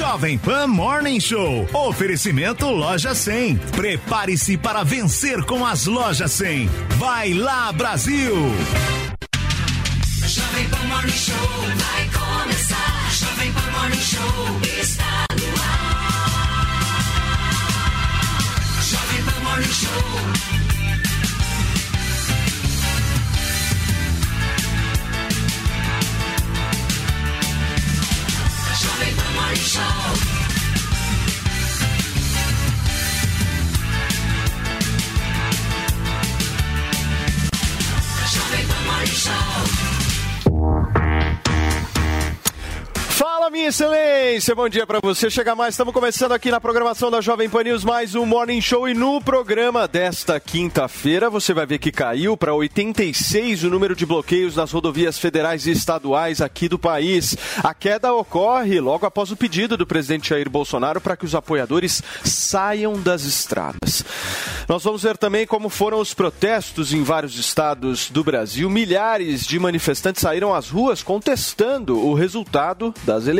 Jovem Pan Morning Show. Oferecimento Loja 100. Prepare-se para vencer com as Lojas 100. Vai lá, Brasil! Jovem Pan Morning Show vai começar. Jovem Pan Morning Show está no ar. Jovem Pan Morning Show. Jovem Pan Morning Show. Jovem Pan Morning Show. Minha excelência, bom dia pra você. Chega mais, estamos começando aqui na programação da Jovem Pan News mais um Morning Show e no programa desta quinta-feira você vai ver que caiu para 86 o número de bloqueios nas rodovias federais e estaduais aqui do país. A queda ocorre logo após o pedido do presidente Jair Bolsonaro para que os apoiadores saiam das estradas. Nós vamos ver também como foram os protestos em vários estados do Brasil. Milhares de manifestantes saíram às ruas contestando o resultado das eleições.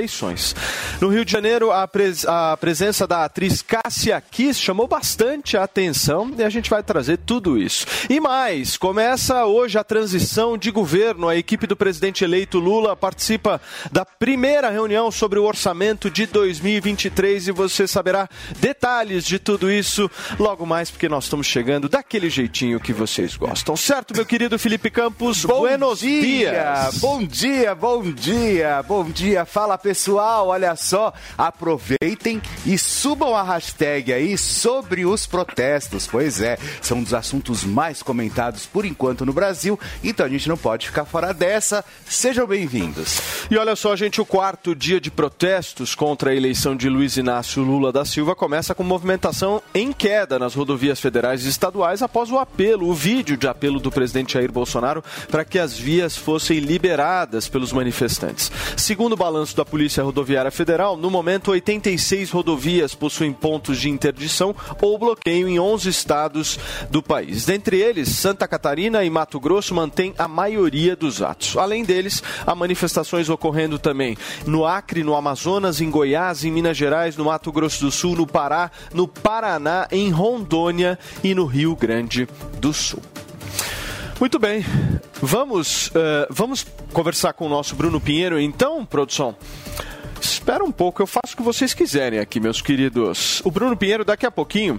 No Rio de Janeiro, a, pres- a presença da atriz Cássia Kiss chamou bastante a atenção e a gente vai trazer tudo isso. E mais, começa hoje a transição de governo. A equipe do presidente eleito Lula participa da primeira reunião sobre o orçamento de 2023 e você saberá detalhes de tudo isso logo mais, porque nós estamos chegando daquele jeitinho que vocês gostam. Certo, meu querido Felipe Campos? Buenos dias! Bom dia, bom dia, bom dia. Fala pessoal, olha só, aproveitem e subam a hashtag aí sobre os protestos. Pois é, são um dos assuntos mais comentados por enquanto no Brasil, então a gente não pode ficar fora dessa. Sejam bem-vindos. E olha só, gente, o quarto dia de protestos contra a eleição de Luiz Inácio Lula da Silva começa com movimentação em queda nas rodovias federais e estaduais após o apelo, o vídeo de apelo do presidente Jair Bolsonaro para que as vias fossem liberadas pelos manifestantes. Segundo o balanço da Polícia Rodoviária Federal, no momento 86 rodovias possuem pontos de interdição ou bloqueio em 11 estados do país. Dentre eles, Santa Catarina e Mato Grosso mantêm a maioria dos atos. Além deles, há manifestações ocorrendo também no Acre, no Amazonas, em Goiás, em Minas Gerais, no Mato Grosso do Sul, no Pará, no Paraná, em Rondônia e no Rio Grande do Sul. Muito bem, vamos, eh, vamos conversar com o nosso Bruno Pinheiro, então, produção. Espera um pouco, eu faço o que vocês quiserem aqui, meus queridos. O Bruno Pinheiro, daqui a pouquinho,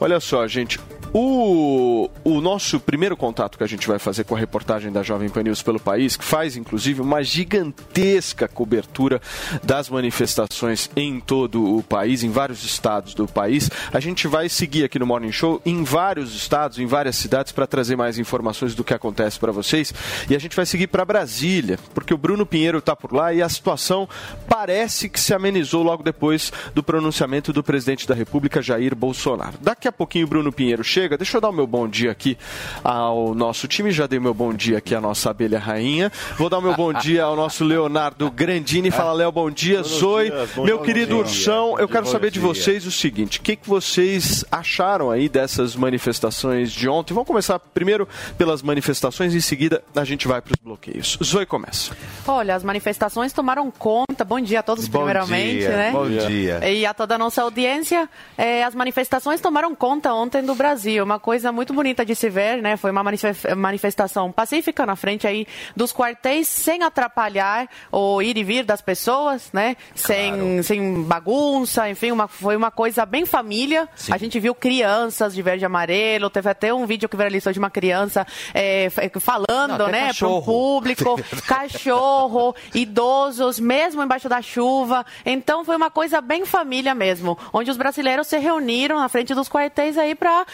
olha só, gente. O, o nosso primeiro contato que a gente vai fazer com a reportagem da Jovem Pan News pelo país, que faz inclusive uma gigantesca cobertura das manifestações em todo o país, em vários estados do país, a gente vai seguir aqui no Morning Show em vários estados, em várias cidades, para trazer mais informações do que acontece para vocês. E a gente vai seguir para Brasília, porque o Bruno Pinheiro está por lá e a situação parece que se amenizou logo depois do pronunciamento do presidente da República, Jair Bolsonaro. Daqui a pouquinho o Bruno Pinheiro chega. Deixa eu dar o meu bom dia aqui ao nosso time. Já dei o meu bom dia aqui à nossa abelha rainha. Vou dar o meu bom dia ao nosso Leonardo Grandini. Fala, Léo, bom dia. Zoe, dias, bom meu dia, querido bom Ursão, dia. eu quero saber de dia. vocês o seguinte: o que, que vocês acharam aí dessas manifestações de ontem? Vamos começar primeiro pelas manifestações, em seguida a gente vai para os bloqueios. Zoe começa. Olha, as manifestações tomaram conta. Bom dia a todos, Bom primeiramente, dia, né? bom dia. E a toda a nossa audiência. Eh, as manifestações tomaram conta ontem do Brasil. Uma coisa muito bonita de se ver, né? Foi uma manife- manifestação pacífica na frente aí dos quartéis, sem atrapalhar o ir e vir das pessoas, né? Sem, sem bagunça, enfim, uma, foi uma coisa bem família. A gente viu crianças de verde e amarelo. Teve até um vídeo que viralizou de uma criança eh, f- falando, Não, né? Para o público, cachorro, idosos, mesmo embaixo da chuva. Então foi uma coisa bem família mesmo, onde os brasileiros se reuniram na frente dos quartéis aí para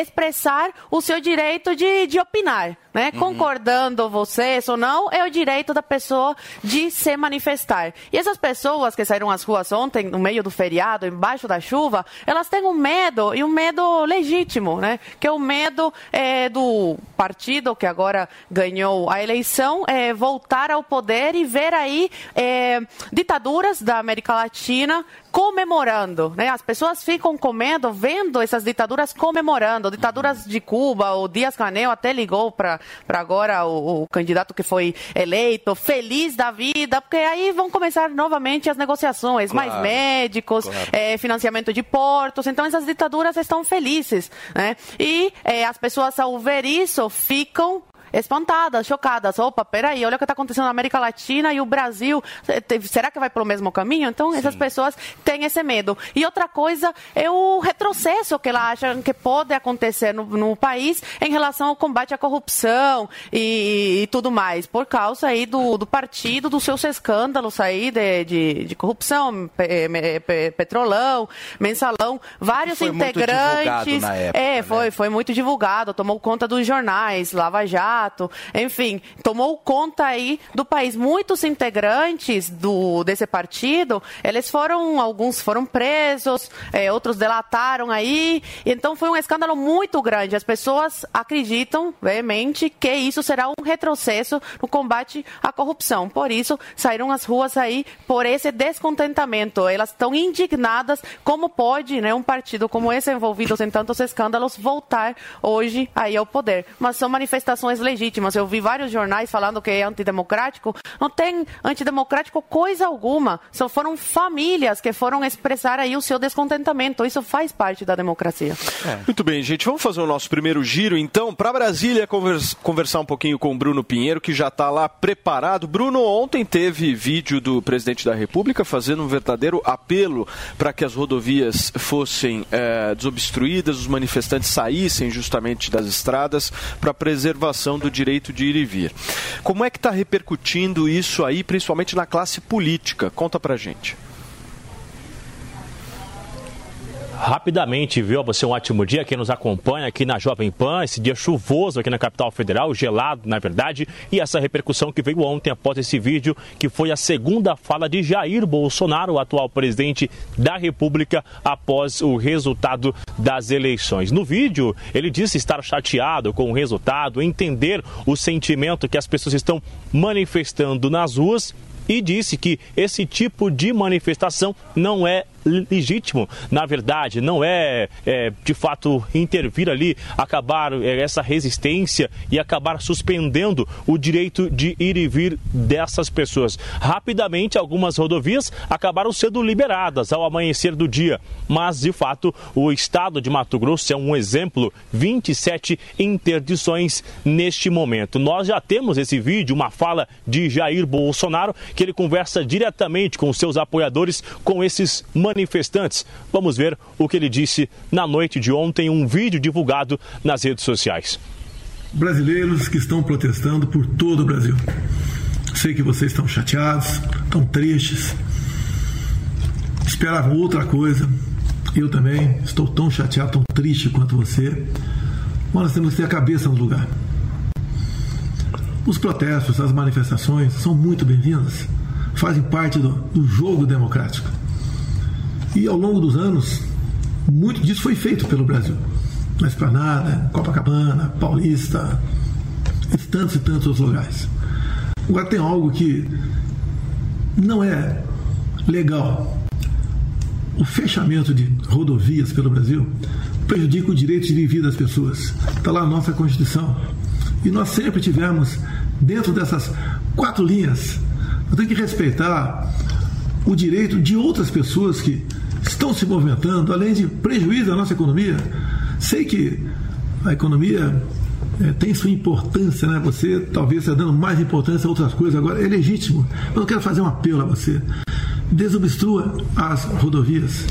expressar o seu direito de, de opinar. Né? Concordando vocês ou não, é o direito da pessoa de se manifestar. E essas pessoas que saíram às ruas ontem, no meio do feriado, embaixo da chuva, elas têm um medo, e um medo legítimo, né? que é o medo eh, do partido que agora ganhou a eleição eh, voltar ao poder e ver aí eh, ditaduras da América Latina comemorando, né? As pessoas ficam com medo vendo essas ditaduras comemorando ditaduras de Cuba, o Dias Canel até ligou para agora o, o candidato que foi eleito, feliz da vida, porque aí vão começar novamente as negociações, mais Claro. médicos, eh, financiamento de portos, então essas ditaduras estão felizes, né? E eh, as pessoas ao ver isso ficam espantadas, chocadas. Opa, peraí, olha o que está acontecendo na América Latina e o Brasil. Será que vai pelo mesmo caminho? Então, essas pessoas têm esse medo. E outra coisa é o retrocesso que elas acham que pode acontecer no, no país em relação ao combate à corrupção e, e tudo mais, por causa aí do, do partido, dos seus escândalos aí de, de, de corrupção, pe- pe- petrolão, mensalão, vários foi muito integrantes. divulgado na época, é, né? foi, foi muito divulgado, tomou conta dos jornais, Lava Jato, enfim, tomou conta aí do país. Muitos integrantes do, desse partido, eles foram, alguns foram presos, eh, outros delataram aí, então foi um escândalo muito grande. As pessoas acreditam veemente que isso será um retrocesso no combate à corrupção. Por isso, saíram às ruas aí por esse descontentamento. Elas estão indignadas como pode né, um partido como esse envolvido em tantos escândalos voltar hoje aí ao poder. Mas são manifestações legítimas. Eu vi vários jornais falando que é antidemocrático. Não tem antidemocrático coisa alguma. Só foram famílias que foram expressar aí o seu descontentamento. Isso faz parte da democracia. Muito bem, gente. Vamos fazer o nosso primeiro giro, então, para Brasília, convers- conversar um pouquinho com o Bruno Pinheiro, que já está lá preparado. Bruno, ontem teve vídeo do presidente da República fazendo um verdadeiro apelo para que as rodovias fossem eh, desobstruídas, os manifestantes saíssem justamente das estradas para a do direito de ir e vir. Como é que está repercutindo isso aí, principalmente na classe política? Conta pra gente. Rapidamente, viu? Você um ótimo dia. Quem nos acompanha aqui na Jovem Pan, esse dia chuvoso aqui na capital federal, gelado, na verdade, e essa repercussão que veio ontem após esse vídeo, que foi a segunda fala de Jair Bolsonaro, o atual presidente da República, após o resultado das eleições. No vídeo, ele disse estar chateado com o resultado, entender o sentimento que as pessoas estão manifestando nas ruas e disse que esse tipo de manifestação não é legítimo, na verdade, não é, é, de fato intervir ali, acabar é, essa resistência e acabar suspendendo o direito de ir e vir dessas pessoas. Rapidamente, algumas rodovias acabaram sendo liberadas ao amanhecer do dia, mas de fato o estado de Mato Grosso é um exemplo, 27 interdições neste momento. Nós já temos esse vídeo, uma fala de Jair Bolsonaro, que ele conversa diretamente com seus apoiadores, com esses manifestantes. Vamos ver o que ele disse na noite de ontem, um vídeo divulgado nas redes sociais. brasileiros que estão protestando por todo o Brasil. Sei que vocês estão chateados, estão tristes, esperavam outra coisa. Eu também estou tão chateado, tão triste quanto você. Mas nós temos que ter a cabeça no lugar. Os protestos, as manifestações são muito bem-vindas, fazem parte do, do jogo democrático. E ao longo dos anos, muito disso foi feito pelo Brasil. Na Esplanada, Copacabana, Paulista, tantos e tantos outros lugares. Agora tem algo que não é legal. O fechamento de rodovias pelo Brasil prejudica o direito de viver das pessoas. Está lá a nossa Constituição. E nós sempre tivemos, dentro dessas quatro linhas, temos que respeitar o direito de outras pessoas que estão se movimentando, além de prejuízo à nossa economia. Sei que a economia eh, tem sua importância, né? Você talvez está dando mais importância a outras coisas agora. É legítimo. Mas eu quero fazer um apelo a você. Desobstrua as rodovias.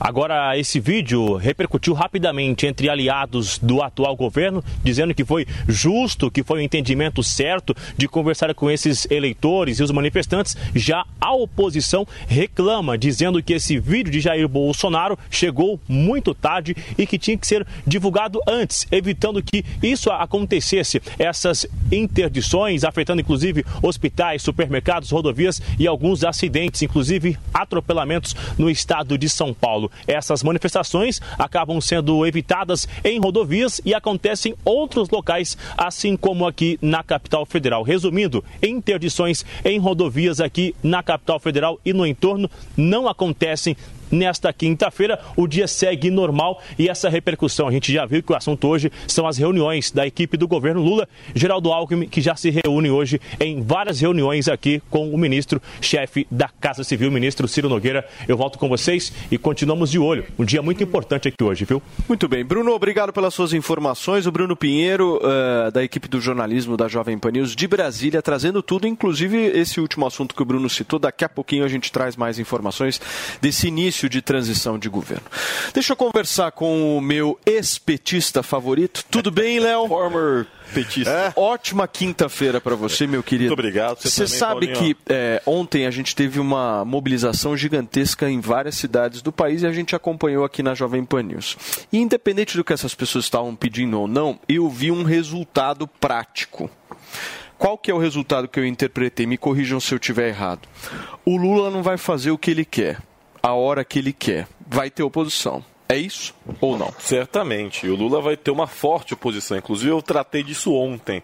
Agora, esse vídeo repercutiu rapidamente entre aliados do atual governo, dizendo que foi justo, que foi o entendimento certo de conversar com esses eleitores e os manifestantes. Já a oposição reclama, dizendo que esse vídeo de Jair Bolsonaro chegou muito tarde e que tinha que ser divulgado antes, evitando que isso acontecesse. Essas interdições, afetando inclusive hospitais, supermercados, rodovias e alguns acidentes, inclusive atropelamentos no estado de São Paulo. Essas manifestações acabam sendo evitadas em rodovias e acontecem em outros locais, assim como aqui na capital federal. Resumindo, interdições em rodovias aqui na capital federal e no entorno não acontecem nesta quinta-feira. O dia segue normal e essa repercussão, a gente já viu que o assunto hoje são as reuniões da equipe do governo Lula, Geraldo Alckmin, que já se reúne hoje em várias reuniões aqui com o ministro-chefe da Casa Civil, ministro Ciro Nogueira. Eu volto com vocês e continuamos de olho. Um dia muito importante aqui hoje, viu? Muito bem. Bruno, obrigado pelas suas informações. O Bruno Pinheiro, uh, da equipe do jornalismo da Jovem Pan News de Brasília, trazendo tudo, inclusive esse último assunto que o Bruno citou. Daqui a pouquinho a gente traz mais informações desse início de transição de governo. Deixa eu conversar com o meu ex-petista favorito. Tudo bem, Léo? Former petista. É. Ótima quinta-feira para você, meu querido. Muito obrigado. Você sabe Paulinho. que é, ontem a gente teve uma mobilização gigantesca em várias cidades do país e a gente acompanhou aqui na Jovem Pan News. E independente do que essas pessoas estavam pedindo ou não, eu vi um resultado prático. Qual que é o resultado que eu interpretei? Me corrijam se eu estiver errado. O Lula não vai fazer o que ele quer, a hora que ele quer. Vai ter oposição. É isso ou não? Certamente. O Lula vai ter uma forte oposição. Inclusive, eu tratei disso ontem.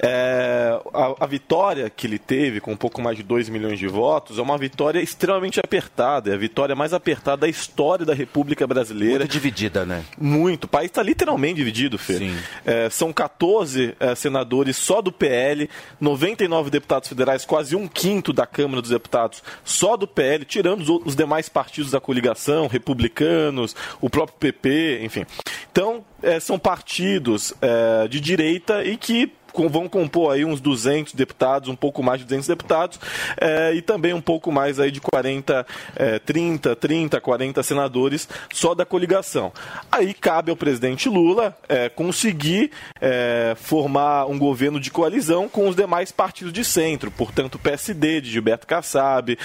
É, a, a, vitória que ele teve, com um pouco mais de 2 milhões de votos, é uma vitória extremamente apertada. É a vitória mais apertada da história da República Brasileira. Muito dividida, né? Muito. O país está literalmente dividido, Fê. Sim. É, são 14 é, senadores só do PL, 99 deputados federais, quase um quinto da Câmara dos Deputados só do PL, tirando os, os demais partidos da coligação, republicanos, o próprio PP, enfim. Então, é, são partidos é, de direita e que vão compor aí uns 200 deputados, um pouco mais de 200 deputados, é, e também um pouco mais aí de 40, é, 30, 30, 40 senadores só da coligação. Aí cabe ao presidente Lula é, conseguir é, formar um governo de coalizão com os demais partidos de centro, portanto o PSD de Gilberto Kassab,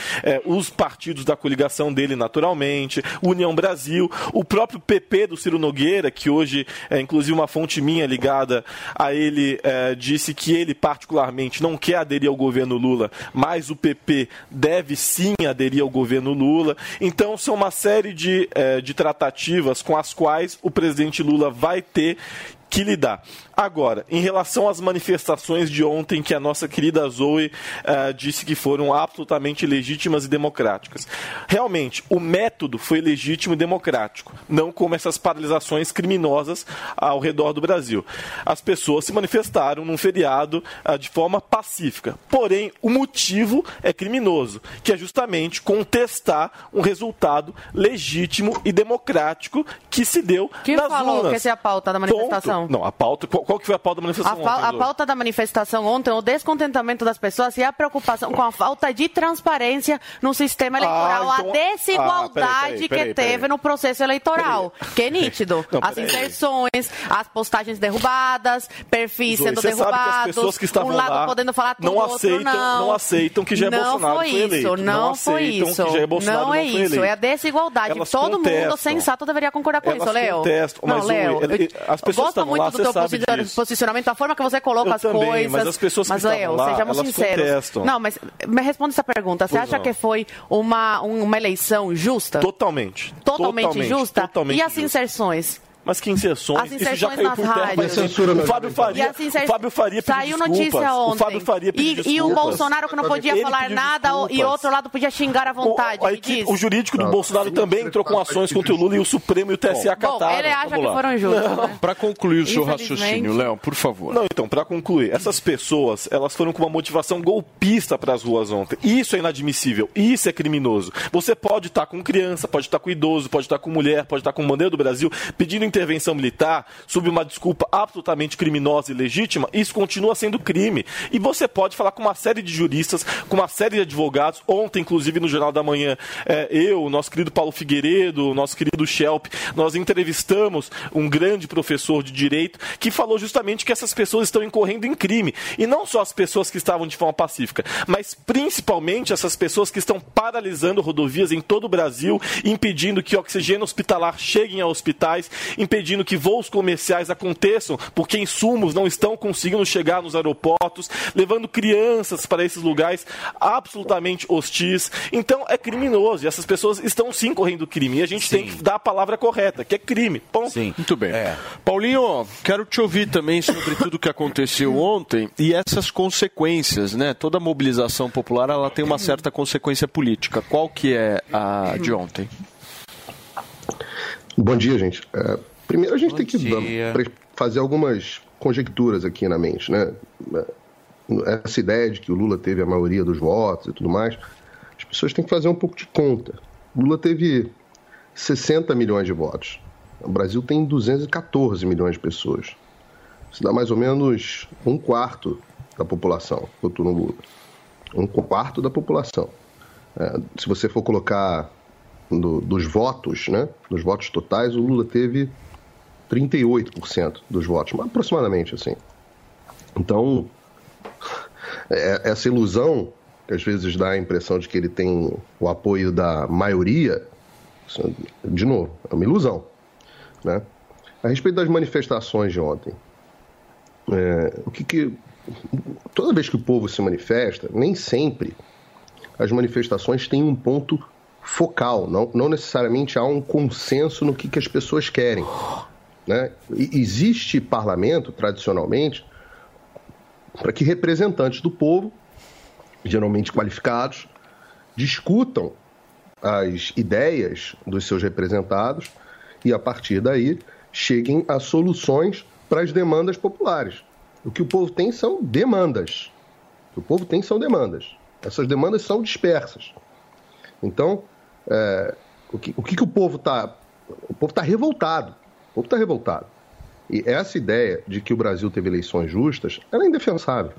os partidos da coligação dele naturalmente, União Brasil, o próprio PP do Ciro Nogueira, que hoje é inclusive uma fonte minha ligada a ele disse que ele, particularmente, não quer aderir ao governo Lula, mas o PP deve sim aderir ao governo Lula. Então, são uma série de, eh, de tratativas com as quais o presidente Lula vai ter que lidar. Agora, em relação às manifestações de ontem, que a nossa querida Zoe uh, disse que foram absolutamente legítimas e democráticas. Realmente, o método foi legítimo e democrático, não como essas paralisações criminosas ao redor do Brasil. As pessoas se manifestaram num feriado uh, de forma pacífica. Porém, o motivo é criminoso, que é justamente contestar um resultado legítimo e democrático que se deu Quem nas falou urnas. que essa é a pauta da manifestação? Não, a pauta. Qual, qual que foi a pauta da manifestação? A, ontem, a pauta da manifestação ontem, o descontentamento das pessoas e a preocupação com a falta de transparência no sistema eleitoral, então- a desigualdade Ah, peraí, peraí, peraí, que teve no processo eleitoral, que é nítido. Não, as inserções, as postagens derrubadas, perfis Zoe, sendo derrubados, pessoas que estavam um lado lá podendo falar tudo, não outro aceitam, não. não aceitam que Jair não Bolsonaro foi foi isso, eleito. Não, Não foi isso. que Jair Bolsonaro não é isso, eleito. é a desigualdade. Elas Todo mundo contestam. sensato deveria concordar com Elas isso, Léo. contestam, não, mas, Léo, eu- as pessoas gosto muito lá, do teu sabe disso. posicionamento, a forma que você coloca Eu as também, coisas. mas as pessoas que mas, estavam Léo, lá, sejamos elas sinceros. contestam. Não, mas me responde essa pergunta. Você Pois acha não. que foi uma, um- uma eleição justa? Totalmente. Totalmente, justa? Totalmente e as inserções? Mas que inserções? As Isso já inserções caiu por terra. tempo. Censura o Fábio Faria, E o Fábio Faria pediu Saiu desculpas. notícia ontem. O Fábio Faria pediu e, desculpas. e o Bolsonaro que não podia Ele falar nada o- e desculpas. outro lado podia xingar à vontade. O, a equipe- o jurídico do Bolsonaro também entrou com ações contra o Lula e o Supremo e o TSE Bom, acataram. ele acha que foram justos. né? Para concluir o seu raciocínio, Léo, por favor. Não, então, para concluir, essas pessoas, elas foram com uma motivação golpista para as ruas ontem. Isso é inadmissível, isso é criminoso. Você pode estar com criança, pode estar com idoso, pode estar com mulher, pode estar com bandeira do Brasil, pedindo intervenção militar, sob uma desculpa absolutamente criminosa e legítima, isso continua sendo crime. E você pode falar com uma série de juristas, com uma série de advogados. Ontem, inclusive, no Jornal da Manhã, é, eu, nosso querido Paulo Figueiredo, nosso querido Schelp, nós entrevistamos um grande professor de direito que falou justamente que essas pessoas estão incorrendo em crime. E não só as pessoas que estavam de forma pacífica, mas principalmente essas pessoas que estão paralisando rodovias em todo o Brasil, impedindo que oxigênio hospitalar chegue a hospitais, impedindo que voos comerciais aconteçam, porque insumos não estão conseguindo chegar nos aeroportos, levando crianças para esses lugares absolutamente hostis. Então é criminoso e essas pessoas estão sim correndo crime. E a gente tem que dar a palavra correta, que é crime. Ponto. Sim. Muito bem. É. Paulinho, quero te ouvir também sobre tudo que aconteceu ontem e essas consequências, né? Toda mobilização popular ela tem uma certa consequência política. Qual que é a de ontem? Bom dia, gente. É, primeiro a gente Bom tem que dia. fazer algumas conjecturas aqui na mente, né? Essa ideia de que o Lula teve a maioria dos votos e tudo mais, as pessoas têm que fazer um pouco de conta. O Lula teve 60 milhões de votos. O Brasil tem 214 milhões de pessoas. Isso dá mais ou menos um quarto da população votou no Lula. Um quarto da população. É, se você for colocar do- dos votos, né? Dos votos totais, o Lula teve 38% dos votos, aproximadamente assim. Então, é- essa ilusão que às vezes dá a impressão de que ele tem o apoio da maioria, de novo, é uma ilusão. Né? A respeito das manifestações de ontem, é, o que, que toda vez que o povo se manifesta, nem sempre as manifestações têm um ponto focal, não, não necessariamente há um consenso no que, que as pessoas querem. Né? Existe parlamento, tradicionalmente, para que representantes do povo, geralmente qualificados, discutam as ideias dos seus representados e, a partir daí, cheguem a soluções para as demandas populares. O que o povo tem são demandas. O que o povo tem são demandas. Essas demandas são dispersas. Então, é, o, que, o que, que o povo está. O povo está revoltado. O povo está revoltado. E essa ideia de que o Brasil teve eleições justas, ela é indefensável.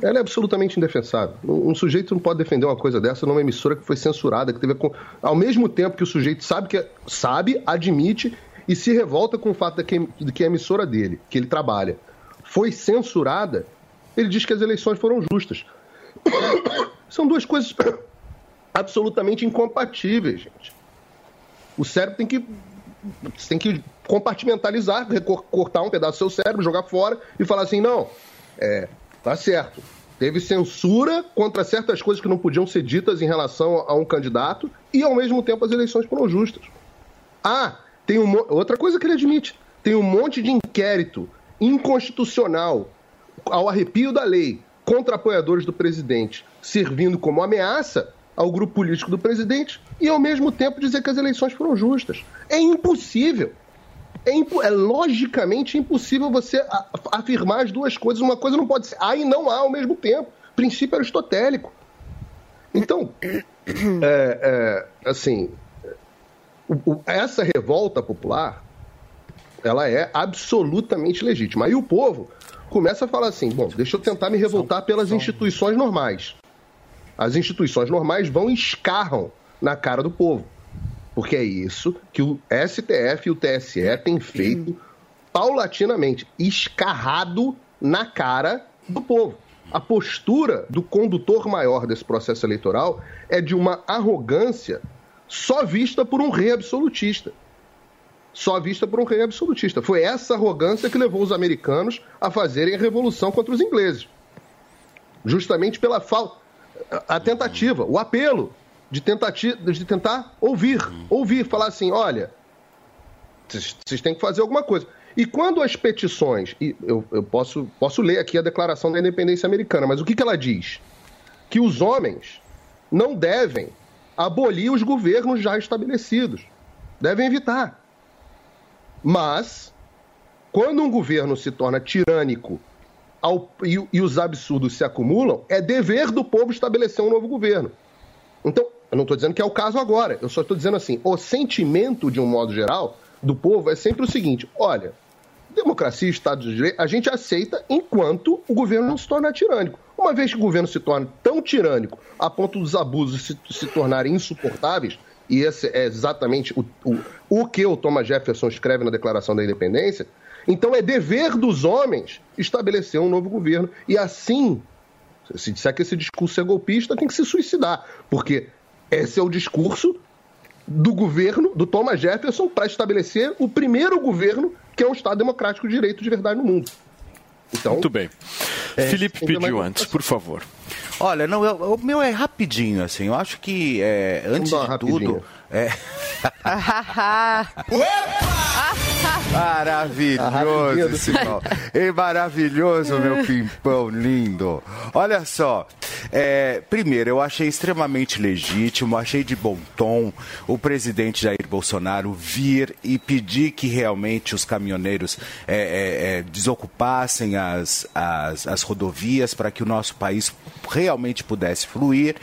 Ela é absolutamente indefensável. Um, um sujeito não pode defender uma coisa dessa numa emissora que foi censurada, que teve ao mesmo tempo que o sujeito sabe que é- sabe, admite e se revolta com o fato de que, de que a emissora dele, que ele trabalha, foi censurada, ele diz que as eleições foram justas. São duas coisas absolutamente incompatíveis, gente. O cérebro tem que tem que compartimentalizar, cortar um pedaço do seu cérebro, jogar fora e falar assim: não, é, tá certo. Teve censura contra certas coisas que não podiam ser ditas em relação a um candidato e, ao mesmo tempo, as eleições foram justas. Ah, tem um, outra coisa que ele admite: tem um monte de inquérito inconstitucional ao arrepio da lei contra apoiadores do presidente, servindo como ameaça ao grupo político do presidente e, ao mesmo tempo, dizer que as eleições foram justas. É impossível. É, é logicamente impossível você afirmar as duas coisas. Uma coisa não pode ser há e não há ao mesmo tempo. Princípio aristotélico. Então, é, é, assim, o- o- essa revolta popular, ela é absolutamente legítima. Aí o povo começa a falar assim: bom, deixa eu tentar me revoltar pelas instituições normais. As instituições normais vão e escarram na cara do povo. Porque é isso que o STF e o TSE têm feito paulatinamente escarrado na cara do povo. A postura do condutor maior desse processo eleitoral é de uma arrogância só vista por um rei absolutista. Só vista por um rei absolutista. Foi essa arrogância que levou os americanos a fazerem a revolução contra os ingleses. Justamente pela falta. A tentativa, o apelo de, tentati- de tentar ouvir. Ouvir, falar assim: olha, vocês vocês têm que fazer alguma coisa. E quando as petições. E eu, eu posso, posso ler aqui a Declaração da Independência Americana, mas o que, que ela diz? Que os homens não devem abolir os governos já estabelecidos. Devem evitar. Mas, quando um governo se torna tirânico ao- e, e os absurdos se acumulam, é dever do povo estabelecer um novo governo. Então, eu não estou dizendo que é o caso agora, eu só estou dizendo assim: o sentimento, de um modo geral, do povo é sempre o seguinte: olha, democracia Estado de Direito, a gente aceita enquanto o governo não se torna tirânico. Uma vez que o governo se torna tão tirânico a ponto dos abusos se, se tornarem insuportáveis, e esse é exatamente o, o, o que o Thomas Jefferson escreve na Declaração da Independência, então é dever dos homens estabelecer um novo governo. E assim, se disser que esse discurso é golpista, tem que se suicidar, porque esse é o discurso do governo, do Thomas Jefferson, para estabelecer o primeiro governo que é um Estado democrático de direito de verdade no mundo. Então, Muito bem. Felipe tem que pediu antes, por favor. Olha, não, eu- o meu é rapidinho, assim. Eu acho que, é, antes de tudo. rapidinha. É, Maravilhoso esse pau. E maravilhoso, meu pimpão lindo. Olha só. é, primeiro, eu achei extremamente legítimo, achei de bom tom o presidente Jair Bolsonaro vir e pedir que realmente os caminhoneiros é, é, é, desocupassem as, as, as rodovias para que o nosso país realmente pudesse fluir.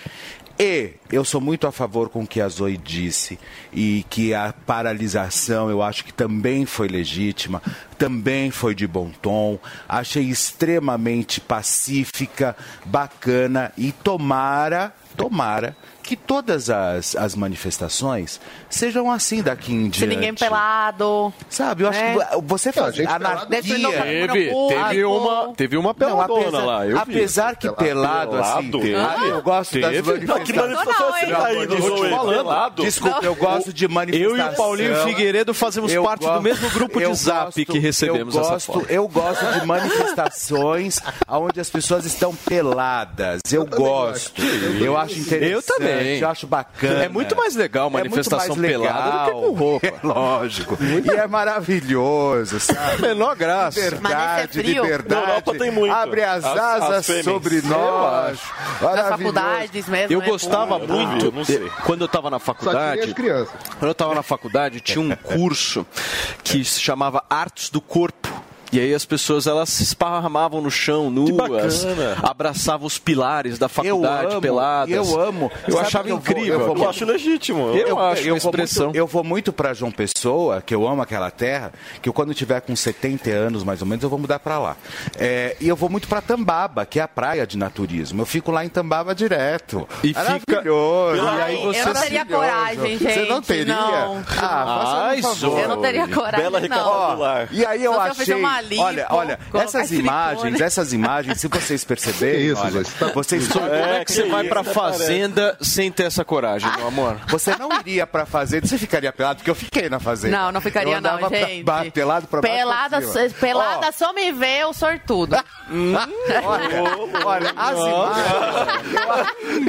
E eu sou muito a favor com o que a Zoe disse e que a paralisação eu acho que também foi legítima, também foi de bom tom. Achei extremamente pacífica, bacana e tomara, tomara que todas as, as manifestações sejam assim daqui em Se diante. ninguém pelado. Sabe, eu acho né? que você faz pelada anarquia. Teve, teve público. uma, teve uma Não, peladona apesar, lá, eu vi. apesar que pelado, assim, Pelado? ah, eu gosto das Teve? manifestações. Que manifestação Não, é essa aí, Eu tô te falando. Pelado? Desculpa, eu gosto de Eu manifestação. e o Paulinho Figueiredo fazemos Eu parte do gosto- mesmo grupo de eu zap gosto- que recebemos eu essa gosto, foto. Eu gosto de manifestações onde as pessoas estão peladas. Eu, gosto. Eu acho interessante. Eu também. Eu acho bacana. É muito mais legal É muito manifestação mais pelada do que legal. com roupa. É lógico. E é maravilhoso, sabe? Menor graça. Liberdade, é frio. liberdade. Na Europa tem muito. Abre as As- asas as sobre nós. Nas Maravilhoso. faculdades mesmo. Eu né? gostava Eu muito, eu não sei. quando eu estava na faculdade, quando eu estava na faculdade, tinha um curso que se chamava Artes do Corpo. E aí as pessoas elas se esparramavam no chão, nuas, abraçavam os pilares da Eu faculdade amo, peladas. eu amo. Eu Sabe achava eu vou- incrível. eu vou-. Eu acho legítimo. Eu acho uma vou expressão. Muito, eu vou muito pra João Pessoa, que eu amo aquela terra, que eu, quando tiver com 70 anos, mais ou menos, eu vou mudar pra lá. É, e eu vou muito pra Tambaba, que é a praia de naturismo. Eu fico lá em Tambaba direto. E fica- Maravilhoso. Pela- E aí Eu você não teria coragem, gente. Você não teria? Não. Ah, Ai, faça um favor. Eu não teria coragem, Bela não. recapitular. E aí eu achei, lipo, olha, olha, essas silicone. imagens, essas imagens, se vocês perceberem, isso, olha, tá- vocês Como é que você vai pra fazenda sem ter essa coragem, meu amor? Você não iria pra fazenda, você ficaria pelado, porque eu fiquei na fazenda. Não, não ficaria eu não, pra gente. ba- pelado pra baixo pra pelada, pelada só me vê o sortudo. Olha, olha, as imagens.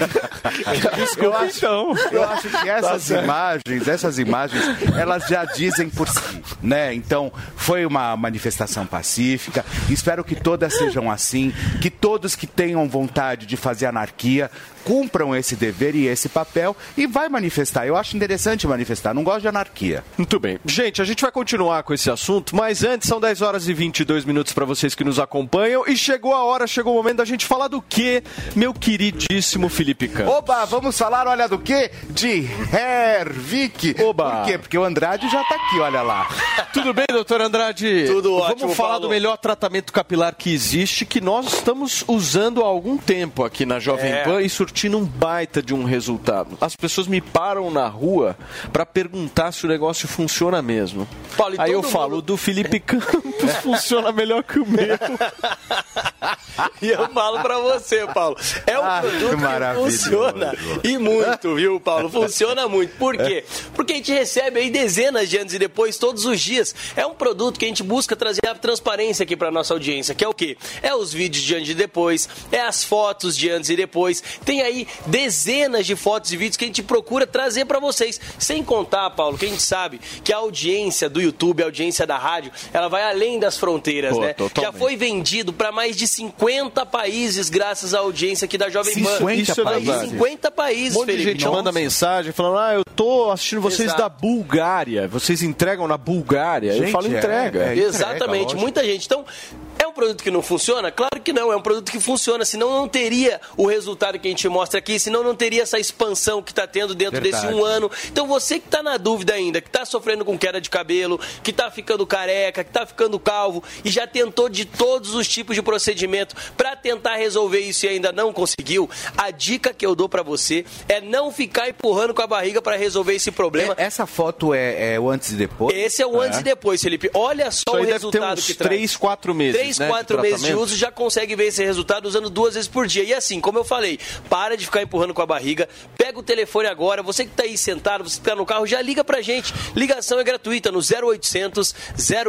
Desculpa, então. Eu acho que essas imagens, essas imagens, elas já dizem por si, né? Então, foi uma manifestação pacífica. Espero que todas sejam assim, que todos que tenham vontade de fazer anarquia cumpram esse dever e esse papel e vai manifestar. Eu acho interessante manifestar, não gosto de anarquia. Muito bem. Gente, a gente vai continuar com esse assunto, mas antes são 10 horas e 22 minutos para vocês que nos acompanham e chegou a hora, chegou o momento da gente falar do que, meu queridíssimo Felipe Campos? Oba, vamos falar, olha do quê? De Hervik. Oba. Por quê? Porque o Andrade já tá aqui, olha lá. Tudo bem, doutor Andrade? Tudo Vamos ótimo, falar Paulo. do melhor tratamento capilar que existe, que nós estamos usando há algum tempo aqui na Jovem É. Pan e surtindo um baita de um resultado. As pessoas me param na rua para perguntar se o negócio funciona mesmo. Paulo, Aí eu todo falo, mundo- do Felipe Campos funciona melhor que o meu. E eu falo pra você, Paulo. É um Ah, que produto que maravilhoso. funciona. E muito, viu, Paulo? Funciona muito. Por quê? Porque a gente recebe aí dezenas de antes e depois todos os dias. É um produto que a gente busca trazer a transparência aqui pra nossa audiência, que é o quê? É os vídeos de antes e depois, é as fotos de antes e depois. Tem aí dezenas de fotos e vídeos que a gente procura trazer pra vocês. Sem contar, Paulo, que a gente sabe que a audiência do YouTube, a audiência da rádio, ela vai além das fronteiras, Pô, né? Já totalmente. foi vendido pra mais de 50 países graças à audiência aqui da Jovem Pan. 50 Isso é Mais de verdade. 50 Um países, monte de Felipe. gente Nossa. manda mensagem falando: Ah, eu tô assistindo vocês Exato. da Bulgária. Vocês entregam na Bulgária. eu Gente, falo, é, entrega. é. entrega, Exatamente, lógico. muita gente. Então, é produto que não funciona? Claro que não, é um produto que funciona, senão não teria o resultado que a gente mostra aqui, senão não teria essa expansão que está tendo dentro Verdade. desse um ano. Então, você que está na dúvida ainda, que está sofrendo com queda de cabelo, que está ficando careca, que está ficando calvo e já tentou de todos os tipos de procedimento para tentar resolver isso e ainda não conseguiu, a dica que eu dou para você é não ficar empurrando com a barriga para resolver esse problema. É- Essa foto é, é o antes e depois? Esse é o antes e depois, Felipe. Olha só Isso o aí deve ter resultado uns que traz. 3, 4 meses. 3, né, 4 meses de uso já consegue ver esse resultado usando duas vezes por dia. E assim, como eu falei, para de ficar empurrando com a barriga, Pega o telefone agora, você que está aí sentado, você que está no carro, já liga pra gente. Ligação é gratuita no 0800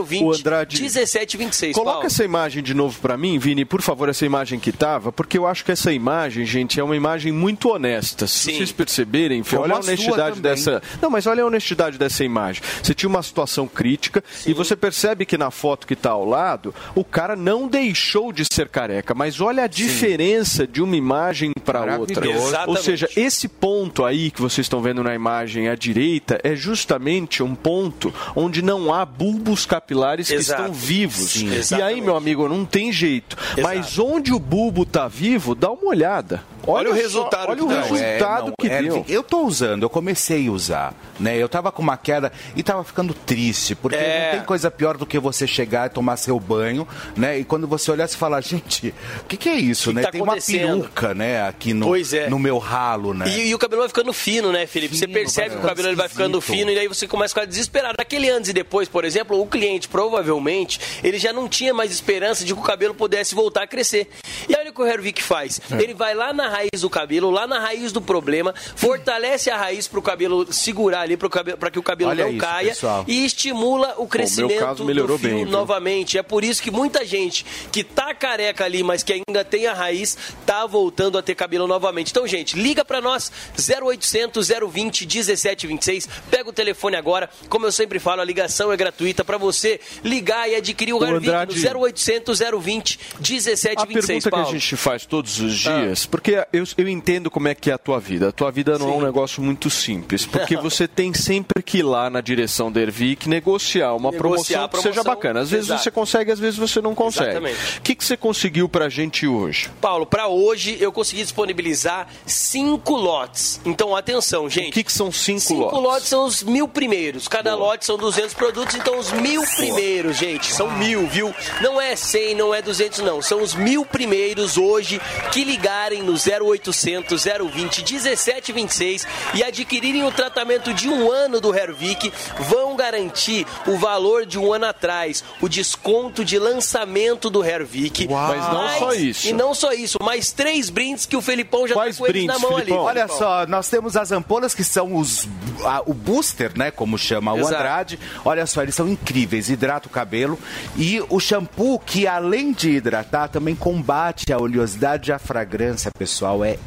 020 O Andrade, 1726. Coloca Paulo. essa imagem de novo pra mim, Vini, por favor, essa imagem que tava, porque eu acho que essa imagem, gente, é uma imagem muito honesta. Se Sim. vocês perceberem, Como olha a honestidade dessa. Não, mas olha a honestidade dessa imagem. Você tinha uma situação crítica e você percebe que na foto que tá ao lado, o cara não deixou de ser careca, mas olha a diferença de uma imagem para outra. Maravilhoso. Ou Exatamente. seja, esse ponto aí que vocês estão vendo na imagem à direita é justamente um ponto onde não há bulbos capilares que Exato. estão vivos. Sim, e aí, exatamente. meu amigo, não tem jeito. Mas onde o bulbo está vivo, dá uma olhada. Olha o só, resultado olha que o resultado É, não, que é, deu. Eu tô usando, eu comecei a usar, né? Eu tava com uma queda e tava ficando triste, porque É. não tem coisa pior do que você chegar e tomar seu banho, né? E quando você olhar, você fala, gente, o que, que é isso, Que né? tá tem uma peruca, né, aqui no, é. no meu ralo, né? E, e o cabelo vai ficando fino, né, Felipe? você Fino, percebe vai que o cabelo ele vai ficando fino e aí você começa a ficar desesperado. Aquele antes e depois, por exemplo, o cliente provavelmente ele já não tinha mais esperança de que o cabelo pudesse voltar a crescer. E olha o que o Hervik faz. É. Ele vai lá na raiz do cabelo, lá na raiz do problema, fortalece a raiz para o cabelo segurar ali, para que o cabelo Olha não isso, caia pessoal. e estimula o crescimento melhorou do fio bem, novamente. É por isso que muita gente que tá careca ali, mas que ainda tem a raiz, tá voltando a ter cabelo novamente. Então, gente, liga pra nós 0800 020 1726. Pega o telefone agora. Como eu sempre falo, a ligação é gratuita pra você ligar e adquirir o Hervik Andrade, no 0800 020 A 1726. pergunta que a Paulo. gente faz todos os dias, porque eu, eu entendo como é que é a tua vida. A tua vida não é um Sim. negócio muito simples, porque você tem sempre que ir lá na direção da Ervic negociar uma Negociar promoção a que seja promoção, bacana. Às vezes exato. você consegue, às vezes você não consegue. Exatamente. O que, que você conseguiu pra gente hoje? Paulo, pra hoje eu consegui disponibilizar cinco lotes. Então, atenção, gente. O que, que são cinco, Cinco lotes? lotes são os mil primeiros. Cada lote são 200 produtos, então os mil primeiros, gente, são mil, viu? Não é 100, não é 200, não. São os mil primeiros hoje que ligarem no 0800 020 1726 e adquirirem o tratamento de um ano do Hervik vão garantir o valor de um ano atrás, o desconto de lançamento do Hervik. Mas não só isso. E não só isso, mais três brindes que o Felipão já Quais tá com eles brindes, na mão Felipão? ali. Olha só, nós temos as ampolas que são os a- o booster, né, como chama o Exato. Andrade. Olha só, eles são incríveis, hidrata o cabelo e o shampoo que além de hidratar também combate a oleosidade e a fragrância, pessoal, é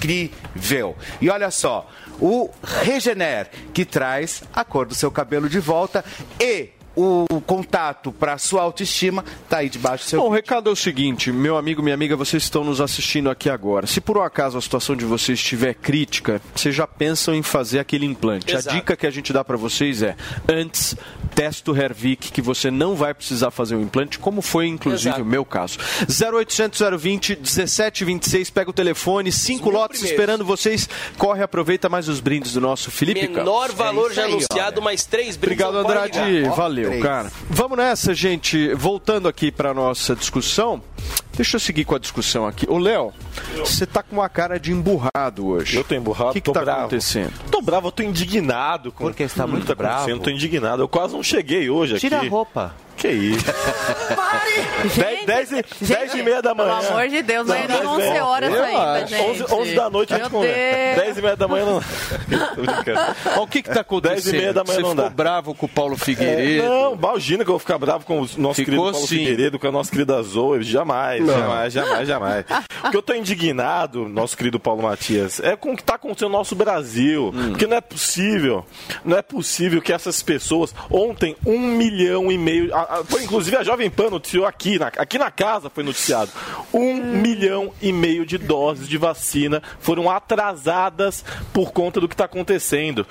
incrível. E olha só, o Regener que traz a cor do seu cabelo de volta e o contato para sua autoestima tá aí debaixo do seu Bom, o recado é o seguinte, meu amigo, minha amiga, vocês estão nos assistindo aqui agora. Se por um acaso a situação de vocês estiver crítica, vocês já pensam em fazer aquele implante. Exato. A dica que a gente dá pra vocês é, antes, testa o Hervik, que você não vai precisar fazer o implante, como foi inclusive Exato. o meu caso. 0800 020 1726, pega o telefone, cinco lotes primeiros. esperando vocês. Corre, aproveita mais os brindes do nosso Felipe Campos. Menor valor É já aí, anunciado, mais três brindes. Obrigado, Andrade. Valeu, três. cara. Vamos nessa, gente. Voltando aqui para nossa discussão. Deixa eu seguir com a discussão aqui. Ô, Léo, você tá com uma cara de emburrado hoje. Eu tô emburrado, O que, que tô tá bravo. acontecendo? Tô bravo, eu tô indignado com Porque você tá com o muito que tá acontecendo. bravo. Tô indignado. Eu quase não cheguei hoje Tira a aqui. roupa. Que isso? Gente, 10 e, dez e meia da manhã. Pelo amor de Deus, não é Não, nem dez e 11 meia. horas Eu ainda, acho. gente. 11, 11 da noite a gente conversa. Deus. 10 e meia da manhã não. Mas o que que tá acontecendo? 10 e meia da manhã você não ficou dá. bravo com o Paulo É, Figueiredo? não, imagina que eu vou ficar bravo com o nosso Ficou querido Paulo sim. Figueiredo, com a nossa querida Zoe. Jamais, jamais, jamais, jamais. O que eu tô indignado, nosso querido Paulo Matias, é com o que tá acontecendo no nosso Brasil. Hum. Porque não é possível, não é possível que essas pessoas, ontem, um milhão e meio, a- a- foi inclusive a Jovem Pan noticiou aqui na, aqui na casa, foi noticiado, um milhão e meio de doses de vacina foram atrasadas por conta do que está acontecendo.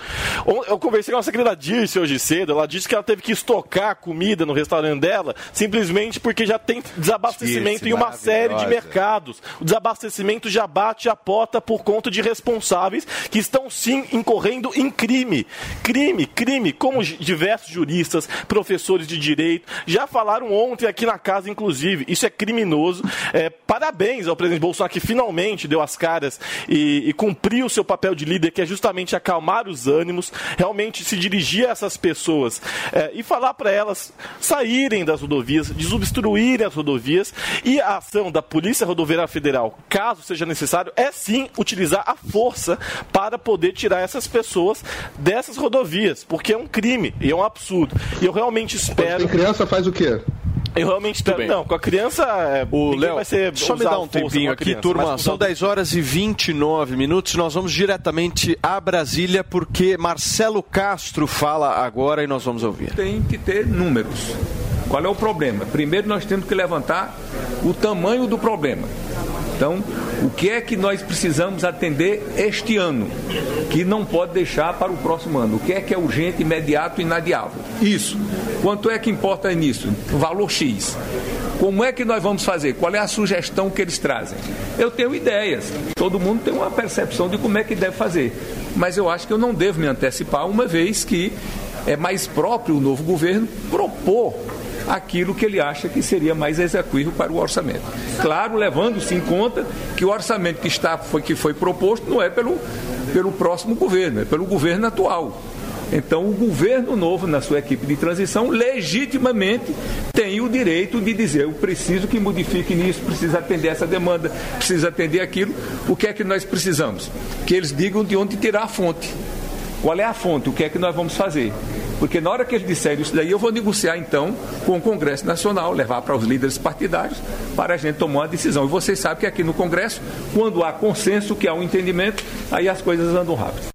On- Eu conversei com a querida Dirce hoje cedo, ela disse que ela teve que estocar comida no restaurante dela, simplesmente porque já tem desabastecimento Dirce, em uma série de mercados. O desabastecimento já bate a porta por conta de responsáveis que estão sim incorrendo em crime. Crime, crime, como diversos juristas, professores de direito já falaram ontem aqui na casa, inclusive. Isso é criminoso. É, parabéns ao presidente Bolsonaro que finalmente deu as caras e, e cumpriu o seu papel de líder, que é justamente acalmar os ânimos, realmente se dirigir a essas pessoas é, e falar para elas saírem das rodovias, desobstruírem as rodovias e a ação da Polícia Rodoviária Federal, caso seja necessário, é sim utilizar a força para poder tirar essas pessoas dessas rodovias, porque é um crime e é um absurdo. E eu realmente espero. Criança faz o quê? Eu realmente espero. bem. Não, com a criança. é, O Léo, vai ser só me dá um tempinho aqui, criança, turma. São os adultos. 10 horas e 29 minutos. Nós vamos diretamente a Brasília porque Marcelo Castro fala agora e nós vamos ouvir. tem que ter números. Qual é o problema? Primeiro nós temos que levantar o tamanho do problema. Então, o que é que nós precisamos atender este ano, que não pode deixar para o próximo ano? O que é que é urgente, imediato e inadiável? Isso. Quanto é que importa nisso? Valor X. Como é que nós vamos fazer? Qual é a sugestão que eles trazem? Eu tenho ideias. Todo mundo tem uma percepção de como é que deve fazer. Mas eu acho que eu não devo me antecipar, uma vez que é mais próprio o novo governo propor aquilo que ele acha que seria mais execuível para o orçamento. Claro, levando-se em conta que o orçamento que, está, foi, que foi proposto não é pelo, pelo próximo governo, é pelo governo atual. Então, o governo novo, na sua equipe de transição, legitimamente tem o direito de dizer: eu preciso que modifique nisso, precisa atender essa demanda, precisa atender aquilo. O que é que nós precisamos? Que eles digam de onde tirar a fonte. Qual é a fonte? O que é que nós vamos fazer? Porque na hora que eles disserem isso daí, eu vou negociar então com o Congresso Nacional, levar para os líderes partidários, para a gente tomar uma decisão. E vocês sabem que aqui no Congresso, quando há consenso, que há um entendimento, aí as coisas andam rápido.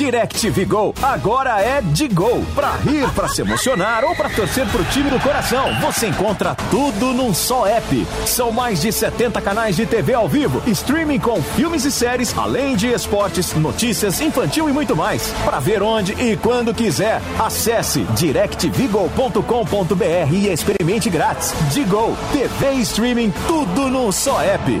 DirecTV Go agora é de Gol. Pra rir, pra se emocionar ou pra torcer pro time do coração, você encontra tudo num só app. São mais de 70 canais de TV ao vivo, streaming com filmes e séries, além de esportes, notícias, infantil e muito mais. Pra ver onde e quando quiser, acesse directvgo.com.br e experimente grátis. Digo, TV e streaming, tudo num só app.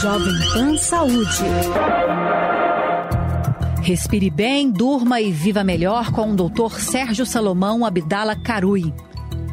Jovem Pan Saúde. Respire bem, durma e viva melhor com o Dr. Sérgio Salomão Abdala Carui.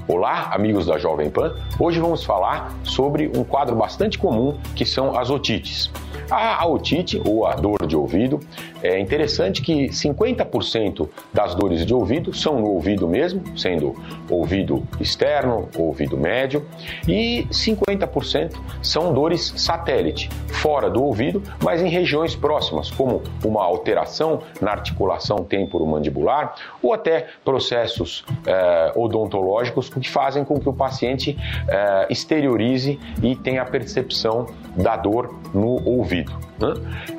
Olá, amigos da Jovem Pan. Hoje vamos falar sobre um quadro bastante comum que são as otites. A otite, ou a dor de ouvido, é interessante que 50% das dores de ouvido são no ouvido mesmo, sendo ouvido externo, ouvido médio, e 50% são dores satélite, fora do ouvido, mas em regiões próximas, como uma alteração na articulação temporomandibular ou até processos eh, odontológicos que fazem com que o paciente eh, exteriorize e tenha a percepção da dor no ouvido. né?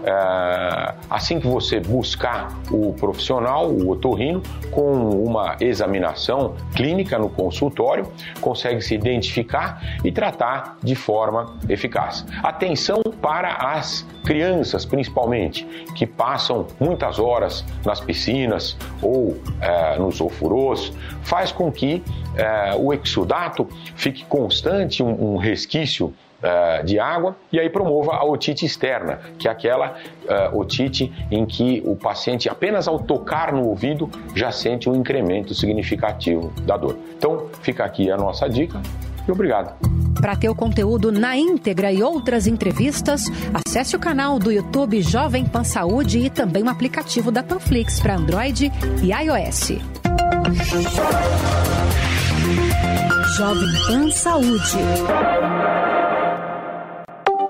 Eh, assim que você buscar o profissional, o otorrino, com uma examinação clínica no consultório, consegue se identificar e tratar de forma eficaz. Atenção para as crianças, principalmente, que passam muitas horas nas piscinas ou eh, nos ofurôs, faz com que eh, o exudato fique constante, um, um resquício eh, de água e aí promova a otite externa, que é aquela eh, otite em que o paciente apenas ao tocar no ouvido já sente um incremento significativo da dor. Então fica aqui a nossa dica e obrigado. Para ter o conteúdo na íntegra e outras entrevistas, acesse o canal do YouTube Jovem Pan Saúde e também o aplicativo da Panflix para Android e iOS. Jovem Pan Saúde.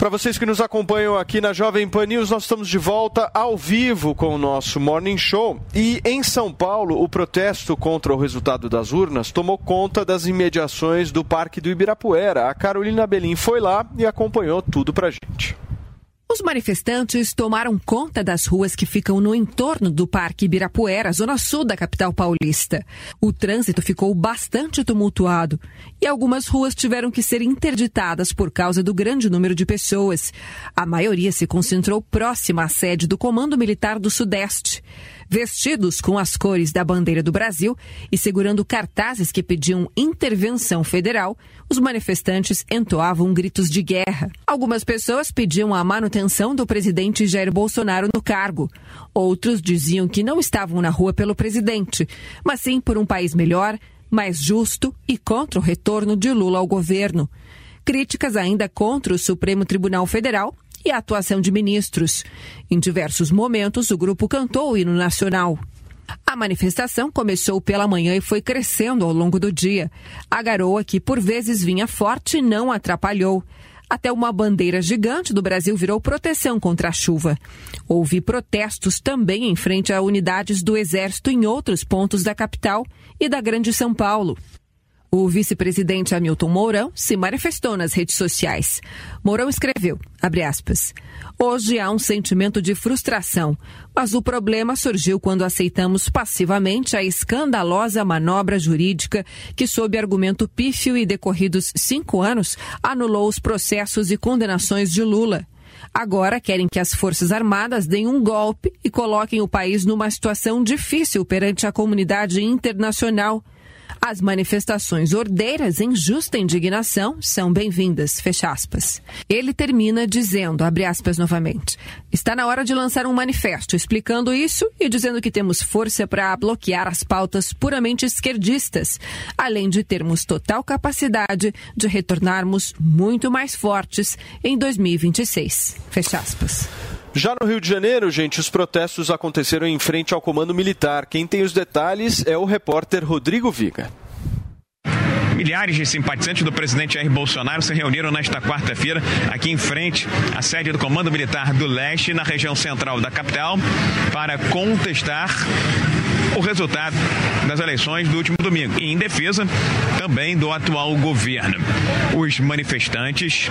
Para vocês que nos acompanham aqui na Jovem Pan News, nós estamos de volta ao vivo com o nosso Morning Show. E em São Paulo, o protesto contra o resultado das urnas tomou conta das imediações do Parque do Ibirapuera. A Carolina Belim foi lá e acompanhou tudo pra gente. Os manifestantes tomaram conta das ruas que ficam no entorno do Parque Ibirapuera, zona sul da capital paulista. O trânsito ficou bastante tumultuado e algumas ruas tiveram que ser interditadas por causa do grande número de pessoas. A maioria se concentrou próxima à sede do Comando Militar do Sudeste. Vestidos com as cores da bandeira do Brasil e segurando cartazes que pediam intervenção federal, os manifestantes entoavam gritos de guerra. Algumas pessoas pediam a manutenção do presidente Jair Bolsonaro no cargo. Outros diziam que não estavam na rua pelo presidente, mas sim por um país melhor, mais justo e contra o retorno de Lula ao governo. Críticas ainda contra o Supremo Tribunal Federal e a atuação de ministros. Em diversos momentos, o grupo cantou o hino nacional. A manifestação começou pela manhã e foi crescendo ao longo do dia. A garoa, que por vezes vinha forte, não atrapalhou. Até uma bandeira gigante do Brasil virou proteção contra a chuva. Houve protestos também em frente a unidades do Exército em outros pontos da capital e da Grande São Paulo. O vice-presidente Hamilton Mourão se manifestou nas redes sociais. Mourão escreveu, aspas, Hoje há um sentimento de frustração, mas o problema surgiu quando aceitamos passivamente a escandalosa manobra jurídica que, sob argumento pífio e decorridos cinco anos, anulou os processos e condenações de Lula. Agora querem que as Forças Armadas deem um golpe e coloquem o país numa situação difícil perante a comunidade internacional. As manifestações ordeiras em justa indignação são bem-vindas, fecha aspas. Ele termina dizendo, abre aspas novamente, está na hora de lançar um manifesto explicando isso e dizendo que temos força para bloquear as pautas puramente esquerdistas, além de termos total capacidade de retornarmos muito mais fortes em 2026. Fecha aspas. Já no Rio de Janeiro, gente, os protestos aconteceram em frente ao comando militar. Quem tem os detalhes é o repórter Rodrigo Viga. Milhares de simpatizantes do presidente Jair Bolsonaro se reuniram nesta quarta-feira aqui em frente à sede do Comando Militar do Leste, na região central da capital, para contestar o resultado das eleições do último domingo e em defesa também do atual governo. Os manifestantes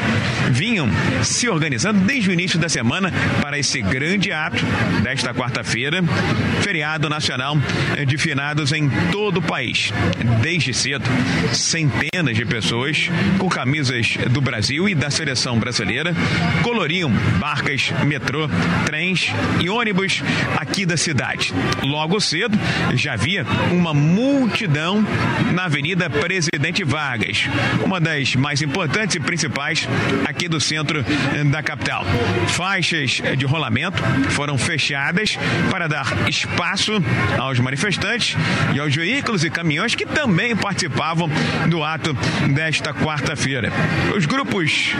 vinham se organizando desde o início da semana para esse grande ato desta quarta-feira, feriado nacional de finados em todo o país. Desde cedo, centenas de pessoas com camisas do Brasil e da seleção brasileira coloriam barcas, metrô, trens e ônibus aqui da cidade. Logo cedo, já havia uma multidão na Avenida Presidente Vargas, uma das mais importantes e principais aqui do centro da capital. Faixas de rolamento foram fechadas para dar espaço aos manifestantes e aos veículos e caminhões que também participavam do ato desta quarta-feira. Os grupos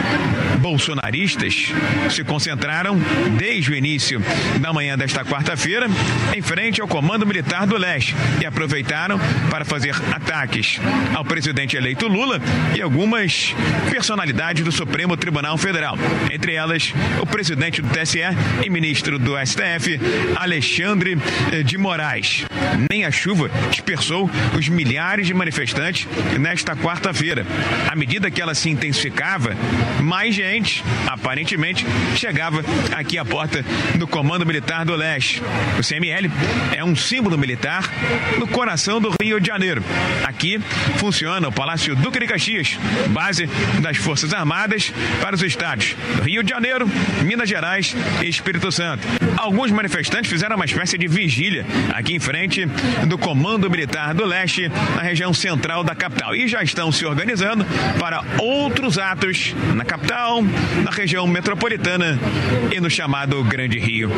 bolsonaristas se concentraram desde o início da manhã desta quarta-feira em frente ao Comando Militar Do Leste e aproveitaram para fazer ataques ao presidente eleito Lula e algumas personalidades do Supremo Tribunal Federal, entre elas o presidente do TSE e ministro do STF, Alexandre eh, de Moraes. Nem a chuva dispersou os milhares de manifestantes nesta quarta-feira. À medida que ela se intensificava, mais gente, aparentemente, chegava aqui à porta do Comando Militar do Leste. O CML é um símbolo militar no coração do Rio de Janeiro. Aqui funciona o Palácio Duque de Caxias, base das Forças Armadas para os estados do Rio de Janeiro, Minas Gerais e Espírito Santo. Alguns manifestantes fizeram uma espécie de vigília aqui em frente do Comando Militar do Leste, na região central da capital, e já estão se organizando para outros atos na capital, na região metropolitana e no chamado Grande Rio.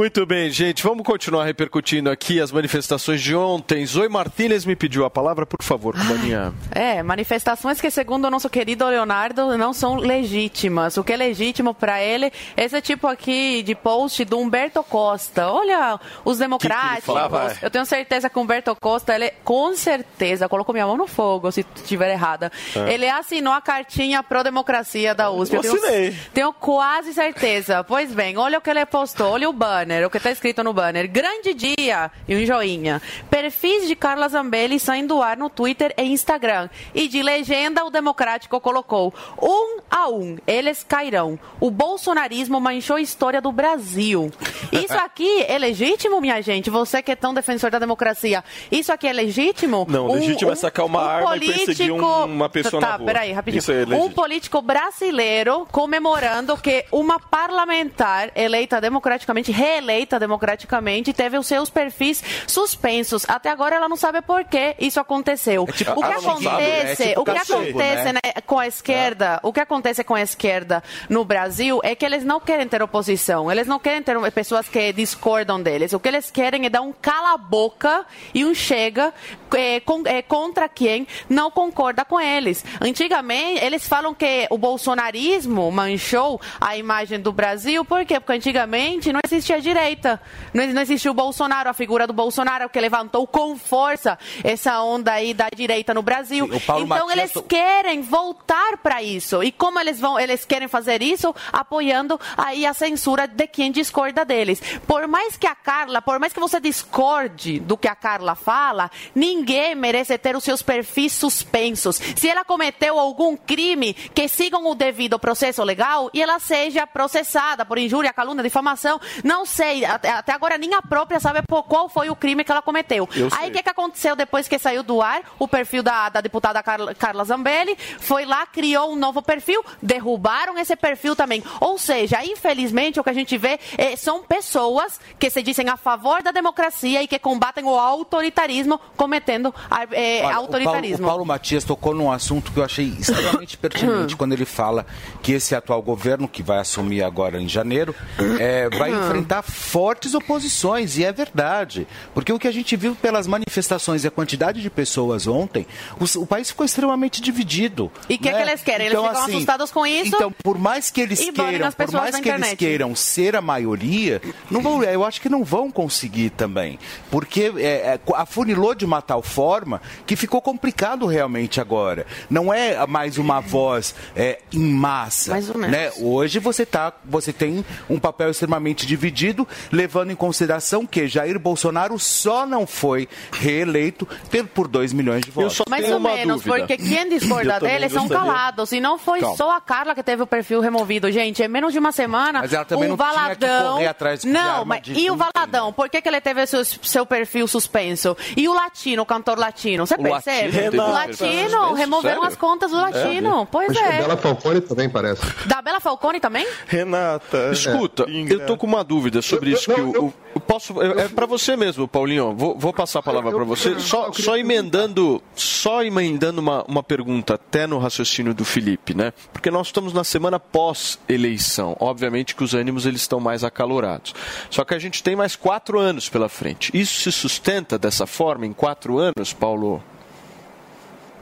Muito bem, gente. Vamos continuar repercutindo aqui as manifestações de ontem. Zoe Martínez me pediu a palavra, por favor, Maninha. É, manifestações que, segundo o nosso querido Leonardo, não são legítimas. O que é legítimo para ele, esse tipo aqui de post do Humberto Costa. Olha, os democráticos. fala? Vai. eu tenho certeza que o Humberto Costa, ele com certeza, colocou minha mão no fogo se estiver errada. É. Ele assinou a cartinha pró-democracia da USP. Eu tenho- assinei. tenho quase certeza. Pois bem, olha o que ele postou, olha o banner, o que está escrito no banner. Grande dia e um joinha. Perfis de Carla Zambelli saem do ar no Twitter e Instagram. E de legenda, o Democrático colocou: um a um, eles cairão. O bolsonarismo manchou a história do Brasil. Isso aqui é legítimo, minha gente? Você que é tão defensor da democracia. Isso aqui é legítimo? Não, legítimo é sacar uma arma e perseguir um- uma pessoa tá, na rua. peraí, rapidinho. Isso é um político brasileiro comemorando que uma parlamentar eleita democraticamente, reeleita democraticamente, teve os seus perfis suspensos. Até agora ela não sabe por que isso aconteceu. tipo o que né? acontece, É tipo o que castigo, acontece né? né, com a esquerda, o que acontece com a esquerda no Brasil é que eles não querem ter oposição, eles não querem ter pessoas que discordam deles. O que eles querem é dar um cala-boca e um chega eh, com- eh, contra quem não concorda com eles. Antigamente, eles falam que o bolsonarismo manchou a imagem do Brasil, por quê? Porque antigamente não existia direita, não, não existia o Bolsonaro, a figura do Bolsonaro que levantou com força essa onda aí da direita no Brasil. Sim, então Matias- eles querem voltar para isso. E como eles vão, eles querem fazer isso apoiando aí a censura de quem discorda deles. Por mais que a Carla, por mais que você discorde do que a Carla fala, ninguém merece ter os seus perfis suspensos. Se ela cometeu algum crime, que sigam o devido processo legal e ela seja processada por injúria, calúnia, difamação. Não sei, até, agora nem a própria sabe qual foi o crime que ela cometeu. Eu Aí o que, que aconteceu depois que saiu do ar o perfil da, da deputada Carla, Carla Zambelli? Foi lá, criou um novo perfil, derrubaram esse perfil também. Ou seja, infelizmente, o que a gente vê é, são pessoas que se dizem a favor da democracia e que combatem o autoritarismo, cometendo é, Olha, o Paulo- autoritarismo. O Paulo, Matias tocou num assunto que eu achei extremamente pertinente quando ele fala que esse atual governo, que vai assumir agora em janeiro, é, vai Hum. Enfrentar fortes oposições, e é verdade. Porque o que a gente viu pelas manifestações e a quantidade de pessoas ontem, os- o, país ficou extremamente dividido. E o que, né? que eles querem? Eles Então, ficam assim, assustados com isso? Então, por mais que eles queiram, por mais que eles internet. queiram ser a maioria, não vão, eu acho que não vão conseguir também. Porque é, é, afunilou de uma tal forma que ficou complicado realmente agora. Não é mais uma voz é, em massa. Mais ou menos. Né? Hoje você, tá, você tem um papel extremamente dividido, levando em consideração que Jair Bolsonaro só não foi reeleito por- por 2 milhões de votos. Mais ou menos, porque quem discorda deles são calados. E não foi Calma. só a Carla que teve o perfil removido, gente. É menos de uma semana. Mas ela também o não tinha que Valadão. correr atrás de não, mas de e o. Valadão? Por que, que ele teve seu, seu perfil suspenso? E o latino, o cantor latino? Você percebe? Latino o latino, removeram Sério? as contas do latino. Pois Acho que a é. Bela Falcone também parece. Da Bela Falcone também? Renata. Escuta, eu tô com uma dúvida sobre isso. que o, o- posso, é, é para você mesmo, Paulinho. Vou, vou passar a palavra para você. Só, só emendando, só emendando uma, uma pergunta até no raciocínio do Felipe, né? Porque nós estamos na semana pós-eleição. Obviamente que os ânimos eles estão mais acalorados. Só que a gente tem mais quatro anos pela frente. Isso se sustenta dessa forma em quatro anos, Paulo?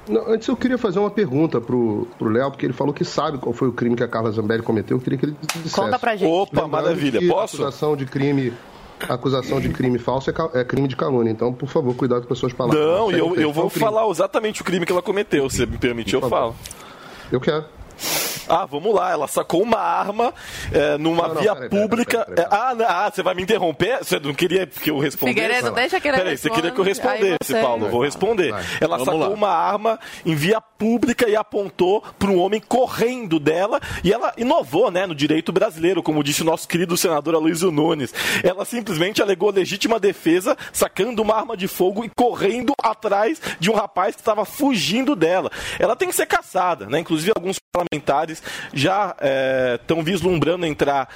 Não, antes eu queria fazer uma pergunta pro, pro Léo, porque ele falou que sabe qual foi o crime que a Carla Zambelli cometeu. Eu queria que ele dissesse. Conta pra gente. Opa, Lembrando maravilha. Posso? acusação de crime acusação de crime falso é, é crime de calúnia. Então, por favor, cuidado com as suas palavras. Não, e eu, eu vou falar exatamente o crime que ela cometeu. Se me permitir, eu falo. Eu quero. Ah, vamos lá. Ela sacou uma arma é, numa Não, não, via pública. peraí, peraí, É, ah, não, ah, você vai me interromper? Você não queria que eu respondesse? Figueiredo, deixa que ele Peraí, você queria que eu respondesse, você- Paulo. Vou responder. Vai. Ela Vamos sacou lá. uma arma em via pública e apontou para um homem correndo dela. E ela inovou, né, no direito brasileiro, como disse o nosso querido senador Aloysio Nunes. Ela simplesmente alegou legítima defesa, sacando uma arma de fogo e correndo atrás de um rapaz que estava fugindo dela. Ela tem que ser caçada, né? Inclusive alguns parlamentares já estão vislumbrando entrar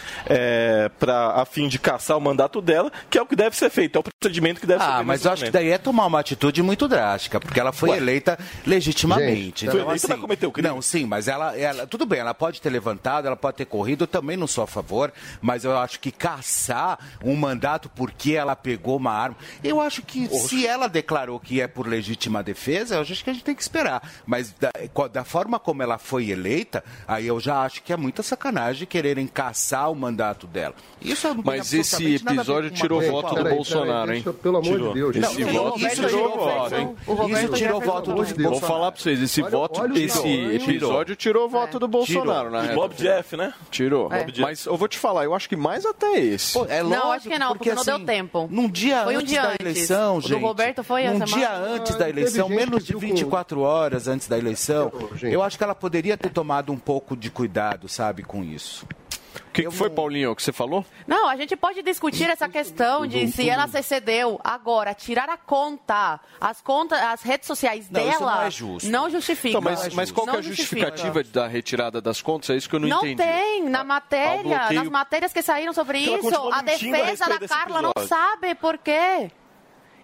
para a fim de caçar o mandato dela, que é o que deve ser feito, é o procedimento que deve ser Ah, feito. mas nesse eu acho que daí é tomar uma atitude muito drástica, porque ela foi Ué. eleita legitimamente. Gente, foi eleita pra cometer o crime. Não, sim, mas ela, ela. Tudo bem, ela pode ter levantado, ela pode ter corrido, eu também não sou a favor, mas eu acho que caçar um mandato porque ela pegou uma arma. Eu acho que se ela declarou que é por legítima defesa, eu acho que a gente tem que esperar. Mas da, da forma como ela foi eleita, aí eu já acho que é muita sacanagem quererem caçar o mandato dela. Isso não Mas esse episódio tirou voto do. Bolsonaro, hein? Pelo amor Tirou. de Deus. Esse Não, voto tirou voto, hein? O Isso tirou voto do Deus. Vou falar pra vocês, esse Olha- voto, olha o esse episódio tirou voto do Bolsonaro, Tirou. na E Bob Jeff, né? Tirou. É. Mas eu vou te falar, eu acho que mais até esse. É não, lógico, acho que não, porque, não assim, deu tempo. Num dia Foi um antes dia da antes. eleição, O do gente. Roberto foi a Num semana- dia antes da eleição, menos de viu com- 24 horas antes da eleição. Eu acho que ela poderia ter tomado um pouco de cuidado, sabe, com isso. O que, que foi, Paulinho, que você falou? Não, a gente pode discutir essa questão de se ela se cedeu. Agora, tirar a conta, as contas, as redes sociais Não, isso dela, não é justo. não justifica. Então, mas, mas qual que é a Não justifica. justificativa da retirada das contas? É isso que eu não, Não entendi. tem, na matéria, bloqueio- nas matérias que saíram sobre Ela isso, a a defesa respeito da Carla não sabe por quê.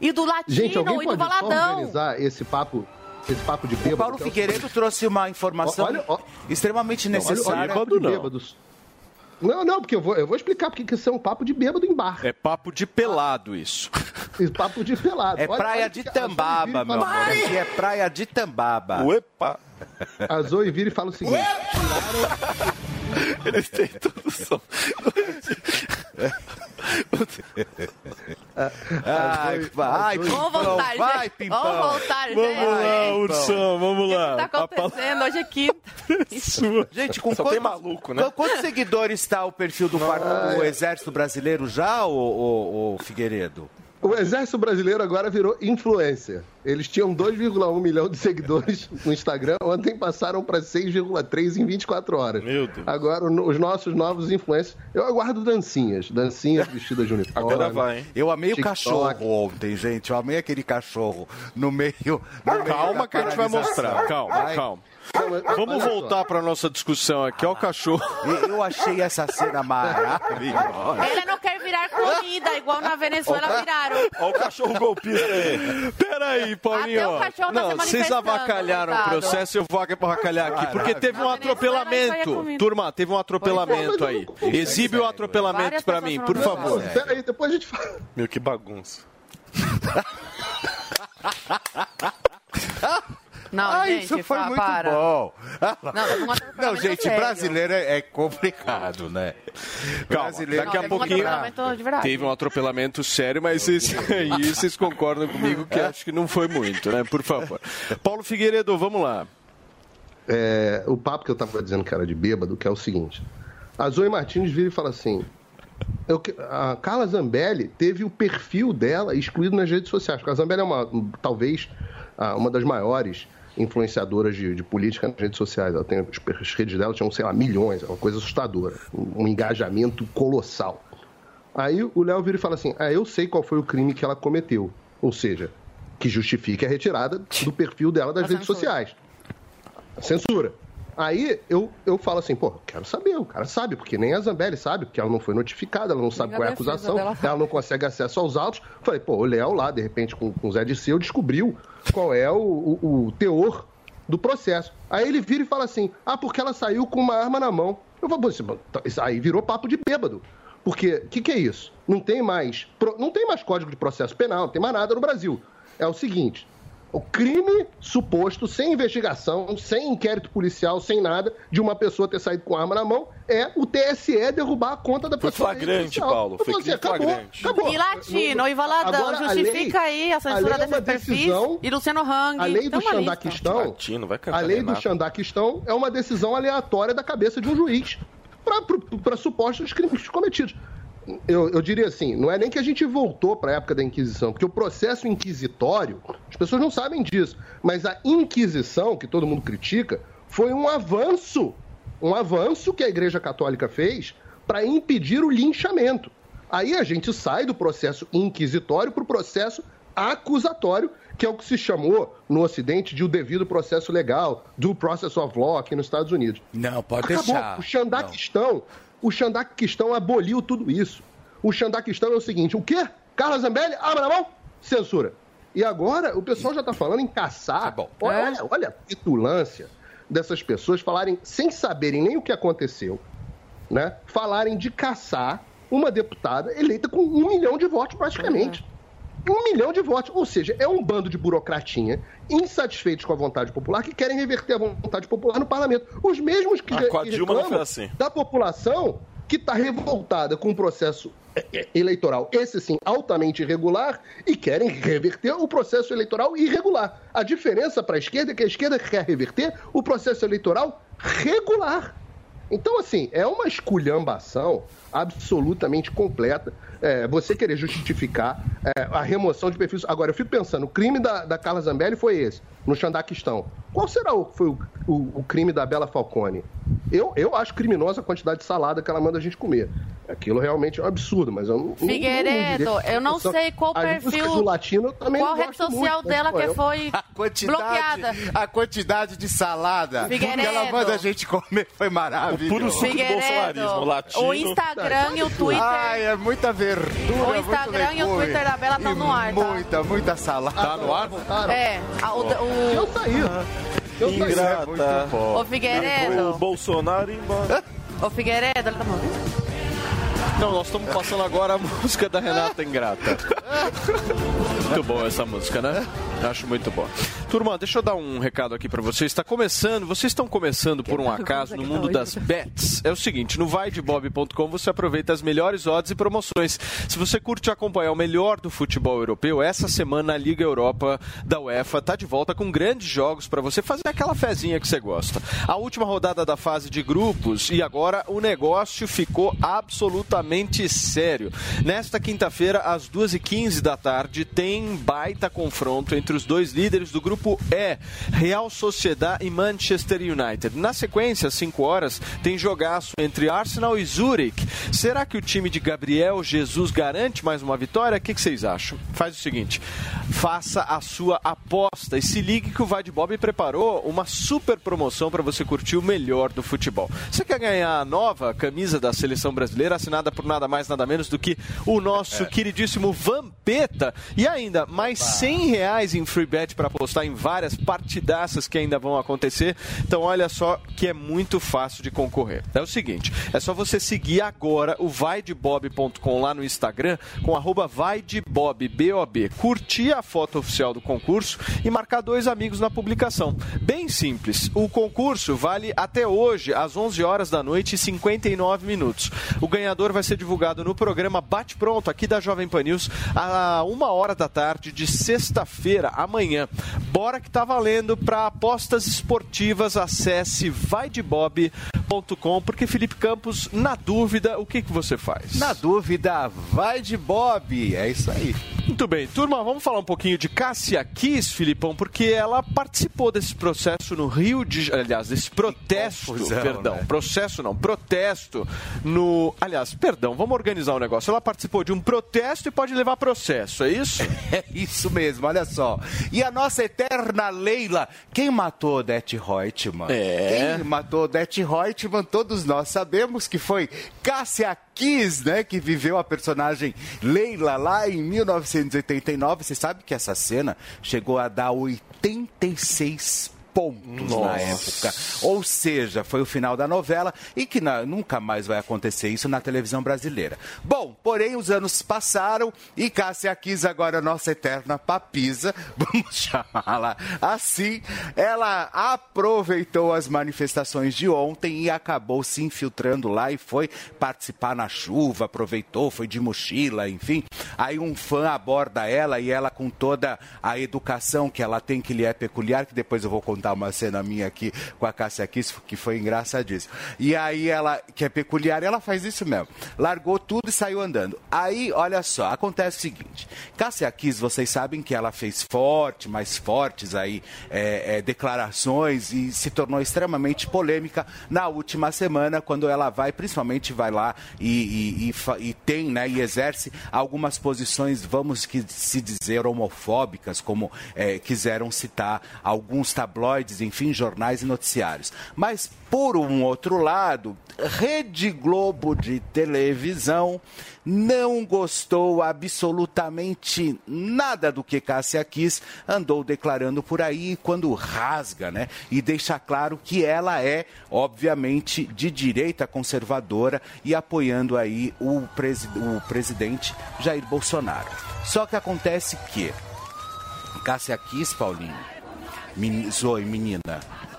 E do latino Gente, e do valadão. organizar esse papo, esse papo de bêbado? O Paulo que é o Figueiredo trouxe uma informação Olha, ó. extremamente Não, olha- olha necessária. o papo de bêbados. Não, não, porque eu vou, eu vou explicar porque que isso é um papo de bêbado em bar. É papo de pelado isso. Esse papo de pelado. É Olha- praia olha de Tambaba, meu amor. Aqui é praia de Tambaba. Uepa! A Zoe vira e fala o seguinte. Eles têm tudo som. Ai, vai, Vamos voltar, vai, gente. Pimpão. Vamos voltar, gente. Vamos lá, Ursão, vamos O lá. que tá acontecendo hoje aqui? é sua. Gente, com Só quantos, maluco, né? Quantos seguidores está o perfil do, do Exército Brasileiro já, o, o, o Figueiredo? O Exército Brasileiro agora virou influencer. Eles tinham 2,1 milhão de seguidores no Instagram, ontem passaram para 6,3 em 24 horas. Meu Deus. Agora, os nossos novos influencers. Eu aguardo dancinhas, dancinhas vestidas de uniforme. Agora vai, hein? Eu amei o cachorro ontem, gente. Eu amei aquele cachorro no meio. no meio Calma da que a gente vai mostrar. Calma, Vai. calma. Vamos voltar para nossa discussão aqui. Olha o cachorro. Eu achei essa cena maravilhosa. Ele não quer virar comida, igual na Venezuela viraram. Olha o cachorro golpista aí. Peraí, Paulinho. Até o cachorro tá Não, se vocês avacalharam o processo, eu vou avacalhar aqui. Porque teve um atropelamento. Turma, teve um atropelamento é. aí. Exibe o atropelamento pessoas mim, por favor. Peraí, depois a gente fala. Meu, que bagunça. Não, Ah, gente, isso foi fa- muito para. bom. Não, um atropelamento Não, gente, sério. brasileiro é é complicado, né? Calma, Brasileiro daqui a teve um pouquinho verdade. teve um atropelamento sério, mas esse aí vocês concordam comigo que acho que não foi muito, né? Por favor. Paulo Figueiredo, vamos lá. É, o papo que eu tava dizendo que era de bêbado, que é o seguinte. A Zoe Martins vira e fala assim. eu a Carla Zambelli teve o perfil dela excluído nas redes sociais. Porque a Zambelli é uma, talvez, uma das maiores influenciadoras de, de política nas redes sociais. Ela tem, as redes dela tinham, sei lá, milhões, é uma coisa assustadora. Um, um engajamento colossal. Aí o Léo vira e fala assim: Ah, eu sei qual foi o crime que ela cometeu. Ou seja, que justifique a retirada do perfil dela das A redes censura. sociais. A censura. Aí eu, eu falo assim, pô, quero saber, o cara sabe, porque nem a Zambelli sabe, porque ela não foi notificada, ela não sabe qual é a acusação, ela não consegue acesso aos autos. Falei, pô, o Léo lá, de repente, com, com o Zé Disseu, descobriu qual é o, o- o teor do processo. Aí ele vira e fala assim, ah, porque ela saiu com uma arma na mão. Eu falo, pô, isso, aí virou papo de bêbado. Porque, o que, que é isso? Não tem mais, não tem mais código de processo penal, não tem mais nada no Brasil. É o seguinte, O crime suposto, sem investigação, sem inquérito policial, sem nada, de uma pessoa ter saído com arma na mão, é o TSE derrubar a conta da Foi pessoa. flagrante. Paulo, foi Então, crime acabou, flagrante. acabou. E Latino, e Valadão, Agora, a justifica lei- aí a a censura lei é perfis. decisão- E Luciano Hang. A lei do tem uma lista. Xandaquistão, Latino, vai cantar a lei do. Xandaquistão é uma decisão aleatória da cabeça de um juiz para supostos crimes cometidos. Eu, eu diria assim, não é nem que a gente voltou para a época da Inquisição, porque o processo inquisitório, as pessoas não sabem disso, mas a Inquisição, que todo mundo critica, foi um avanço, um avanço que a Igreja Católica fez para impedir o linchamento. Aí a gente sai do processo inquisitório para o processo acusatório, que é o que se chamou no Ocidente de o devido processo legal, do process of law aqui nos Estados Unidos. Não, pode Acabou. deixar. O Xandaquistão, o Xandaquistão aboliu tudo isso. O Xandaquistão é o seguinte, o quê? Carla Zambelli, arma na mão, censura. E agora o pessoal já está falando em caçar. Olha, olha, olha a petulância dessas pessoas falarem, sem saberem nem o que aconteceu, né? Falarem de caçar uma deputada eleita com um milhão de votos praticamente. Um milhão de votos. Ou seja, é um bando de burocratinha insatisfeitos com a vontade popular que querem reverter a vontade popular no parlamento. Os mesmos que, Ah, que reclamam assim. da população que está revoltada com o processo eh, eh, eleitoral, esse sim, altamente irregular, e querem reverter o processo eleitoral irregular. A diferença para a esquerda é que a esquerda quer reverter o processo eleitoral regular. Então, assim, é uma esculhambação absolutamente completa. é, você querer justificar é, a remoção de perfis. Agora, eu fico pensando, o crime da, da Carla Zambelli foi esse, no Xandaquistão. Qual será o, foi o, o- o crime da Bela Falcone? Eu, eu acho criminosa a quantidade de salada que ela manda a gente comer. Aquilo realmente é um absurdo, mas eu não. não- não Figueiredo, eu não sei qual As músicas perfil- do latino eu também Qual rede social muito, dela que foi A bloqueada? a quantidade de salada que Figueiredo. ela manda a gente comer foi maravilhoso. O puro suco do bolsonarismo latino. o Instagram e o Twitter. Ai, é muita verdura, O muito Instagram e o. Twitter da Bela estão E no ar, tá? Muita, muita salada. Tá no ar? É, a- o, Eu o. Eu saí. Ingrata. Ô, Figueiredo. O Bolsonaro embora. Ô Figueiredo, ele tá me ouvindo? Não, nós estamos passando agora a música da Renata Ingrata. Muito boa essa música, né? Acho muito boa. Turma, deixa eu dar um recado aqui pra vocês. Está começando, vocês estão começando por um acaso no mundo das bets. É o seguinte, no vaidebob.com você aproveita as melhores odds e promoções. Se você curte acompanhar o melhor do futebol europeu, essa semana a Liga Europa da UEFA tá de volta com grandes jogos para você fazer aquela fezinha que você gosta. A última rodada da fase de grupos e agora o negócio ficou absolutamente sério. Nesta quinta-feira, às 2h15 da tarde, tem baita confronto entre os dois líderes do grupo E, Real Sociedad e Manchester United. Na sequência, às 5 horas, tem jogaço entre Arsenal e Zurich. Será que o time de Gabriel Jesus garante mais uma vitória? O que, que vocês acham? Faz o seguinte, faça a sua aposta e se ligue que o Vai de Bob preparou uma super promoção para você curtir o melhor do futebol. Você quer ganhar a nova camisa da seleção brasileira, assinada por nada mais nada menos do que o nosso queridíssimo Vampeta e ainda mais 100 reais em free bet para apostar em várias partidaças que ainda vão acontecer. Então olha só que é muito fácil de concorrer. É o seguinte, é só você seguir agora o vaidebob.com lá no Instagram com arroba vaidebob, B-O-B, curtir a foto oficial do concurso e marcar dois amigos na publicação. Bem simples. O concurso vale até hoje, às 11 horas da noite e 59 minutos. O ganhador vai ser divulgado no programa Bate Pronto, aqui da Jovem Pan News, a uma hora da tarde de sexta-feira, amanhã. Bora que tá valendo para apostas esportivas, acesse vaidebob.com, porque Felipe Campos, na dúvida, o que, que você faz? Na dúvida, vai de Bob. É isso aí. Muito bem, turma, vamos falar um pouquinho de Cássia Kiss, Filipão, porque ela participou desse processo no Rio de aliás, desse protesto, confusão, perdão, né? processo não, protesto no, aliás, perdão, vamos organizar o negócio. Ela participou de um protesto e pode levar processo, é isso? É isso mesmo, olha só. E a nossa eterna Leila, quem matou Odete Reutemann? É. Quem matou Odete Reutemann, todos nós sabemos que foi Cássia Kiss, né, que viveu a personagem Leila lá em 1989. Você sabe que essa cena chegou a dar 86 pontos na época. Ou seja, foi o final da novela e que na- nunca mais vai acontecer isso na televisão brasileira. Bom, porém os anos passaram e Cássia Kiss, agora nossa eterna papisa, vamos chamá-la assim, ela aproveitou as manifestações de ontem e acabou se infiltrando lá e foi participar na chuva, aproveitou, foi de mochila, enfim. Aí um fã aborda ela e ela com toda a educação que ela tem, que lhe é peculiar, que depois eu vou contar uma cena minha aqui com a Cássia Kiss, que foi engraçadíssimo. E aí ela, que é peculiar, ela faz isso mesmo. Largou tudo e saiu andando. Aí, olha só, acontece o seguinte. Cássia Kiss, vocês sabem que ela fez forte, mais fortes aí, é, é, declarações e se tornou extremamente polêmica na última semana, quando ela vai, principalmente vai lá e, e- e e tem, né, e exerce algumas posições, vamos que se dizer, homofóbicas, como é, quiseram citar alguns tabloides, enfim, jornais e noticiários. Mas, por um outro lado, Rede Globo de televisão não gostou absolutamente nada do que Cássia Kiss andou declarando por aí quando rasga, né? E deixa claro que ela é, obviamente, de direita conservadora e apoiando aí o, presi- o presidente Jair Bolsonaro. Só que acontece que Cássia Kiss, Paulinho, meni- Zoe, menina,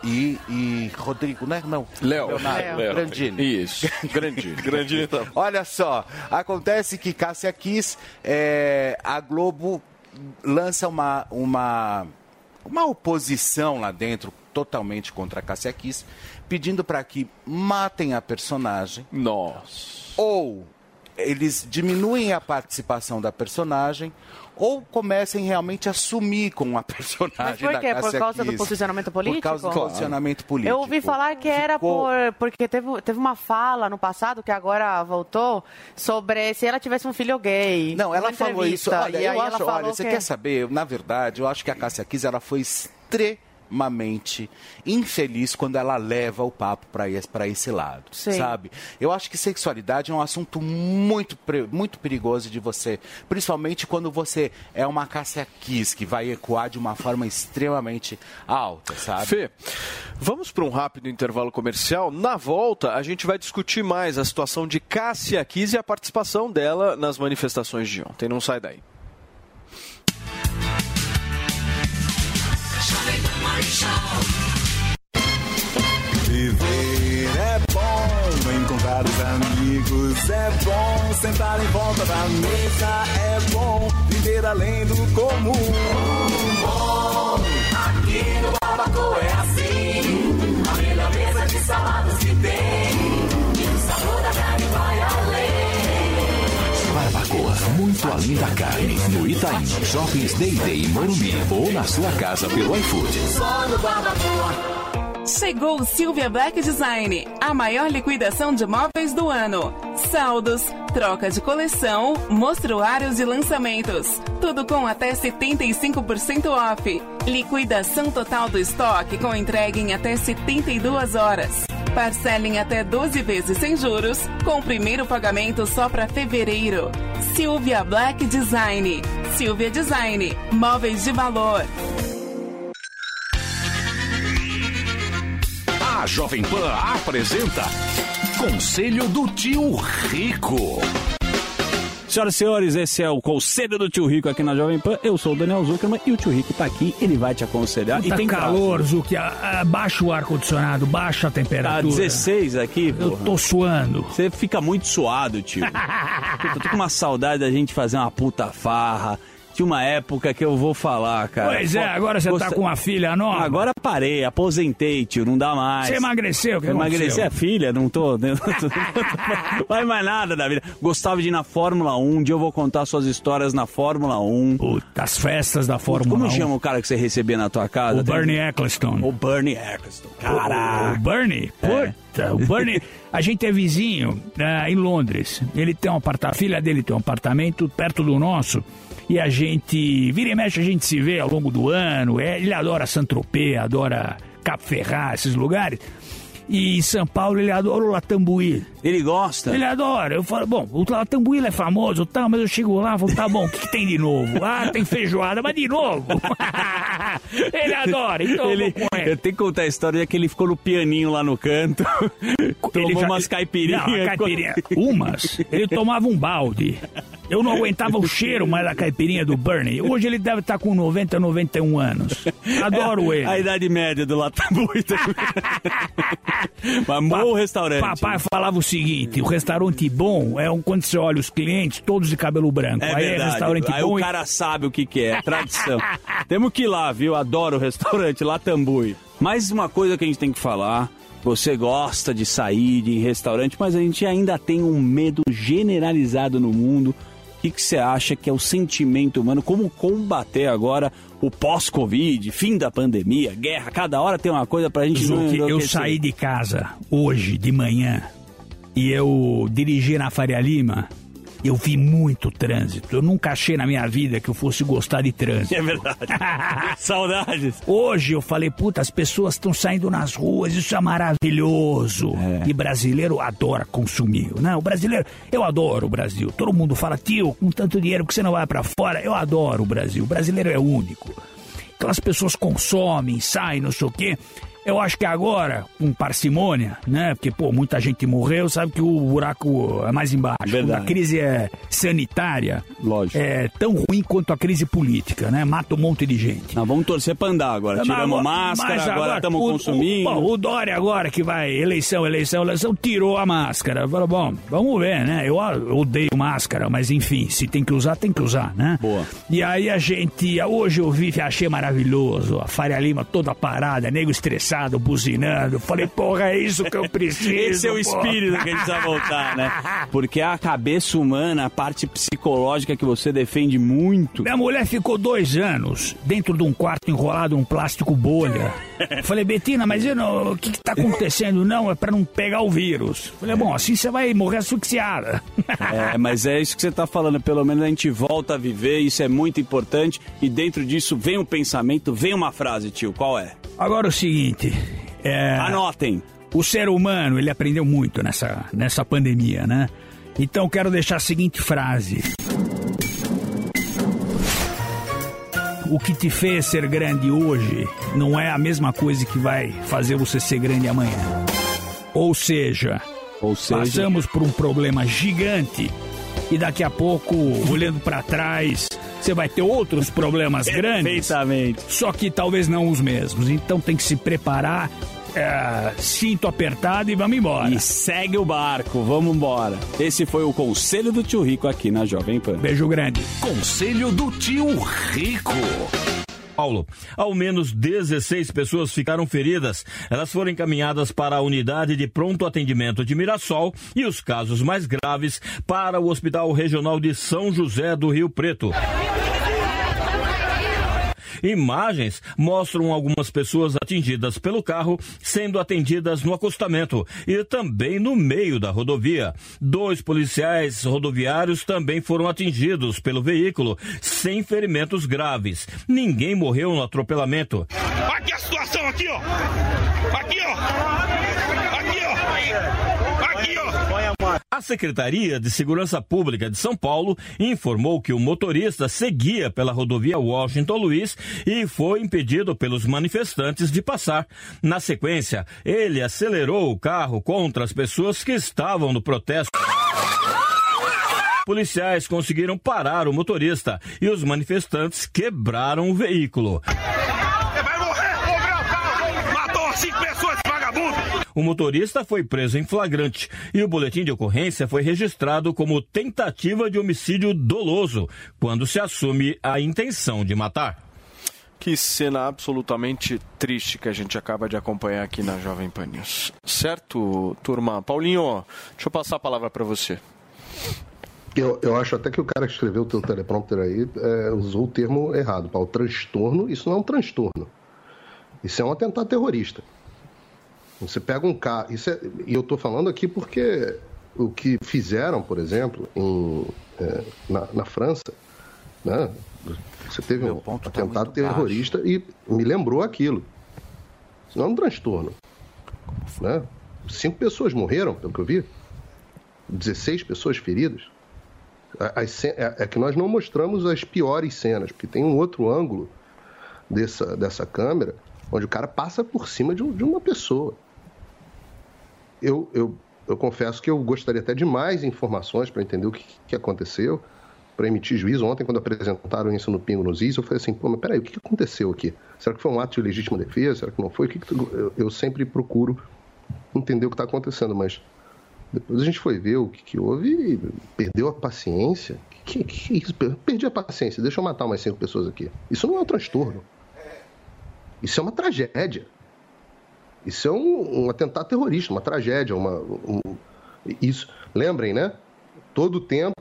e, e Rodrigo, né? Não. Léo. Leonardo, Léo. Grandini. Isso. Grandini. Grandini tá. Olha só, acontece que Cássia Kiss, é, a Globo lança uma, uma, uma oposição lá dentro, totalmente contra a Cássia Kiss, pedindo para que matem a personagem. Nossa. Ou eles diminuem a participação da personagem, ou comecem realmente a sumir com a personagem Mas por quê? Por causa do Kiss. posicionamento político? Por causa do posicionamento político. Eu ouvi falar que era Ficou- por, porque teve, teve uma fala no passado, que agora voltou, sobre se ela tivesse um filho gay. Não, ela falou isso. Olha, e aí eu ela acho, falou olha, você que- quer saber? Na verdade, eu acho que a Cássia Kiss ela foi extremamente infeliz quando ela leva o papo para esse, pra esse lado, Sim. sabe? Eu acho que sexualidade é um assunto muito, muito perigoso de você, principalmente quando você é uma Cássia Kiss que vai ecoar de uma forma extremamente alta, sabe? Fê, vamos para um rápido intervalo comercial. Na volta, a gente vai discutir mais a situação de Cássia Kiss e a participação dela nas manifestações de ontem. Não sai daí. Viver é bom, encontrar os amigos é bom, sentar em volta da mesa é bom, viver além do comum. Bom, aqui no Barbacoa é assim, a melhor mesa de saladas que tem, muito além da carne. No Itaim, Shoppings Day Day Morumbi ou na sua casa pelo iFood. Chegou Silvia Black Design, a maior liquidação de móveis do ano. Saldos, troca de coleção, mostruários e lançamentos. Tudo com até 75% off. Liquidação total do estoque com entrega em até 72 horas. Parcelem até 12 vezes sem juros, com o primeiro pagamento só para fevereiro. Silvia Black Design. Silvia Design. Móveis de valor. A Jovem Pan apresenta Conselho do Tio Rico. Senhoras e senhores, esse é o Conselho do Tio Rico aqui na Jovem Pan. Eu sou o Daniel Zuckerman e o Tio Rico tá aqui, ele vai te aconselhar. Tá e tem calor, Zuki. ah, Baixa o ar-condicionado, baixa a Tá temperatura. 16 aqui, Eu tô suando. Você fica muito suado, tio. Puta, tô com uma saudade da gente fazer uma puta farra. Tinha uma época que eu vou falar, cara. Pois é, agora você tá Gosta- com uma filha nova. Agora parei, aposentei, tio, não dá mais. Você emagreceu, que Eu Emagreci a filha, não tô. Não faz mais nada da vida. Gostava de ir na Fórmula 1, um dia eu vou contar suas histórias na Fórmula 1. Puta, as festas da Fórmula Como 1. chama o cara que você recebia na tua casa? O Bernie Eccleston. O Bernie Eccleston. Caraca. O Bernie? É. Puta, o Bernie... A gente é vizinho ah, em Londres. Ele tem um apartamento, a filha dele tem um apartamento perto do nosso. E a gente, vira e mexe, a gente se vê ao longo do ano. É, ele adora Saint-Tropez, adora Cap Ferrat, esses lugares. E em São Paulo ele adora o Latambuí. Ele gosta? Ele adora. Eu falo, bom, o Latambuí é famoso, tá, mas eu chego lá e falo, tá bom, o que, que tem de novo? Ah, tem feijoada, mas de novo. ele adora, então ele, eu ele. tenho que contar a história que ele ficou no pianinho lá no canto, tomou já- umas caipirinhas. Não, caipirinha. Umas. Ele tomava um balde. Eu não aguentava o cheiro mais da caipirinha do Bernie. Hoje ele deve estar com 90, 91 anos. Adoro ele. É, A idade média do Latambuí também. Mas bom restaurante. Papai falava o seguinte: o restaurante bom é um quando você olha os clientes, todos de cabelo branco. É Aí é verdade. restaurante Aí bom. o e- cara sabe o que, que é, tradição. Temos que ir lá, viu? Adoro o restaurante Latambui. Mais uma coisa que a gente tem que falar. Você gosta de sair de restaurante, mas a gente ainda tem um medo generalizado no mundo. O que, que você acha que é o sentimento humano? Como combater agora o pós-Covid, fim da pandemia, guerra? Cada hora tem uma coisa pra gente não Zucchi, eu saí de casa hoje de manhã e eu dirigi na Faria Lima. Eu vi muito trânsito. Eu nunca achei na minha vida que eu fosse gostar de trânsito. É verdade. Saudades. Hoje eu falei, puta, as pessoas estão saindo nas ruas, isso é maravilhoso. E brasileiro adora consumir, né? O brasileiro, eu adoro o Brasil. Todo mundo fala, tio, com tanto dinheiro que você não vai pra fora, eu adoro o Brasil. O brasileiro é único. Então as pessoas consomem, saem, não sei o quê. Eu acho que agora, com parcimônia, né? Porque, pô, muita gente morreu, sabe que o buraco é mais embaixo. Quando Verdade. a crise é sanitária, Lógico. é tão ruim quanto a crise política, né? Mata um monte de gente. Nós vamos torcer pra andar agora. Mas Tiramos agora- máscara, mas agora estamos consumindo. O, bom, o Dória agora que vai, eleição, eleição, eleição, tirou a máscara. Falou, bom, vamos ver, né? Eu eu odeio máscara, mas enfim, se tem que usar, tem que usar, né? Boa. E aí a gente, hoje eu vi, achei maravilhoso, a Faria Lima toda parada, nego estressado, buzinando. Falei, porra, é isso que eu preciso. Esse é o porra. espírito que a gente precisa voltar, né? Porque a cabeça humana, a parte psicológica que você defende muito. Minha mulher ficou dois anos dentro de um quarto enrolado num plástico bolha. Falei, Betina, mas eu não- o que, que tá acontecendo? Não, é pra não pegar o vírus. Falei, bom, assim você vai morrer asfixiada. É, mas é isso que você tá falando. Pelo menos a gente volta a viver, isso é muito importante. E dentro disso vem um pensamento, vem uma frase, tio. Qual é? Agora o seguinte. É, Anotem. O ser humano, ele aprendeu muito nessa, nessa pandemia, né? Então quero deixar a seguinte frase. O que te fez ser grande hoje não é a mesma coisa que vai fazer você ser grande amanhã. Ou seja, Ou seja- passamos por um problema gigante e daqui a pouco, olhando pra trás, você vai ter outros problemas grandes. Perfeitamente. Só que talvez não os mesmos. Então tem que se preparar, é, cinto apertado e vamos embora. E segue o barco, vamos embora. Esse foi o conselho do tio Rico aqui na Jovem Pan. Beijo grande. Conselho do tio Rico. Paulo. Ao menos 16 pessoas ficaram feridas. Elas foram encaminhadas para a unidade de pronto atendimento de Mirassol e os casos mais graves para o Hospital Regional de São José do Rio Preto. Imagens mostram algumas pessoas atingidas pelo carro sendo atendidas no acostamento e também no meio da rodovia. Dois policiais rodoviários também foram atingidos pelo veículo, sem ferimentos graves. Ninguém morreu no atropelamento. Aqui a situação, aqui, ó. Aqui, ó. Aqui, ó. A Secretaria de Segurança Pública de São Paulo informou que o motorista seguia pela rodovia Washington Luiz e foi impedido pelos manifestantes de passar. Na sequência, ele acelerou o carro contra as pessoas que estavam no protesto. Policiais conseguiram parar o motorista e os manifestantes quebraram o veículo. Vai morrer, quebrar o carro. Matou cinco pessoas, esse vagabundo. O motorista foi preso em flagrante e o boletim de ocorrência foi registrado como tentativa de homicídio doloso, quando se assume a intenção de matar. Que cena absolutamente triste que a gente acaba de acompanhar aqui na Jovem Pan News. Certo, turma? Paulinho, deixa eu passar a palavra para você. Eu, eu acho até que o cara que escreveu o teu teleprompter aí é, usou o termo errado, Paulo. Transtorno, isso não é um transtorno. Isso é um atentado terrorista. Você pega um carro. Isso é, e eu estou falando aqui porque o que fizeram, por exemplo, em, é, na, na França, né? Você teve um atentado terrorista e me lembrou aquilo. Isso não é um transtorno. Né? cinco pessoas morreram, pelo que eu vi. 16 pessoas feridas. As É é que nós não mostramos as piores cenas, porque tem um outro ângulo dessa, dessa câmera onde o cara passa por cima de, de uma pessoa. Eu, eu, eu confesso que eu gostaria até de mais informações para entender o que, que aconteceu, para emitir juízo. Ontem, quando apresentaram isso no Pingo nos Is, eu falei assim: pô, mas peraí, o que aconteceu aqui? Será que foi um ato de legítima defesa? Será que não foi? O que que tu- eu, eu sempre procuro entender o que está acontecendo, mas depois a gente foi ver o que, que houve e perdeu a paciência. Que, que, que isso? Perdi a paciência, deixa eu matar umas cinco pessoas aqui. Isso não é um transtorno. Isso é uma tragédia. Isso é um, um atentado terrorista, uma tragédia, uma, um- isso. Lembrem, né? Todo tempo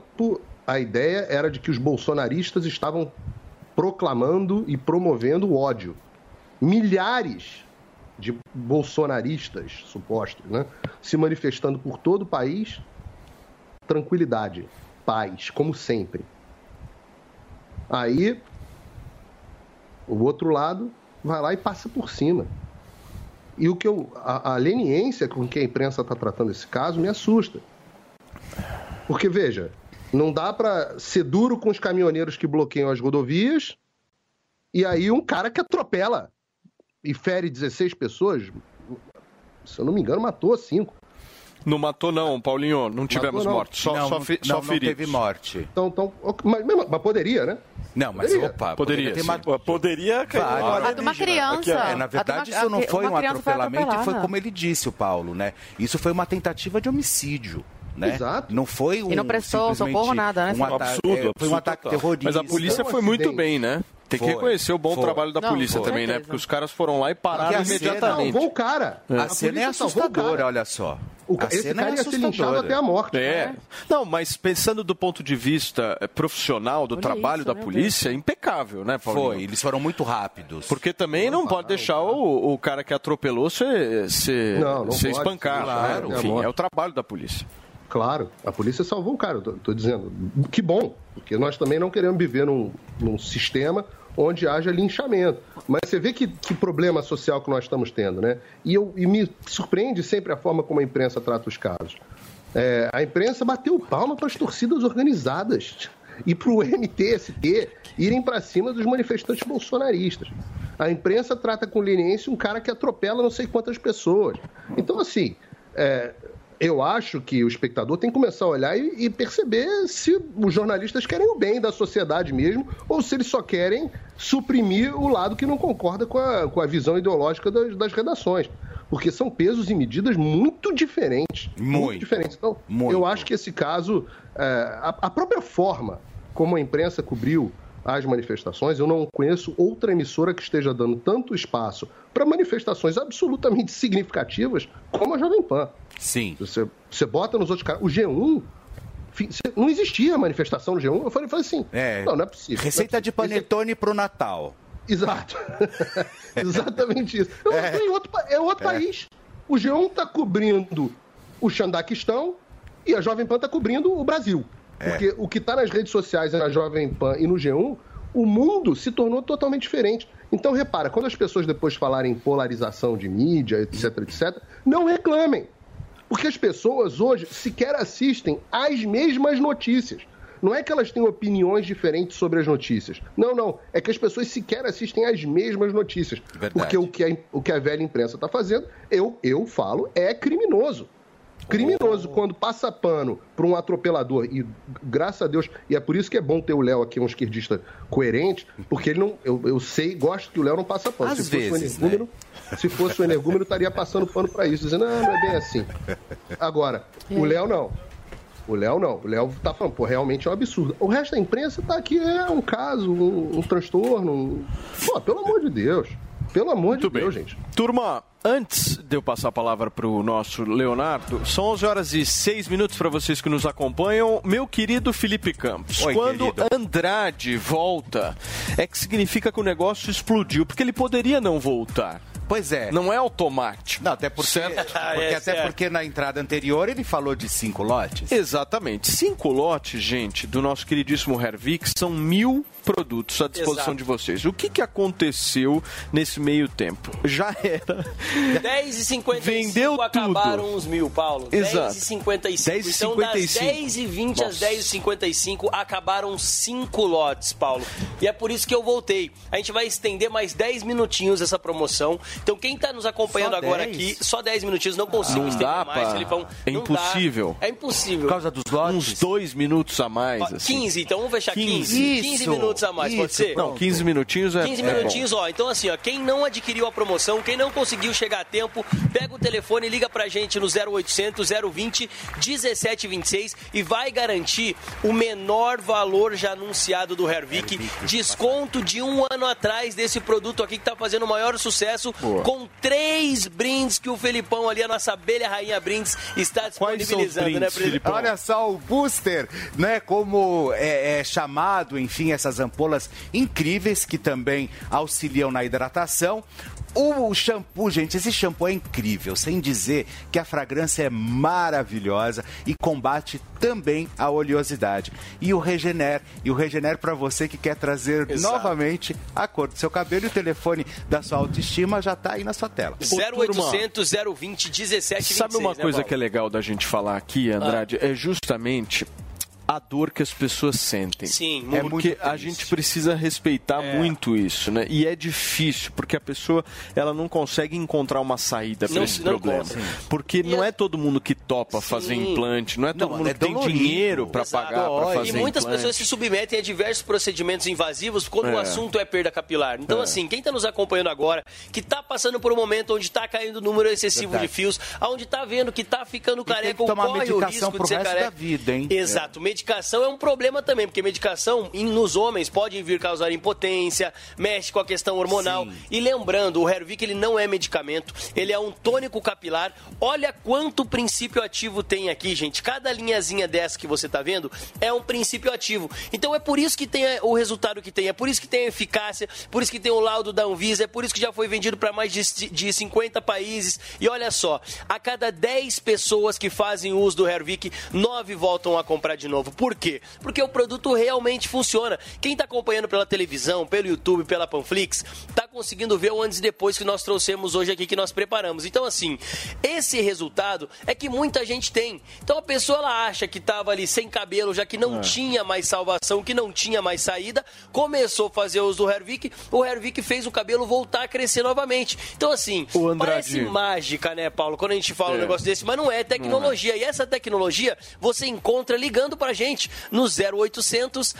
a ideia era de que os bolsonaristas estavam proclamando e promovendo o ódio. Milhares de bolsonaristas supostos, né? Se manifestando por todo o país, tranquilidade, paz, como sempre. Aí o outro lado vai lá e passa por cima. E o que eu, a, a leniência com que a imprensa está tratando esse caso me assusta. Porque, veja, não dá para ser duro com os caminhoneiros que bloqueiam as rodovias e aí um cara que atropela e fere 16 pessoas, se eu não me engano, matou cinco. Não matou, não, Paulinho. Não tivemos não. mortes. Só, Não, só, não- fe- não, só não teve morte. Então, então mas, mas- poderia, né? Não, mas Poderia. opa, Poderia, ter sim. matado. Poderia cair uma A de uma criança. Aqui. É, na verdade, uma- isso não foi uma um foi atropelamento e foi atropelada. como ele disse, o Paulo, né? Isso foi uma tentativa de homicídio. Né? Exato. Não foi um. E não prestou socorro, nada, né? Um Um absurdo, é, foi um ataque total. terrorista. Mas a polícia Foi um foi muito bem, né? Tem que Foi, reconhecer o bom foi. trabalho da Não, polícia também, né? Porque os caras foram lá e pararam a cena imediatamente. Salvou o cara. A, A cena é assustadora, olha só. O a esse cena cara é ia ser linchado até a morte. É. Não, mas pensando do ponto de vista eh, profissional do Olha trabalho isso, da polícia, impecável, né, Paulinho? Foi, eles foram muito rápidos. Porque também não pode deixar o, o cara que atropelou ser, ser, Não, não ser pode, espancado. claro, né? é Enfim, é o trabalho da polícia. Claro, a polícia salvou o cara, tô dizendo. Que bom, porque nós também não queremos viver num, num sistema onde haja linchamento. Mas você vê que, que problema social que nós estamos tendo, né? E, eu, e me surpreende sempre a forma como a imprensa trata os casos. É, a imprensa bateu palma para as torcidas organizadas e para o MTST irem para cima dos manifestantes bolsonaristas. A imprensa trata com leniência um cara que atropela não sei quantas pessoas. Então, assim, é, eu acho que o espectador tem que começar a olhar e, e perceber se os jornalistas querem o bem da sociedade mesmo ou se eles só querem suprimir o lado que não concorda com a, com a visão ideológica das, das redações. Porque são pesos e medidas muito diferentes. Muito. diferentes. Então, Muito. eu acho que esse caso, é, a, a própria forma como a imprensa cobriu as manifestações, eu não conheço outra emissora que esteja dando tanto espaço para manifestações absolutamente significativas como a Jovem Pan. Sim. Você, você bota nos outros caras. O G1. fi- cê- Não existia manifestação no G1. Eu falei, falei assim. É. Não, não é possível. Receita não é de possível. panetone pro Natal. Exato. Exatamente isso. Tô em outro, é outro país. O G1 está cobrindo o Xandaquistão e a Jovem Pan está cobrindo o Brasil. É. Porque o que está nas redes sociais, na Jovem Pan e no G1, o mundo se tornou totalmente diferente. Então, repara, quando as pessoas depois falarem em polarização de mídia, etc, etc, não reclamem. Porque as pessoas hoje sequer assistem às mesmas notícias. Não é que elas têm opiniões diferentes sobre as notícias. Não, não. É que as pessoas sequer assistem às mesmas notícias. Verdade. Porque o que a, o que a velha imprensa está fazendo, eu, eu falo, é criminoso. Criminoso quando passa pano para um atropelador, e graças a Deus, e é por isso que é bom ter o Léo aqui, um esquerdista coerente, porque ele não. Eu, eu sei, gosto que o Léo não passa pano. Às se fosse vezes, um energúmeno, se fosse o energúmeno, estaria passando pano para isso, dizendo, não, não é bem assim. Agora, o Léo não. O Léo não. O Léo tá falando, pô, realmente é um absurdo. O resto da imprensa tá aqui, é um caso, um, um transtorno. um- Pô, pelo amor de Deus. Pelo amor de Deus, gente. Turma, antes de eu passar a palavra para o nosso Leonardo, são 11 horas e 6 minutos para vocês que nos acompanham. Meu querido Felipe Campos, Oi, quando querido. Andrade volta, é que significa que o negócio explodiu, porque ele poderia não voltar. Pois é. Não é automático. Não, até porque, porque É, até certo. porque na entrada anterior ele falou de cinco lotes. Exatamente. Cinco lotes, gente, do nosso queridíssimo Hervik são mil produtos à disposição Exato. de vocês. O que, que aconteceu nesse meio tempo? Já era. 10 e 55 Vendeu tudo. acabaram os mil, Paulo. Exato. 10 e 55. 10 e Então, das 55. 10 e 20 às Nossa. 10 e 55 acabaram 5 lotes, Paulo. E é por isso que eu voltei. A gente vai estender mais 10 minutinhos essa promoção. Então, quem está nos acompanhando Só agora 10? aqui, só 10 minutinhos, não consigo Não estender dá, mais, pá. Felipão. É Não impossível. dá. É impossível. Por causa dos lotes? Uns dois minutos a mais. Ó, assim. 15, então vamos fechar 15. 15. 15, Isso, minutos a mais, pode isso, ser? Não, 15 minutinhos é 15 é bom. minutinhos, ó. Então, assim, ó, quem não adquiriu a promoção, quem não conseguiu chegar a tempo, pega o telefone e liga pra gente no 0800 020 1726 e vai garantir o menor valor já anunciado do Hervik. Desconto de um ano atrás desse produto aqui que tá fazendo o maior sucesso, Boa. com três brindes que o Felipão ali, a nossa abelha rainha brindes, está disponibilizando, né, Felipão? Olha só, o booster, né? Como é, é chamado, enfim, essas ampolas incríveis que também auxiliam na hidratação. O shampoo, gente, esse shampoo é incrível, sem dizer que a fragrância é maravilhosa e combate também a oleosidade. E o Regener, e o Regener para você que quer trazer Exato. novamente a cor do seu cabelo e o telefone da sua autoestima já tá aí na sua tela. 0800 020 1726. Sabe uma né, coisa Paulo? que é legal da gente falar aqui, Andrade? É justamente a dor que as pessoas sentem. Sim, é muito porque a gente precisa respeitar muito isso, né? E é difícil, porque a pessoa ela não consegue encontrar uma saída para esse problema. consegue. Porque não é todo mundo que topa fazer implante, não é todo Não, mundo é que tem dolorido. dinheiro para pagar para fazer E muitas implante. pessoas se submetem a diversos procedimentos invasivos quando o É. assunto é perda capilar. Então, É. assim, quem está nos acompanhando agora, que está passando por um momento onde está caindo o número excessivo Verdade. de fios, onde está vendo que está ficando careca ou corre o risco de ser careca. da vida, hein? Exato. Medicação é um problema também, porque medicação em- nos homens pode vir causar impotência, mexe com a questão hormonal. E lembrando, o Hervik ele não é medicamento, ele é um tônico capilar. Olha quanto princípio ativo tem aqui, gente. Cada linhazinha dessa que você tá vendo é um princípio ativo. Então é por isso que tem o resultado que tem, é por isso que tem a eficácia, por isso que tem o laudo da Anvisa, é por isso que já foi vendido para mais de, de 50 países. E olha só, a cada 10 pessoas que fazem uso do Hervik, 9 voltam a comprar de novo. Por quê? Porque o produto realmente funciona. Quem está acompanhando pela televisão, pelo YouTube, pela Panflix, está conseguindo ver o antes e depois que nós trouxemos hoje aqui, que nós preparamos. Então, assim, esse resultado é que muita gente tem. Então, a pessoa ela acha que estava ali sem cabelo, já que não É. tinha mais salvação, que não tinha mais saída, começou a fazer uso do Hervik, o Hervik fez o cabelo voltar a crescer novamente. Então, assim, parece mágica, né, Paulo, quando a gente fala um É. negócio desse, mas não é tecnologia. E essa tecnologia você encontra ligando pra gente no 0800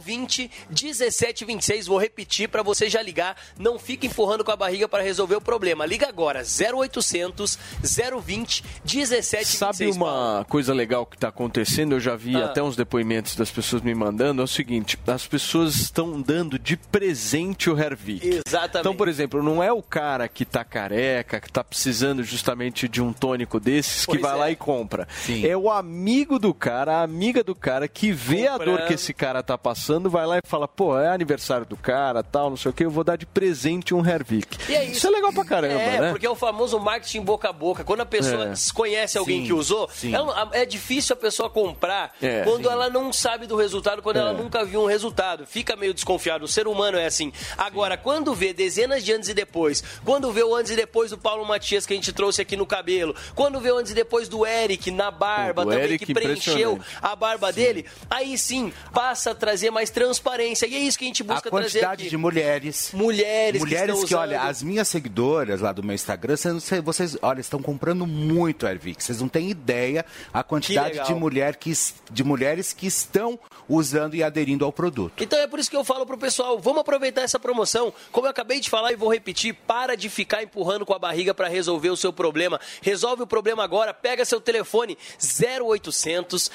020 1726. Vou repetir pra você já ligar. Não fique empurrando com a barriga para resolver o problema. Liga agora, 0800 020 1726. Sabe uma coisa legal que está acontecendo? Eu já vi Ah. até uns depoimentos das pessoas me mandando. É o seguinte: as pessoas estão dando de presente o Hervik. Exatamente. Então, por exemplo, não é o cara que tá careca, que tá precisando justamente de um tônico desses, que Pois vai é. lá e compra. É o amigo do cara, a amiga do cara, que vê a dor Comprando. que esse cara tá passando, vai lá e fala: pô, é aniversário do cara, tal, não sei o que, eu vou dar de presente um Hervik. É isso. é legal pra caramba, é, né? porque é o famoso marketing boca a boca. Quando a pessoa É. conhece alguém Sim, que usou, sim. ela- é difícil a pessoa comprar É. quando Sim. ela não sabe do resultado, quando É. ela nunca viu um resultado. Fica meio desconfiado. O ser humano é assim. Agora, quando vê dezenas de antes e depois, quando vê o antes e depois do Paulo Matias que a gente trouxe aqui no cabelo, quando vê o antes e depois do Eric na barba do também, Eric, que preencheu a barba dele, aí sim passa a trazer mais transparência. E é isso que a gente A busca trazer quantidade aqui. de mulheres. Mulheres, Mulheres que, que, olha, as minhas seguidoras lá do meu Instagram, vocês, vocês olha, estão comprando muito Hervik. Vocês não têm ideia a quantidade de, mulher que, de mulheres que estão usando e aderindo ao produto. Então é por isso que eu falo pro pessoal, vamos aproveitar essa promoção. Como eu acabei de falar e vou repetir, para de ficar empurrando com a barriga para resolver o seu problema. Resolve o problema agora, pega seu telefone 0800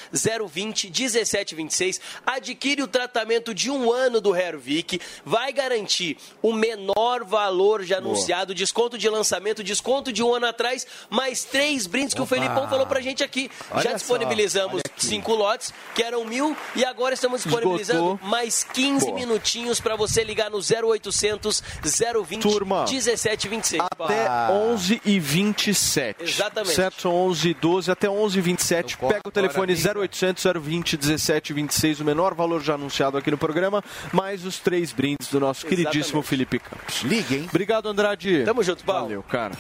020 1726, adquire o tratamento de um ano do Hervik, vai garantir o menor valor já Boa. anunciado, desconto de lançamento, desconto de um ano atrás, mais três brindes que o Opa. Felipão falou pra gente aqui. Olha já disponibilizamos cinco lotes, que eram mil, e agora estamos disponibilizando Esgotou. mais 15 Boa. minutinhos para você ligar no 0800 020 Turma, 1726. Até 11 e 27. Exatamente. Certo? São 11 e 12 até 11 e 27. Então, Pega o telefone agora, 0800 020 17 26, o menor valor já anunciado aqui no programa, mais os três brindes do nosso queridíssimo Felipe Campos. Liguem. Obrigado, Andrade. Tamo junto, Paulo. Valeu, cara.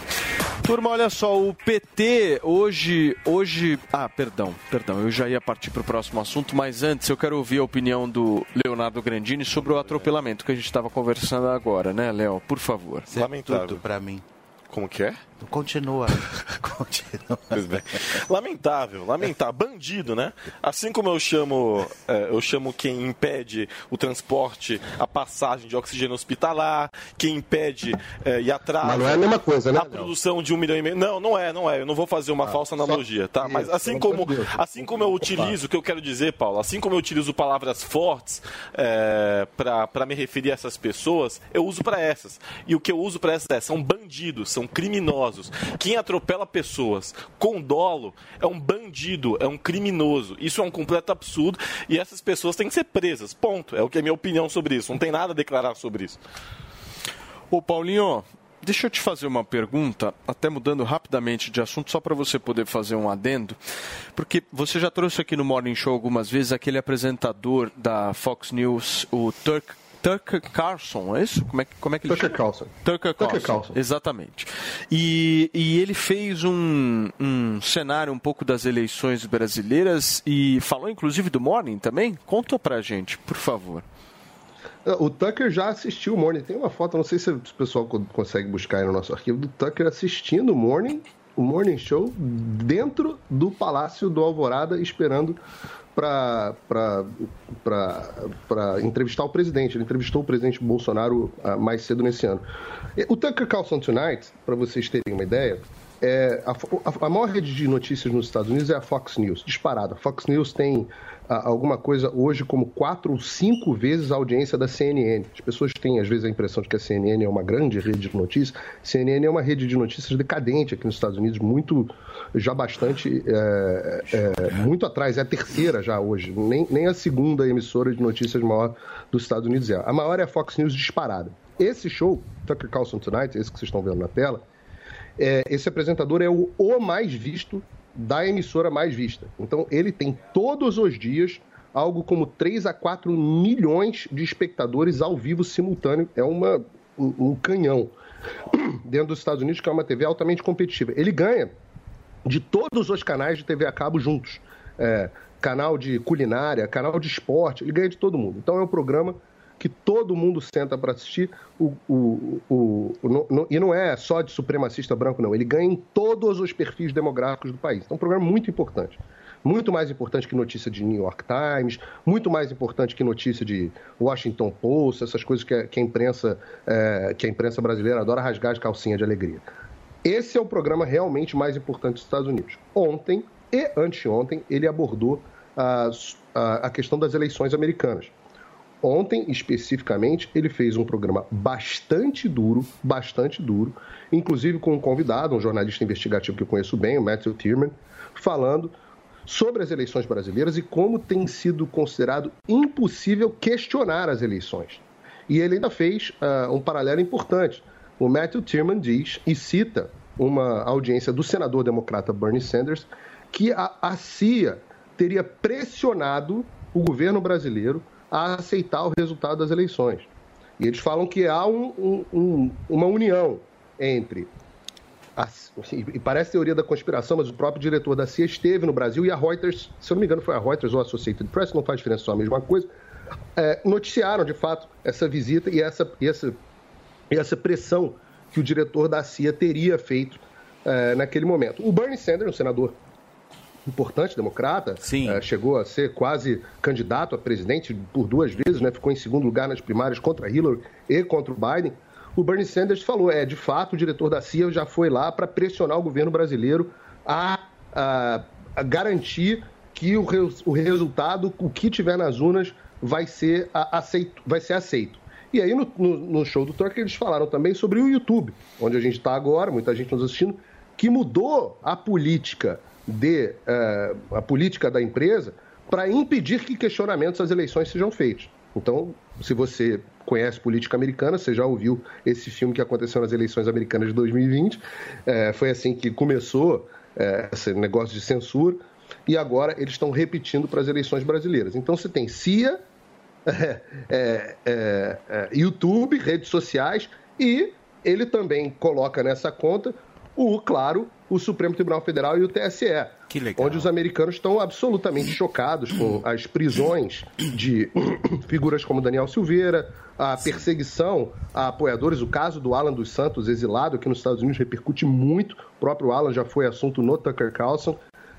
Turma, olha só, o PT hoje, hoje, ah, perdão, perdão, eu já ia partir para o próximo assunto, mas antes eu quero ouvir a opinião do Leonardo Grandini sobre o atropelamento que a gente estava conversando agora, né, Léo? Por favor. Lamentável. Tudo pra mim. Como que é? Continua. Continua. Pois bem. Lamentável, lamentável. Bandido, né? Assim como eu chamo, é, eu chamo quem impede o transporte, a passagem de oxigênio hospitalar, quem impede é, e atrasa Mas não é a mesma coisa, né, a produção de um milhão e meio. Não, não é, não é. Eu não vou fazer uma falsa analogia, tá? Mas assim como, assim como eu utilizo, o que eu quero dizer, Paulo, assim como eu utilizo palavras fortes é, para me referir a essas pessoas, eu uso para essas. E o que eu uso para essas é, são bandidos, são criminosos. Quem atropela pessoas com dolo é um bandido, é um criminoso. Isso é um completo absurdo e essas pessoas têm que ser presas. Ponto. É o que é a minha opinião sobre isso. Não tem nada a declarar sobre isso. Ô, Paulinho, deixa eu te fazer uma pergunta, até mudando rapidamente de assunto, só para você poder fazer um adendo, porque você já trouxe aqui no Morning Show algumas vezes aquele apresentador da Fox News, o Turk. Tucker Carlson, é isso? Como é, que- como é que ele Tucker chama? Carlson. Tucker Carlson. Tucker Carlson. Exatamente. E, e ele fez um, um cenário um pouco das eleições brasileiras e falou inclusive do Morning também? Conta pra gente, por favor. O Tucker já assistiu o Morning. Tem uma foto, não sei se o pessoal co- consegue buscar aí no nosso arquivo, do Tucker assistindo o Morning, Morning Show, dentro do Palácio do Alvorada, esperando para entrevistar o presidente. Ele entrevistou o presidente Bolsonaro ah, mais cedo nesse ano. O Tucker Carlson Tonight, para vocês terem uma ideia, é, a, a- a maior rede de notícias nos Estados Unidos é a Fox News, disparada. Fox News tem alguma coisa hoje como quatro ou cinco vezes a audiência da CNN. As pessoas têm, às vezes, a impressão de que a CNN é uma grande rede de notícias. CNN é uma rede de notícias decadente aqui nos Estados Unidos, muito, já bastante, é, é, muito atrás. É a terceira já hoje, nem, nem a segunda emissora de notícias maior dos Estados Unidos é. A maior é a Fox News disparada. Esse show, Tucker Carlson Tonight, esse que vocês estão vendo na tela, é, esse apresentador é o, o mais visto da emissora mais vista. Então, ele tem todos os dias algo como 3 a 4 milhões de espectadores ao vivo simultâneo. É uma, um, um canhão dentro dos Estados Unidos, que é uma TV altamente competitiva. Ele ganha de todos os canais de TV a cabo juntos. É, canal de culinária, canal de esporte, ele ganha de todo mundo. Então é um programa que todo mundo senta para assistir. O, o, o, no- no- e não é só de supremacista branco, não. Ele ganha em todos os perfis demográficos do país. Então é um programa muito importante. Muito mais importante que notícia de New York Times, muito mais importante que notícia de Washington Post, essas coisas que a, que a imprensa, é, que a imprensa brasileira adora rasgar de calcinha de alegria. Esse é o programa realmente mais importante dos Estados Unidos. Ontem e anteontem ele abordou a, a, a questão das eleições americanas. Ontem, especificamente, ele fez um programa bastante duro, bastante duro, inclusive com um convidado, um jornalista investigativo que eu conheço bem, o Matthew Tierman, falando sobre as eleições brasileiras e como tem sido considerado impossível questionar as eleições. E ele ainda fez ah, um paralelo importante. O Matthew Tierman diz e cita uma audiência do senador democrata Bernie Sanders que a, a CIA teria pressionado o governo brasileiro a aceitar o resultado das eleições. E eles falam que há um- um- um- uma união entre. a- e parece teoria da conspiração, mas o próprio diretor da CIA esteve no Brasil e a Reuters, se eu não me engano, foi a Reuters ou a Associated Press, não faz diferença, só a mesma coisa, é, noticiaram de fato essa visita e essa, e essa, e essa pressão que o diretor da CIA teria feito é, naquele momento. O Bernie Sanders, um senador importante, democrata, eh, chegou a ser quase candidato a presidente por duas vezes, né? ficou em segundo lugar nas primárias contra Hillary e contra o Biden. O Bernie Sanders falou, é, de fato, o diretor da CIA já foi lá para pressionar o governo brasileiro a, a- a garantir que o, res- o resultado, o que tiver nas urnas, vai ser, a- aceito, vai ser aceito. E aí, no, no- no show do Tucker, eles falaram também sobre o YouTube, onde a gente está agora, muita gente nos assistindo, que mudou a política de eh, a política da empresa para impedir que questionamentos às eleições sejam feitos. Então, se você conhece política americana, você já ouviu esse filme que aconteceu nas eleições americanas de 2020. Eh, foi assim que começou eh, esse negócio de censura. e agora eles estão repetindo para as eleições brasileiras. Então você tem CIA, é, YouTube, redes sociais e ele também coloca nessa conta o, claro, o Supremo Tribunal Federal e o TSE. Onde os americanos estão absolutamente chocados com as prisões de figuras como Daniel Silveira, a perseguição a apoiadores. O caso do Alan dos Santos, exilado aqui nos Estados Unidos, repercute muito. O próprio Alan já foi assunto no Tucker Carlson.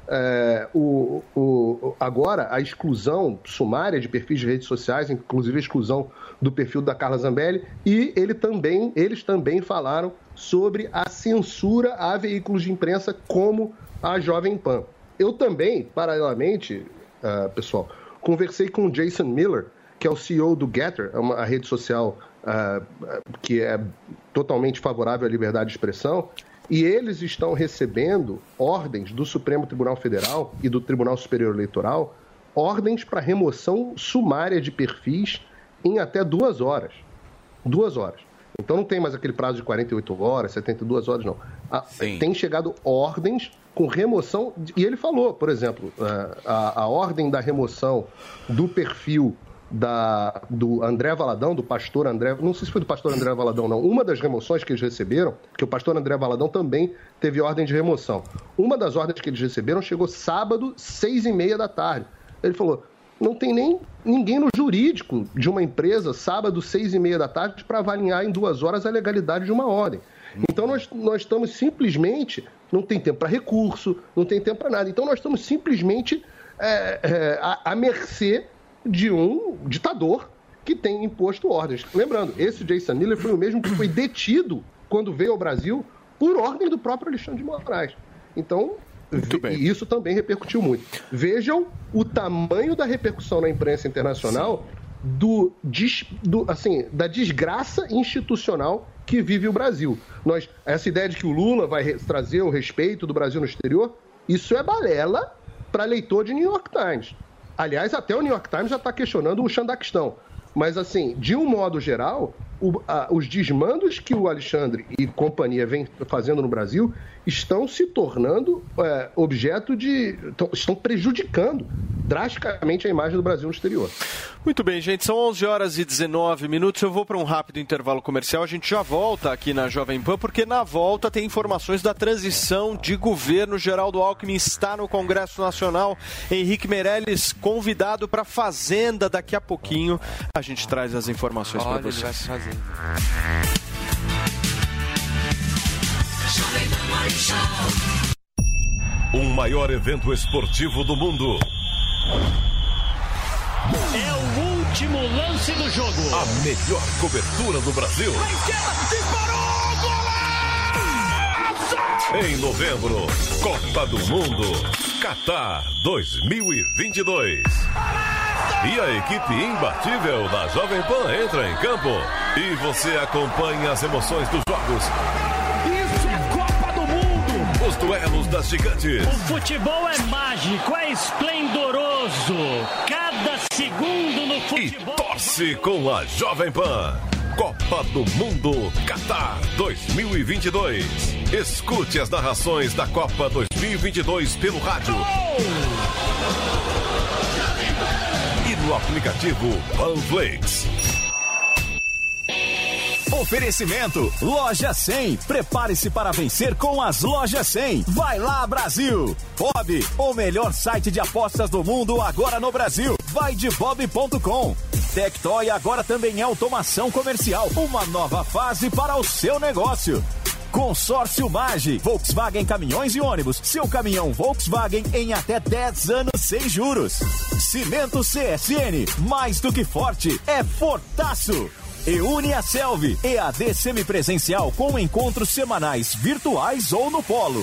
É, o, o, agora, a exclusão sumária de perfis de redes sociais, inclusive a exclusão do perfil da Carla Zambelli, e ele também, eles também falaram sobre a censura a veículos de imprensa como a Jovem Pan. Eu também, paralelamente, uh, pessoal, conversei com o Jason Miller, que é o CEO do Getter, é uma rede social uh, que é totalmente favorável à liberdade de expressão, e eles estão recebendo ordens do Supremo Tribunal Federal e do Tribunal Superior Eleitoral, ordens para remoção sumária de perfis em até duas horas. Duas horas. Então não tem mais aquele prazo de 48 horas, 72 horas, não. Ah, tem chegado ordens com remoção. E ele falou, por exemplo, eh, a, a ordem da remoção do perfil da, do André Valadão, do pastor André, não sei se foi do pastor André Valadão, não. Uma das remoções que eles receberam, que o pastor André Valadão também teve ordem de remoção. Uma das ordens que eles receberam chegou sábado, seis e meia da tarde. Ele falou: não tem nem ninguém no jurídico de uma empresa, sábado, seis e meia da tarde, para avaliar em duas horas a legalidade de uma ordem. Então nós, nós estamos simplesmente, não tem tempo para recurso, não tem tempo para nada. Então nós estamos simplesmente é, é, à, à mercê de um ditador que tem imposto ordens. Lembrando, esse Jason Miller foi o mesmo que foi detido quando veio ao Brasil por ordem do próprio Alexandre de Moraes. Então, e isso também repercutiu muito. Vejam o tamanho da repercussão na imprensa internacional do, do, assim, da desgraça institucional que vive o Brasil. Nós, essa ideia de que o Lula vai trazer o respeito do Brasil no exterior, isso é balela para leitor de New York Times. Aliás, até o New York Times já está questionando o Xandaquistão. Mas, assim, de um modo geral, o, a, os desmandos que o Alexandre e companhia vem fazendo no Brasil estão se tornando é, objeto de. estão prejudicando drasticamente a imagem do Brasil no exterior. Muito bem, gente, são 11 horas e 19 minutos. Eu vou para um rápido intervalo comercial. A gente já volta aqui na Jovem Pan, porque na volta tem informações da transição de governo. Geraldo Alckmin está no Congresso Nacional. Henrique Meirelles convidado para a Fazenda daqui a pouquinho. A gente traz as informações para vocês. Um maior evento esportivo do mundo. É o último lance do jogo. A melhor cobertura do Brasil. Disparou! Golaço! Em novembro, Copa do Mundo. Qatar 2022. E a equipe imbatível da Jovem Pan entra em campo. E você acompanha as emoções dos jogos. Isso é Copa do Mundo! Os duelos das gigantes. O futebol é mágico, é esplendoroso. Cada segundo no futebol. E torce com a Jovem Pan. Copa do Mundo Qatar 2022. Escute as narrações da Copa 2022 pelo rádio. E no aplicativo Panflix. Oferecimento Loja 100. Prepare-se para vencer com as Lojas 100. Vai lá, Brasil! Bob, o melhor site de apostas do mundo agora no Brasil. Vai de bob.com. Tectoy agora também é automação comercial. Uma nova fase para o seu negócio. Consórcio Mage, Volkswagen Caminhões e Ônibus. Seu caminhão Volkswagen em até 10 anos sem juros. Cimento CSN, mais do que forte, é fortaço. E une a Selvi, EAD semipresencial com encontros semanais virtuais ou no polo.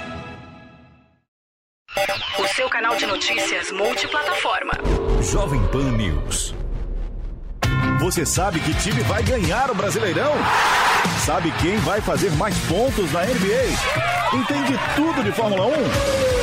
Canal de Notícias Multiplataforma. Jovem Pan News. Você sabe que time vai ganhar o Brasileirão? Sabe quem vai fazer mais pontos na NBA? Entende tudo de Fórmula 1?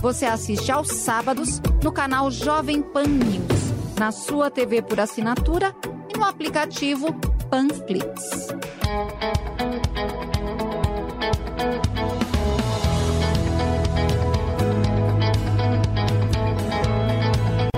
Você assiste aos sábados no canal Jovem Pan News, na sua TV por assinatura e no aplicativo Panflix.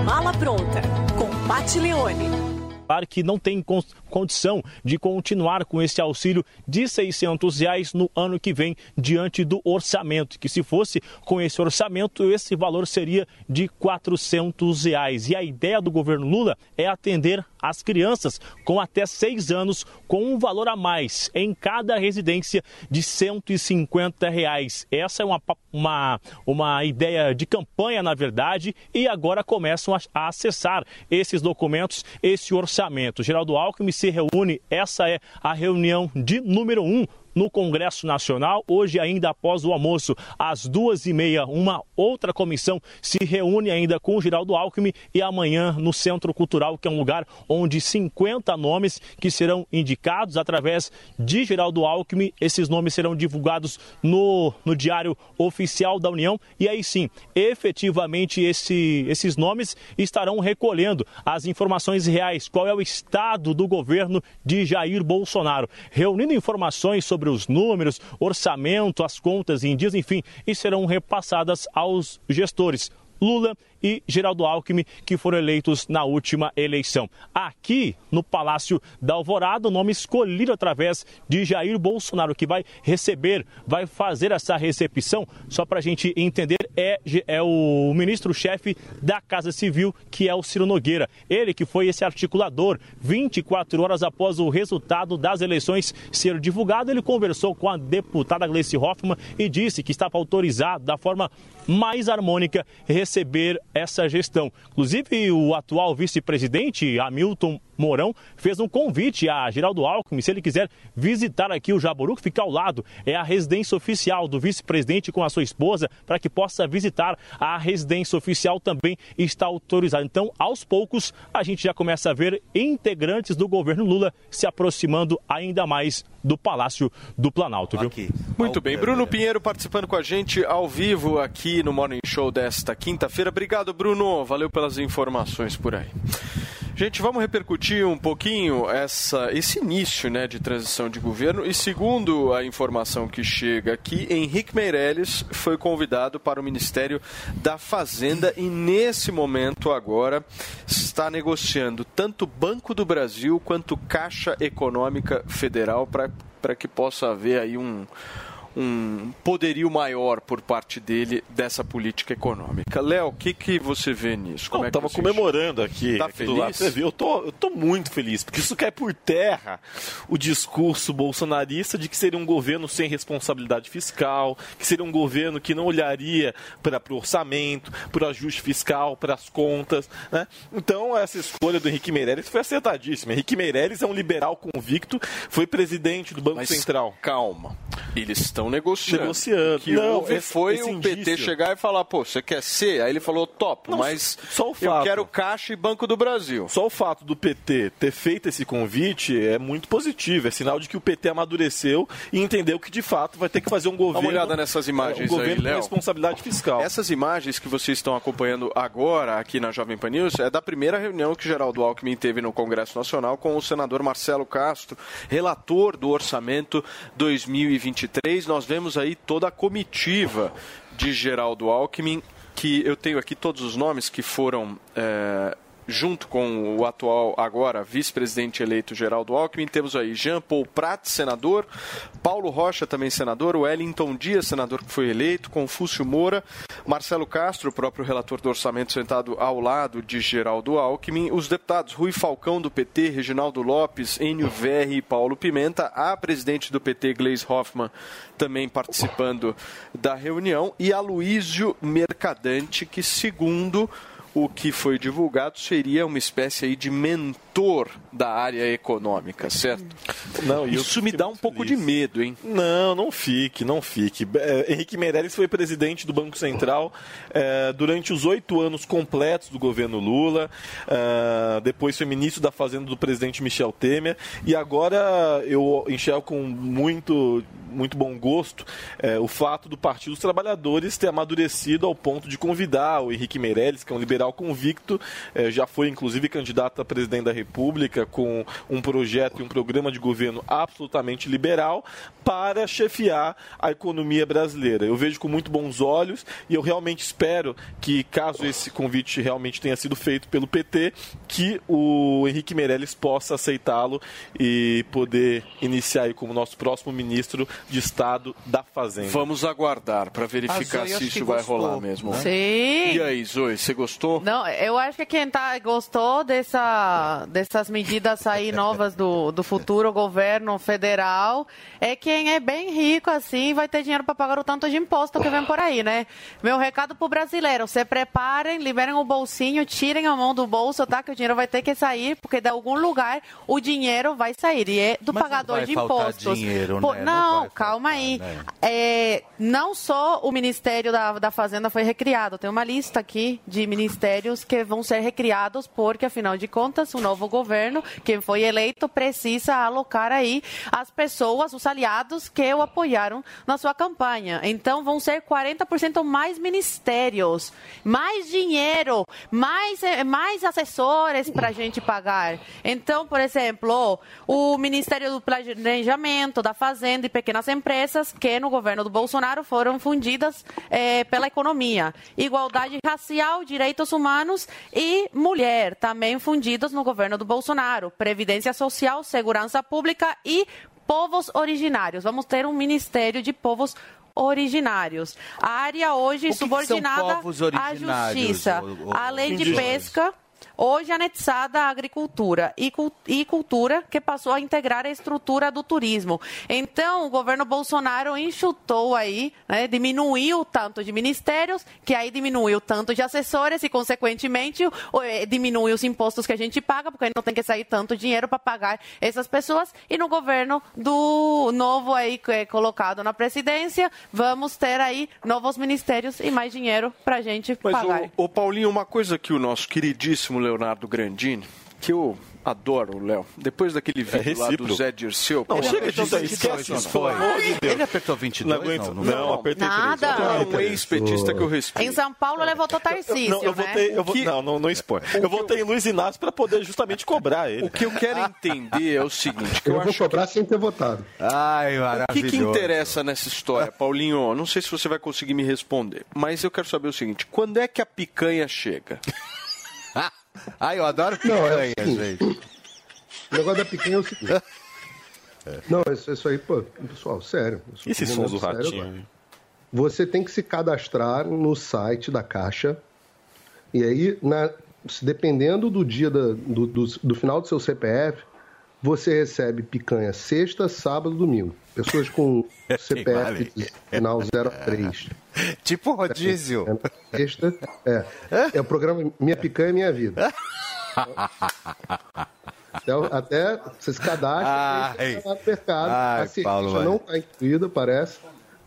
Mala pronta com Pat Leone. Que não tem con- condição de continuar com esse auxílio de 600 reais no ano que vem diante do orçamento, que se fosse com esse orçamento, esse valor seria de 400 reais. E a ideia do governo Lula é atender as crianças com até seis anos com um valor a mais em cada residência de 150 reais. Essa é uma, uma, uma ideia de campanha, na verdade, e agora começam a, a acessar esses documentos, esse orçamento. Geraldo Alckmin se reúne, essa é a reunião de número um no Congresso Nacional. Hoje, ainda após o almoço, às duas e meia, uma outra comissão se reúne ainda com o Geraldo Alckmin e amanhã no Centro Cultural, que é um lugar onde 50 nomes que serão indicados através de Geraldo Alckmin. Esses nomes serão divulgados no, no Diário Oficial da União e aí sim, efetivamente, esse, esses nomes estarão recolhendo as informações reais, qual é o estado do governo de Jair Bolsonaro, reunindo informações sobre os números, orçamento, as contas em dias, enfim, e serão repassadas aos gestores. Lula e Geraldo Alckmin, que foram eleitos na última eleição. Aqui no Palácio da Alvorada, o nome escolhido através de Jair Bolsonaro, que vai receber, vai fazer essa recepção, só para a gente entender, é, é o ministro-chefe da Casa Civil, que é o Ciro Nogueira. Ele que foi esse articulador, 24 horas após o resultado das eleições ser divulgado, ele conversou com a deputada Gleice Hoffmann e disse que estava autorizado da forma mais harmônica receber essa gestão. Inclusive, o atual vice-presidente, Hamilton Mourão, fez um convite a Geraldo Alckmin, se ele quiser visitar aqui o Jaburu, que fica ao lado, é a residência oficial do vice-presidente com a sua esposa, para que possa visitar a residência oficial também está autorizada. Então, aos poucos, a gente já começa a ver integrantes do governo Lula se aproximando ainda mais do Palácio do Planalto, viu? Muito bem, Bruno Pinheiro participando com a gente ao vivo aqui no Morning Show desta quinta-feira. Obrigado, Bruno. Valeu pelas informações por aí. Gente, vamos repercutir um pouquinho essa, esse início né, de transição de governo. E segundo a informação que chega aqui, Henrique Meirelles foi convidado para o Ministério da Fazenda e nesse momento agora está negociando tanto Banco do Brasil quanto Caixa Econômica Federal para que possa haver aí um um poderio maior por parte dele dessa política econômica. Léo, o que, que você vê nisso? Como Não, é que tava comemorando aqui. Tá aqui feliz? do lado. Você viu? Eu tô, eu tô muito feliz, porque isso cai por terra o discurso bolsonarista de que seria um governo sem responsabilidade fiscal, que seria um governo que não olharia para o orçamento, para o ajuste fiscal, para as contas. Né? Então, essa escolha do Henrique Meirelles foi acertadíssima. Henrique Meirelles é um liberal convicto, foi presidente do Banco Mas Central. Calma, eles estão negociando. Negociando. O que Não, houve esse- foi esse o PT indício- chegar e falar, pô, você quer ser? Aí ele falou, top, Não, mas só o eu fato. quero Caixa e Banco do Brasil. Só o fato do PT ter feito esse convite é muito positivo. É sinal de que o PT amadureceu e entendeu que, de fato, vai ter que fazer um Dá governo. uma olhada nessas imagens um governo aí, com responsabilidade fiscal. Essas imagens que vocês estão acompanhando agora aqui na Jovem Pan News é da primeira reunião que Geraldo Alckmin teve no Congresso Nacional com o senador Marcelo Castro, relator do orçamento 2023. Nós vemos aí toda a comitiva de Geraldo Alckmin, que eu tenho aqui todos os nomes que foram. é, Junto com o atual, agora, vice-presidente eleito Geraldo Alckmin, temos aí Jean Paul Prat, senador, Paulo Rocha, também senador, Wellington Dias, senador que foi eleito, Confúcio Moura, Marcelo Castro, o próprio relator do orçamento, sentado ao lado de Geraldo Alckmin, os deputados Rui Falcão, do PT, Reginaldo Lopes, Enio Verri e Paulo Pimenta, a presidente do PT, Gleis Hoffmann, também participando da reunião, e Aloísio Mercadante, que, segundo o que foi divulgado, seria uma espécie de mentor da área econômica, certo? Não, Isso me dá um pouco de medo, hein? Não, não fique, não fique. É, Henrique Meirelles foi presidente do Banco Central é, durante os oito anos completos do governo Lula. é, depois foi ministro da Fazenda do presidente Michel Temer. E agora eu enxergo com muito, muito bom gosto é, o fato do Partido dos Trabalhadores ter amadurecido ao ponto de convidar o Henrique Meirelles, que é um liberal convicto, já foi inclusive candidato a presidente da República com um projeto e um programa de governo absolutamente liberal para chefiar a economia brasileira. Eu vejo com muito bons olhos e eu realmente espero que, caso esse convite realmente tenha sido feito pelo PT, que o Henrique Meirelles possa aceitá-lo e poder iniciar aí como nosso próximo ministro de Estado da Fazenda. Vamos aguardar para verificar A Zoe se isso vai gostou, rolar mesmo. né? Sim. E aí, Zoe, você gostou? Não, eu acho que quem tá, gostou dessa, dessas medidas aí novas do, do futuro governo federal é quem é bem rico assim vai ter dinheiro para pagar o tanto de imposto que vem por aí, né? Meu recado pro brasileiro, se preparem, liberem o bolsinho, tirem a mão do bolso, tá? Que o dinheiro vai ter que sair, porque de algum lugar o dinheiro vai sair e é do Mas pagador de faltar impostos. dinheiro, Pô, né? Não não, calma aí. É, não só o Ministério da, da Fazenda foi recriado, tem uma lista aqui de ministérios que vão ser recriados porque, afinal de contas, o novo governo, quem foi eleito, precisa alocar aí as pessoas, os aliados que o apoiaram na sua campanha. Então, vão ser 40% mais ministérios, mais dinheiro, mais, eh, mais assessores para a gente pagar. Então, por exemplo, o Ministério do Planejamento, da Fazenda e Pequenas Empresas, que no governo do Bolsonaro foram fundidas eh, pela economia. Igualdade racial, direitos humanos e mulher, também fundidos no governo do Bolsonaro. Previdência Social, Segurança Pública e povos originários. Vamos ter um Ministério de Povos Originários. A área hoje O que que subordinada povos à justiça. o- o- A lei de pesca hoje anexada à agricultura e, cul- cultura, que passou a integrar a estrutura do turismo. Então, o governo Bolsonaro enxutou aí, né, diminuiu o tanto de ministérios, que aí diminuiu o tanto de assessores e, consequentemente, eh, diminui os impostos que a gente paga, porque aí não tem que sair tanto dinheiro para pagar essas pessoas. E no governo do novo aí que é colocado na presidência, vamos ter aí novos ministérios e mais dinheiro para a gente Mas, pagar. o, Paulinho, uma coisa que o nosso queridíssimo Leonardo Grandini, que eu adoro o Léo, depois daquele vídeo lá do. Zé Dirceu... Não, ele chega aí, 22, esquece não isso, de. Ele apertou 22? Não aguento. Não, Não, apertei Nada. três. É um ex-petista que eu respeito. Em São Paulo levou Tarcísio, Não, eu né? votei, eu vou, não, não, não expõe. Eu votei em Luiz Inácio para poder justamente cobrar ele. O que eu quero entender é o seguinte, que Eu eu vou acho cobrar sem ter votado. Ai, O que, que maravilhoso. interessa nessa história, Paulinho? Não sei se você vai conseguir me responder, mas eu quero saber o seguinte: quando é que a picanha chega? Ai, eu adoro Não, é picanha, assim. gente. O negócio da picanha é o seguinte. Não, isso, isso aí, pô, pessoal, sério. Isso esses é sons do sério ratinho? aí? Você tem que se cadastrar no site da Caixa. E aí, na- se dependendo do dia da- do, do, do final do seu CPF, você recebe picanha sexta, sábado, domingo. Pessoas com CPF final 03. Tipo rodízio. Sexta, é. É o programa Minha Picanha Minha Vida. Até, até você se cadastra Ai. no mercado. Ai, a Paulo, não está incluída, parece.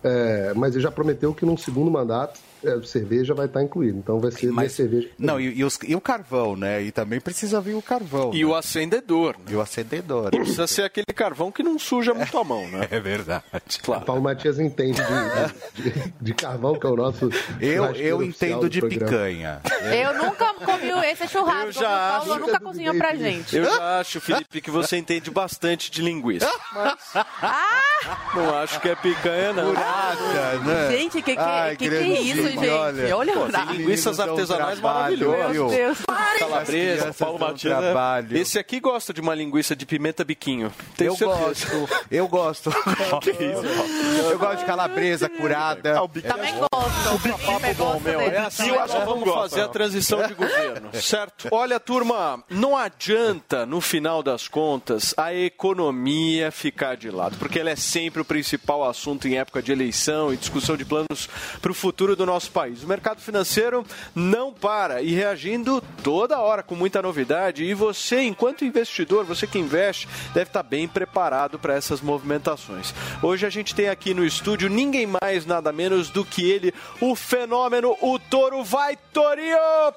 É, mas ele já prometeu que num segundo mandato é, cerveja vai estar incluída. Então vai ser Mas- cerveja. Não, e, e os- e o carvão, né? E também precisa vir o carvão. E o acendedor. E o acendedor. Precisa ser aquele carvão que não suja muito a mão, né? É verdade. Claro. Paulo Matias entende de, de- de- carvão, que é o nosso. Eu, eu entendo do de programa. picanha. Eu nunca comi esse churrasco. Eu já viu, Paulo acho- nunca cozinhou pra gente. Eu já acho, Felipe, que você entende bastante de linguiça. Mas não acho que é picanha, não. Curada, né? Gente, que que, Ai, que, que é isso, gente? olha. Olha, Pô, tem linguiças artesanais maravilhosas. Meu Deus. Calabresa, Paulo Matias. né? trabalho. Esse aqui gosta de uma linguiça de pimenta biquinho. Tenho Eu certeza. gosto, eu gosto. Eu gosto de calabresa curada. Também gosto. O biquinho Bom, meu, é assim eu acho que vamos fazer a transição de governo, certo? Olha, turma, não adianta, no final das contas, a economia ficar de lado, porque ela é sempre o principal assunto em época de eleição e discussão de planos para o futuro do nosso país. O mercado financeiro não para e reagindo toda hora com muita novidade. E você, enquanto investidor, você que investe, deve estar bem preparado para essas movimentações. Hoje a gente tem aqui no estúdio ninguém mais, nada menos do que ele, o fenômeno, o touro vai Torinho,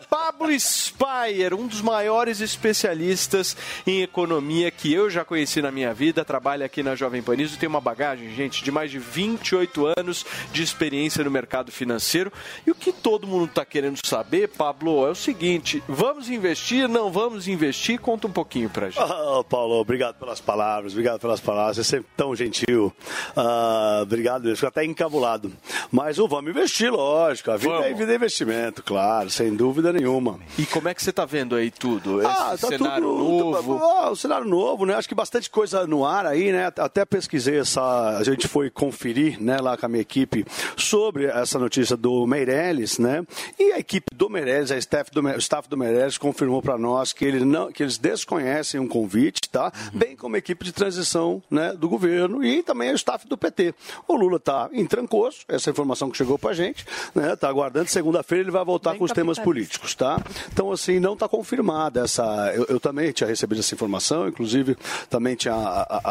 Pablo Spire, um dos maiores especialistas em economia que eu já conheci na minha vida, trabalha aqui na Jovem Pan tem uma bagagem, gente, de mais de 28 anos de experiência no mercado financeiro. E o que todo mundo está querendo saber, Pablo, é o seguinte: vamos investir, não vamos investir? Conta um pouquinho pra gente. Ah, Paulo, obrigado pelas palavras, obrigado pelas palavras, você é sempre tão gentil. Ah, obrigado, eu fico até encabulado. Mas o vamos investir, lógico. A vida, é, vida é investimento, claro, sem dúvida nenhuma. E como é que você está vendo aí tudo? Esse Ah, tá cenário tudo, novo? Ah, o cenário novo, né? Acho que bastante coisa no ar aí, né? Até pesquisei essa. A gente foi conferir, né, lá com a minha equipe, sobre essa notícia do Meirelles, né? E a equipe do Meirelles, a staff do, o staff do Meirelles confirmou para nós que, ele não, que eles desconhecem um convite, tá? Bem como a equipe de transição né, do governo e também o staff do PT. O Lula está em trancoso, essa informação que chegou para a gente, né? Tá aguardando. Segunda-feira ele vai voltar Bem com os temas políticos, tá? Então, assim, não está confirmada essa. Eu, eu também tinha recebido essa informação, inclusive também tinha a- a-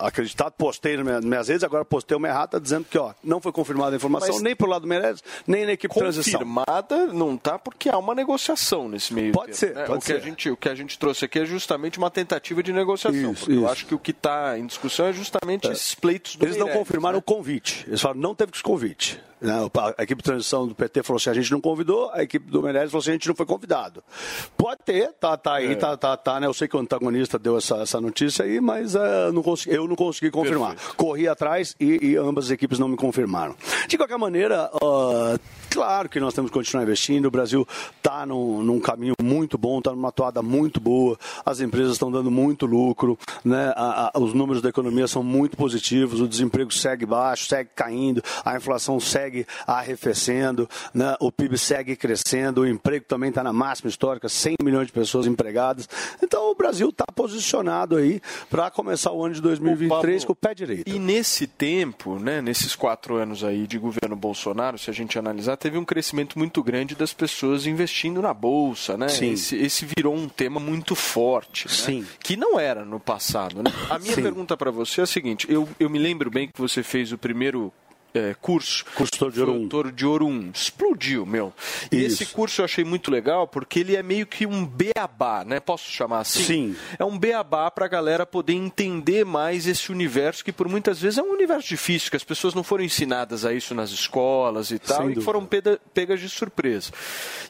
a- acreditado, postei nas minhas- minhas redes, agora postei uma errata dizendo que, ó, não foi confirmada a informação Mas- nem pro lado do Meirelles, nem na equipe de transição. confirmada não tá porque há uma negociação nesse meio Pode termo, ser, né? pode o que ser. A gente, o que a gente trouxe aqui é justamente uma tentativa de negociação. Isso, porque Eu isso. acho que o que está em discussão é justamente esses pleitos do Eles não confirmaram né? o convite. Eles falaram não teve convite. A equipe de transição do PT falou assim: a gente não convidou, a equipe do Meirelles falou assim: a gente não foi convidado. Pode ter, tá, tá aí, É. tá, tá, tá, né? Eu sei que o antagonista deu essa, essa notícia aí, mas eh, não consegui- eu não consegui confirmar. Corri atrás e, e ambas as equipes não me confirmaram. De qualquer maneira, ah, claro que nós temos que continuar investindo. O Brasil está num, num caminho muito bom, está numa toada muito boa. As empresas estão dando muito lucro, né? A- a- os números da economia são muito positivos. O desemprego segue baixo, segue caindo, a inflação segue segue arrefecendo, né? o PIB segue crescendo, o emprego também está na máxima histórica, 100 milhões de pessoas empregadas. Então o Brasil está posicionado aí para começar o ano de 2023 com o pé direito. E nesse tempo, né, nesses quatro anos aí de governo Bolsonaro, se a gente analisar, teve um crescimento muito grande das pessoas investindo na bolsa, né? Sim. Esse, esse virou um tema muito forte, né? Sim. que não era no passado. Né? A minha Sim. pergunta para você é a seguinte: eu, eu me lembro bem que você fez o primeiro é, curso. Curso Toro de Ouro Foi o 1. Toro de Ouro 1. Explodiu, meu. E Isso. esse curso eu achei muito legal porque ele é meio que um beabá, né? Posso chamar assim? Sim. É um beabá para a galera poder entender mais esse universo que por muitas vezes é um universo difícil, que as pessoas não foram ensinadas a isso nas escolas e tal, Sem e dúvida. foram pegas de surpresa.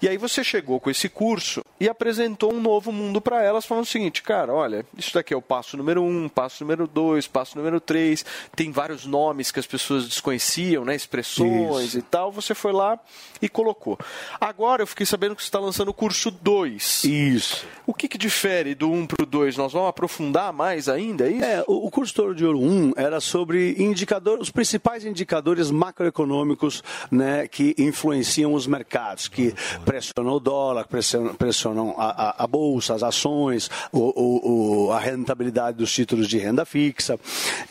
E aí você chegou com esse curso e apresentou um novo mundo para elas, falando o seguinte, cara, olha, isso daqui é o passo número um, passo número dois, passo número três, tem vários nomes que as pessoas desconheciam, né, expressões Isso. e tal, você foi lá e colocou. Agora eu fiquei sabendo que você está lançando o curso 2. Isso. O que, que difere do 1 um para o 2? Nós vamos aprofundar mais ainda, é isso? É, o, o curso Toro de Ouro 1 era sobre indicador, os principais indicadores macroeconômicos né, que influenciam os mercados, que pressionam o dólar, pressionam, pressionam a, a- a bolsa, as ações, o- o- a rentabilidade dos títulos de renda fixa.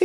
E,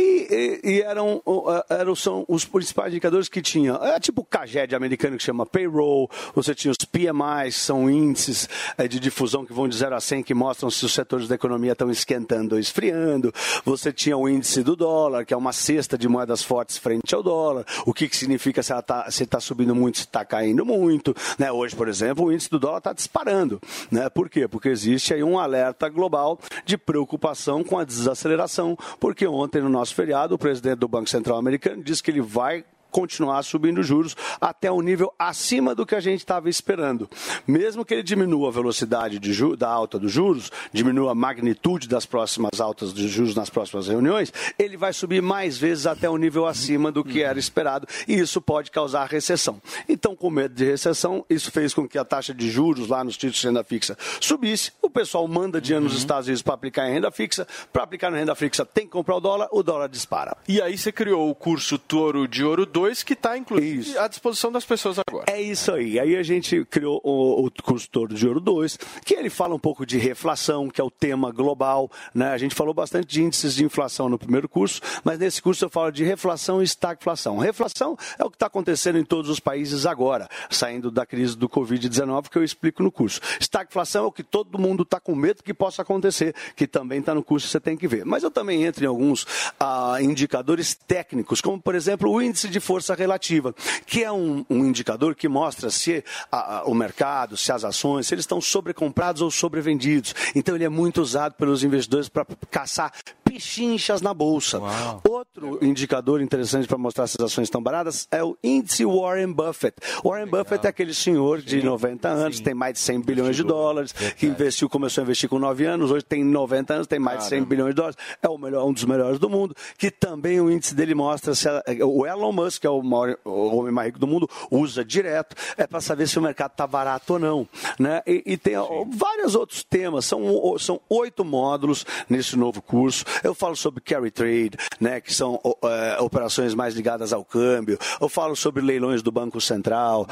e- e eram, eram são os principais indicadores que tinha. É tipo o CAGED americano que chama payroll, você tinha os PMIs, são índices eh, de difusão que vão de 0 a 100 que mostram se os setores da economia estão esquentando ou esfriando. Você tinha o índice do dólar, que é uma cesta de moedas fortes frente ao dólar. O que, que significa se está se tá subindo muito, se está caindo muito. Né? Hoje, por exemplo, o índice do dólar está disparando. Né? Por quê? Porque existe aí um alerta global de preocupação com a desaceleração, porque ontem, no nosso feriado, o presidente do Banco Central americano disse que ele vai continuar subindo juros até um nível acima do que a gente estava esperando. Mesmo que ele diminua a velocidade de da alta dos juros, diminua a magnitude das próximas altas de juros nas próximas reuniões, ele vai subir mais vezes até um nível acima do que era esperado e isso pode causar recessão. Então, com medo de recessão, isso fez com que a taxa de juros lá nos títulos de renda fixa subisse. O pessoal manda dinheiro nos Estados Unidos para aplicar em renda fixa. Para aplicar na renda fixa, tem que comprar o dólar, o dólar dispara. E aí você criou o curso Toro de Ouro 2, que está inclusive à disposição das pessoas agora. É isso aí. Aí a gente criou o, o curso Toro de Ouro 2, que ele fala um pouco de reflação, que é o tema global. Né? A gente falou bastante de índices de inflação no primeiro curso, mas nesse curso eu falo de reflação e estagflação. Reflação é o que está acontecendo em todos os países agora, saindo da crise do Covid-19, que eu explico no curso. Estagflação é o que todo mundo está com medo que possa acontecer, que também está no curso você tem que ver. Mas eu também entro em alguns ah, indicadores técnicos, como por exemplo o índice de força relativa, que é um, um indicador que mostra se a- a- o mercado, se as ações, se eles estão sobrecomprados ou sobrevendidos. Então ele é muito usado pelos investidores para caçar pichinchas na bolsa. Outro indicador interessante para mostrar se as ações estão baratas é o índice Warren Buffett. Warren Buffett é aquele senhor de 90 anos, tem mais de 100 bilhões de dólares, que investiu, começou a investir com 9 anos, hoje tem 90 anos, tem mais de 100 bilhões de dólares, é o melhor, um dos melhores do mundo, que também o índice dele mostra se a- o Elon Musk, que é o, maior, o homem mais rico do mundo, usa direto, é para saber se o mercado está barato ou não. Né? E, e tem vários outros temas, são, são oito módulos nesse novo curso. Eu falo sobre carry trade, né, que são é, operações mais ligadas ao câmbio. Eu falo sobre leilões do Banco Central.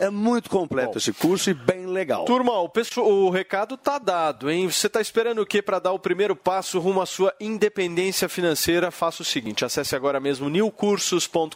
É muito completo esse curso e bem legal. Turma, o, pessoal- o recado tá dado, hein? Você tá esperando o quê para dar o primeiro passo rumo à sua independência financeira? Faça o seguinte, acesse agora mesmo newcursos.com.br,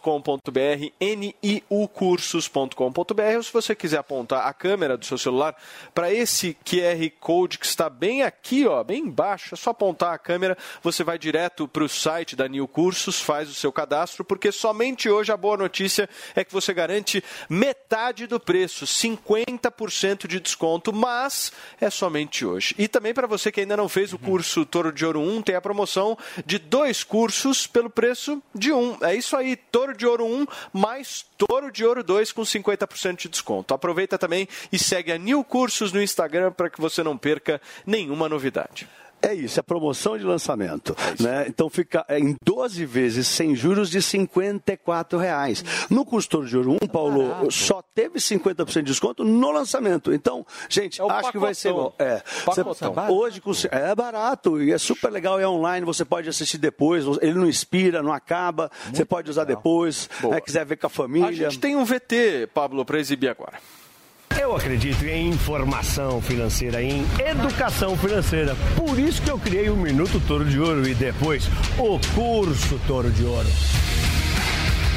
niucursos.com.br, ou se você quiser apontar a câmera do seu celular para esse QR Code que está bem aqui, ó, bem embaixo, é só apontar a câmera, você vai direto para o site da New Cursos, faz o seu cadastro, porque somente hoje a boa notícia é que você garante metade do preço, 50% de desconto, mas é somente hoje. E também para você que ainda não fez o curso Toro de Ouro 1, tem a promoção de dois cursos pelo preço de um. É isso aí, Toro de Ouro 1 mais Toro de Ouro 2 com 50% de desconto. Aproveita também e segue a New Cursos no Instagram para que você não perca nenhuma novidade. É isso, é promoção de lançamento. né? Então fica é, em 12 vezes sem juros de 54 reais. No custo de ouro 1, Paulo, só teve 50% de desconto no lançamento. Então, gente, o acho que vai ser bom. pacotão. É, Pacotão. Você- hoje com- é barato e é super legal, é online, você pode assistir depois, ele não expira, não acaba, você pode usar depois, né, quiser ver com a família. A gente tem um VT, Pablo, para exibir agora. Eu acredito em informação financeira, em educação financeira. Por isso que eu criei o Minuto Toro de Ouro e depois o Curso Toro de Ouro.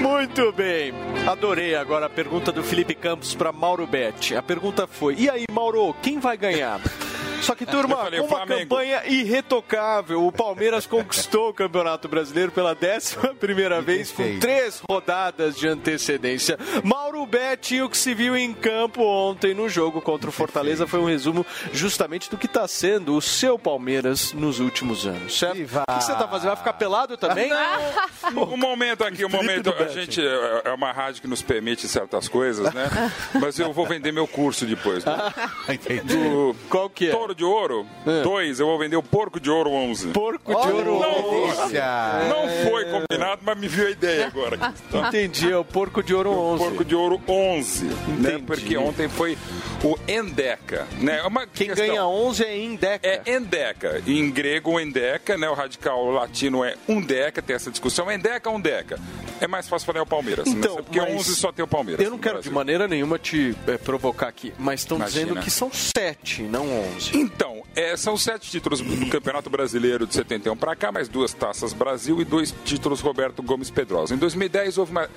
Muito bem. Adorei agora a pergunta do Felipe Campos para Mauro Betti. A pergunta foi: e aí, Mauro, quem vai ganhar? Só que, turma, falei, uma Flamengo. campanha irretocável, o Palmeiras conquistou o Campeonato Brasileiro pela décima primeira vez, com três rodadas de antecedência. Mauro Betti, o que se viu em campo ontem no jogo contra o Fortaleza foi um resumo justamente do que está sendo o seu Palmeiras nos últimos anos, certo? O que você está fazendo? Vai ficar pelado também? Um momento aqui, um momento. A gente é é uma rádio que nos permite certas coisas, né? Mas eu vou vender meu curso depois. Né? Do Qual que é? Touro de Ouro 2, eu vou vender o Porco de Ouro 11. Porco de Ouro não, 11. Não foi combinado, mas me viu a ideia agora. Tá? Entendi, é o Porco de Ouro 11. Porco de Ouro 11, né? Porque ontem foi o Endeca, né? É Uma Quem questão- ganha 11 é Endeca. É Endeca. Em grego, Endeca, né? O radical latino é Undeca, tem essa discussão. Endeca, Undeca. É mais fácil falar o Palmeiras, Então, né? Porque mas 11 só tem o Palmeiras. Eu não quero de maneira nenhuma te eh, provocar aqui, mas estão dizendo que são sete, não 11. Então, é, são sete títulos do Campeonato Brasileiro de 71 para cá, mais duas taças Brasil e dois títulos Roberto Gomes Pedrosa. Em 2010 houve uma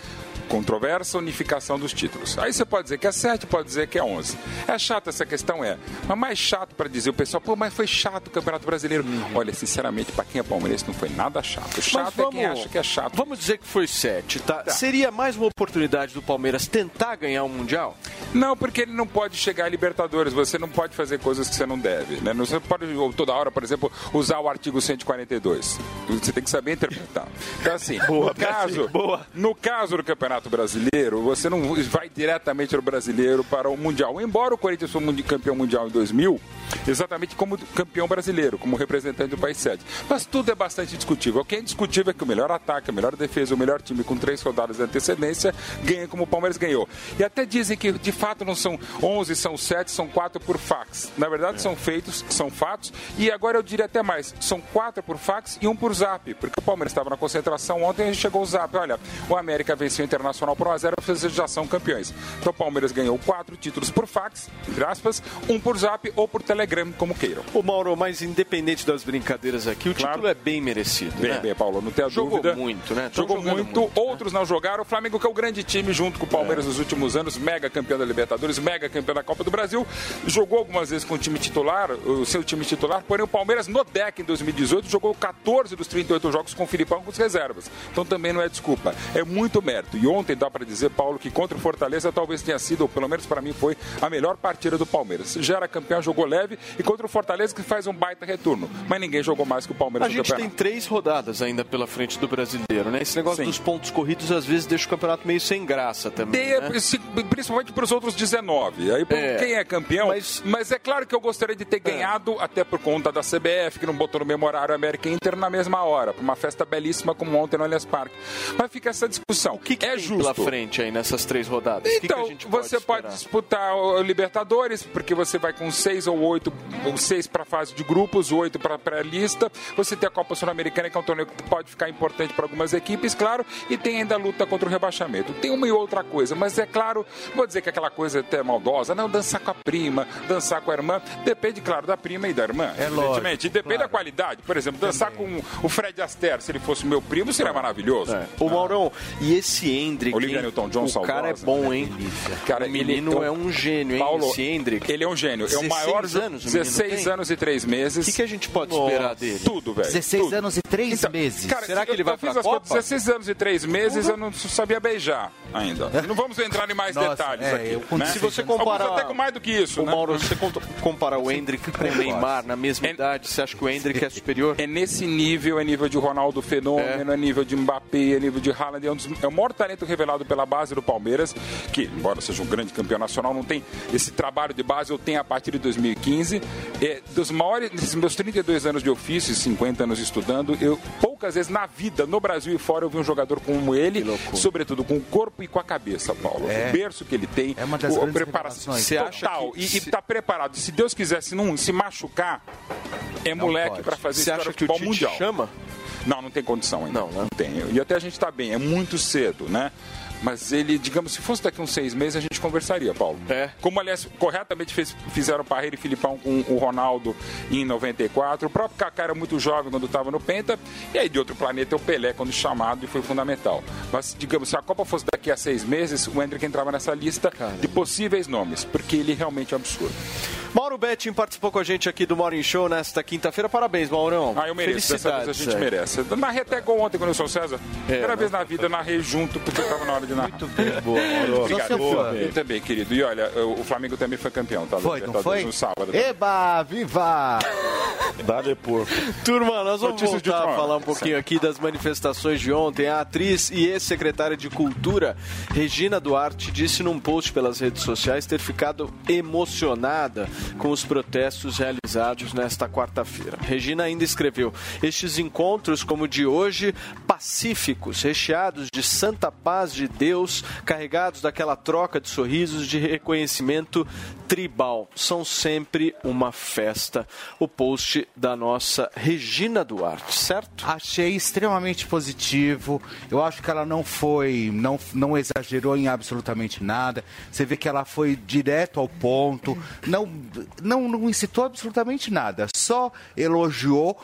controvérsia, unificação dos títulos. Aí você pode dizer que é sete, pode dizer que é 11. É chato essa questão, é. Mas mais chato para dizer o pessoal, pô, mas foi chato o Campeonato Brasileiro. Olha, sinceramente, para quem é palmeirense não foi nada chato. Chato é quem acha que é chato. Vamos dizer que foi sete, tá? Seria mais uma oportunidade do Palmeiras tentar ganhar o Mundial? Não, porque ele não pode chegar a Libertadores. Você não pode fazer coisas que você não deve. Né? Não- Você pode toda hora, por exemplo, usar o artigo 142. Você tem que saber interpretar. Então, assim, no, caso, no caso do Campeonato Brasileiro, você não vai diretamente do brasileiro para o Mundial. Embora o Corinthians mundi- campeão mundial em 2000, exatamente como campeão brasileiro, como representante do país sede. Mas tudo é bastante discutível. O que é indiscutível é que o melhor ataque, a melhor defesa, o melhor time com três rodadas de antecedência ganha como o Palmeiras ganhou. E até dizem que de fato não são 11, são 7, são 4 por fax. Na verdade são feitos, são fatos. E agora eu diria até mais, são 4 por fax e um por zap. Porque o Palmeiras estava na concentração ontem e chegou o zap. Olha, o América venceu o Internacional por 1x0, vocês já são campeões. Então o Palmeiras ganhou quatro títulos por fax, entre aspas, um por zap ou por telegram, como queiram. Ô Mauro, mas independente das brincadeiras aqui, o título é bem merecido, Bem, né? bem, Paulo, não tenha Jogou dúvida. muito, né? Jogou jogando muito, outros não jogaram. O Flamengo, que é o grande time, junto com o Palmeiras nos últimos anos, mega campeão da Libertadores, mega campeão da Copa do Brasil, jogou algumas vezes com o time titular, o seu time titular, porém o Palmeiras no deck em 2018 jogou 14 dos 38 jogos com o Filipão com as reservas. Então também não é desculpa, é muito mérito. E ontem dá para dizer, Paulo, que contra o Fortaleza talvez tenha sido, ou pelo menos para mim foi, a melhor partida do Palmeiras. Já era campeão, jogou leve, e contra o Fortaleza que faz um baita retorno. Mas ninguém jogou mais que o Palmeiras A gente tem campeonato. três rodadas ainda pela frente do brasileiro, né? Esse negócio Sim. dos pontos corridos às vezes deixa o campeonato meio sem graça também. Tem, né? principalmente para os outros 19. Aí, É. quem é campeão. Mas... é claro que eu gostaria de ter ganhado até por conta da CBF, que não botou no mesmo horário América Inter na mesma hora, para uma festa belíssima como ontem no Allianz Parque. Mas fica essa discussão. O que, que é tem justo? pela frente aí nessas três rodadas? O que que Então, a pode você pode, disputar o Libertadores, porque você vai com seis ou oito, ou seis para fase de grupos, oito para pré-lista. Você tem a Copa Sul-Americana, que é um torneio que pode ficar importante para algumas equipes, claro, e tem ainda a luta contra o rebaixamento. Tem uma e outra coisa, mas é claro, vou dizer que aquela coisa até maldosa, não, dançar com a prima, dançar com a irmã, depende, claro, da prima e da irmã, É evidentemente. lógico, E depende da qualidade. Por exemplo, dançar com o Fred Astaire, se ele fosse meu primo, seria maravilhoso. Ô Maurão, e esse Hendrick? Olivia? Newton-John O cara é bom, hein? Cara, o menino ele- é um gênio, hein? Paulo, esse Hendrick. Ele é um gênio. É o 16 maior. anos, o menino 16 tem? anos e 3 meses. O que, que a gente pode esperar dele? Tudo, velho. 16 tudo. anos e 3 meses. Cara, Será que ele vai eu fiz pra as contas, Copa? 16 anos e 3 meses, eu não sabia beijar ainda. Não vamos entrar em mais Nossa, detalhes é, aqui. né? Se você comparar- Alguns até com mais do que isso, Ô, né? Mauro, se você comparar o Hendrick com o Neymar na mesma idade, você acha que o Hendrick é superior? É nesse nível, é nível de Ronaldo Fenômeno, é, nível de Mbappé, é nível de Haaland, é, um dos- é o maior talento revelado pela base do Palmeiras, que, embora seja um grande campeão nacional, não tem esse trabalho de base, eu tenho a partir de 2015. É, dos maiores, meus 32 anos de ofício, e 50 anos estudando, eu poucas vezes na vida, no Brasil e fora, eu vi um jogador como ele, sobretudo com o corpo e com a cabeça, Paulo. É. O berço que ele tem, É uma das o, a preparação total. que E está preparado. Se Deus quiser, se não se machucar, é moleque pode. para fazer Você acha que o Tite mundial. chama? Não, não tem condição ainda. Não, né? Não tem. E até a gente está bem, é muito cedo, né? Mas ele, digamos, se fosse daqui uns seis meses, a gente conversaria, Paulo. É. Como, aliás, corretamente fez- fizeram Parreira e Filipão com o Ronaldo em 94. O próprio Kaká era muito jovem quando estava no Penta. E aí, de outro planeta, o Pelé, quando chamado, e foi fundamental. Mas, digamos, se a Copa fosse daqui a seis meses, o Hendrick entrava nessa lista de possíveis nomes, porque ele realmente é um absurdo. Mauro Betting participou com a gente aqui do Morning Show nesta quinta-feira. Parabéns, Maurão. Ah, eu mereço. Dessa vez a gente é. merece. Eu narrei até gol ontem quando eu sou César. Primeira né? vez na vida, eu narrei junto, porque eu estava na hora de narrar. Muito bem, boa, Mauro. Obrigado. Fã. Eu também, querido. E olha, o Flamengo também foi campeão, tá? Foi, não foi? No sábado. Eba, viva! Dá porco. Turma, nós vamos Notícias voltar a falar um pouquinho aqui das manifestações de ontem. A atriz e ex-secretária de Cultura, Regina Duarte, disse num post pelas redes sociais ter ficado emocionada com os protestos realizados nesta quarta-feira. Regina ainda escreveu: Estes encontros, como o de hoje, pacíficos, recheados de santa paz de Deus, carregados daquela troca de sorrisos de reconhecimento tribal, são sempre uma festa. O post da nossa Regina Duarte, certo? Achei extremamente positivo. Eu acho que ela não foi, não, não exagerou em absolutamente nada. Você vê que ela foi direto ao ponto, não, não, não incitou absolutamente nada, só elogiou.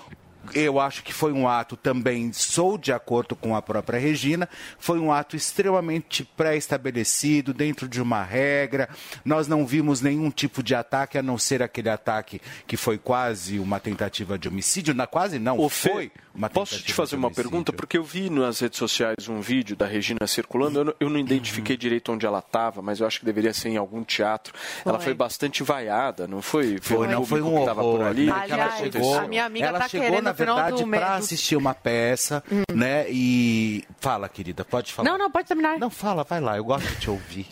Eu acho que foi um ato também, sou de acordo com a própria Regina, foi um ato extremamente pré-estabelecido, dentro de uma regra. Nós não vimos nenhum tipo de ataque, a não ser aquele ataque que foi quase uma tentativa de homicídio. Na, quase não, Fê, foi uma Posso te fazer de uma pergunta? Porque eu vi nas redes sociais um vídeo da Regina circulando. Eu não, eu não identifiquei direito onde ela estava, mas eu acho que deveria ser em algum teatro. Ela Foi. foi bastante vaiada, não foi? Foi, Pelo não foi um que tava por horror. ali. O que Que ela Aliás, chegou, a minha amiga tá chegou, querendo na verdade, para assistir uma peça, né? E fala, querida, pode falar. Não, não, pode terminar. Não, fala, vai lá, eu gosto de te ouvir.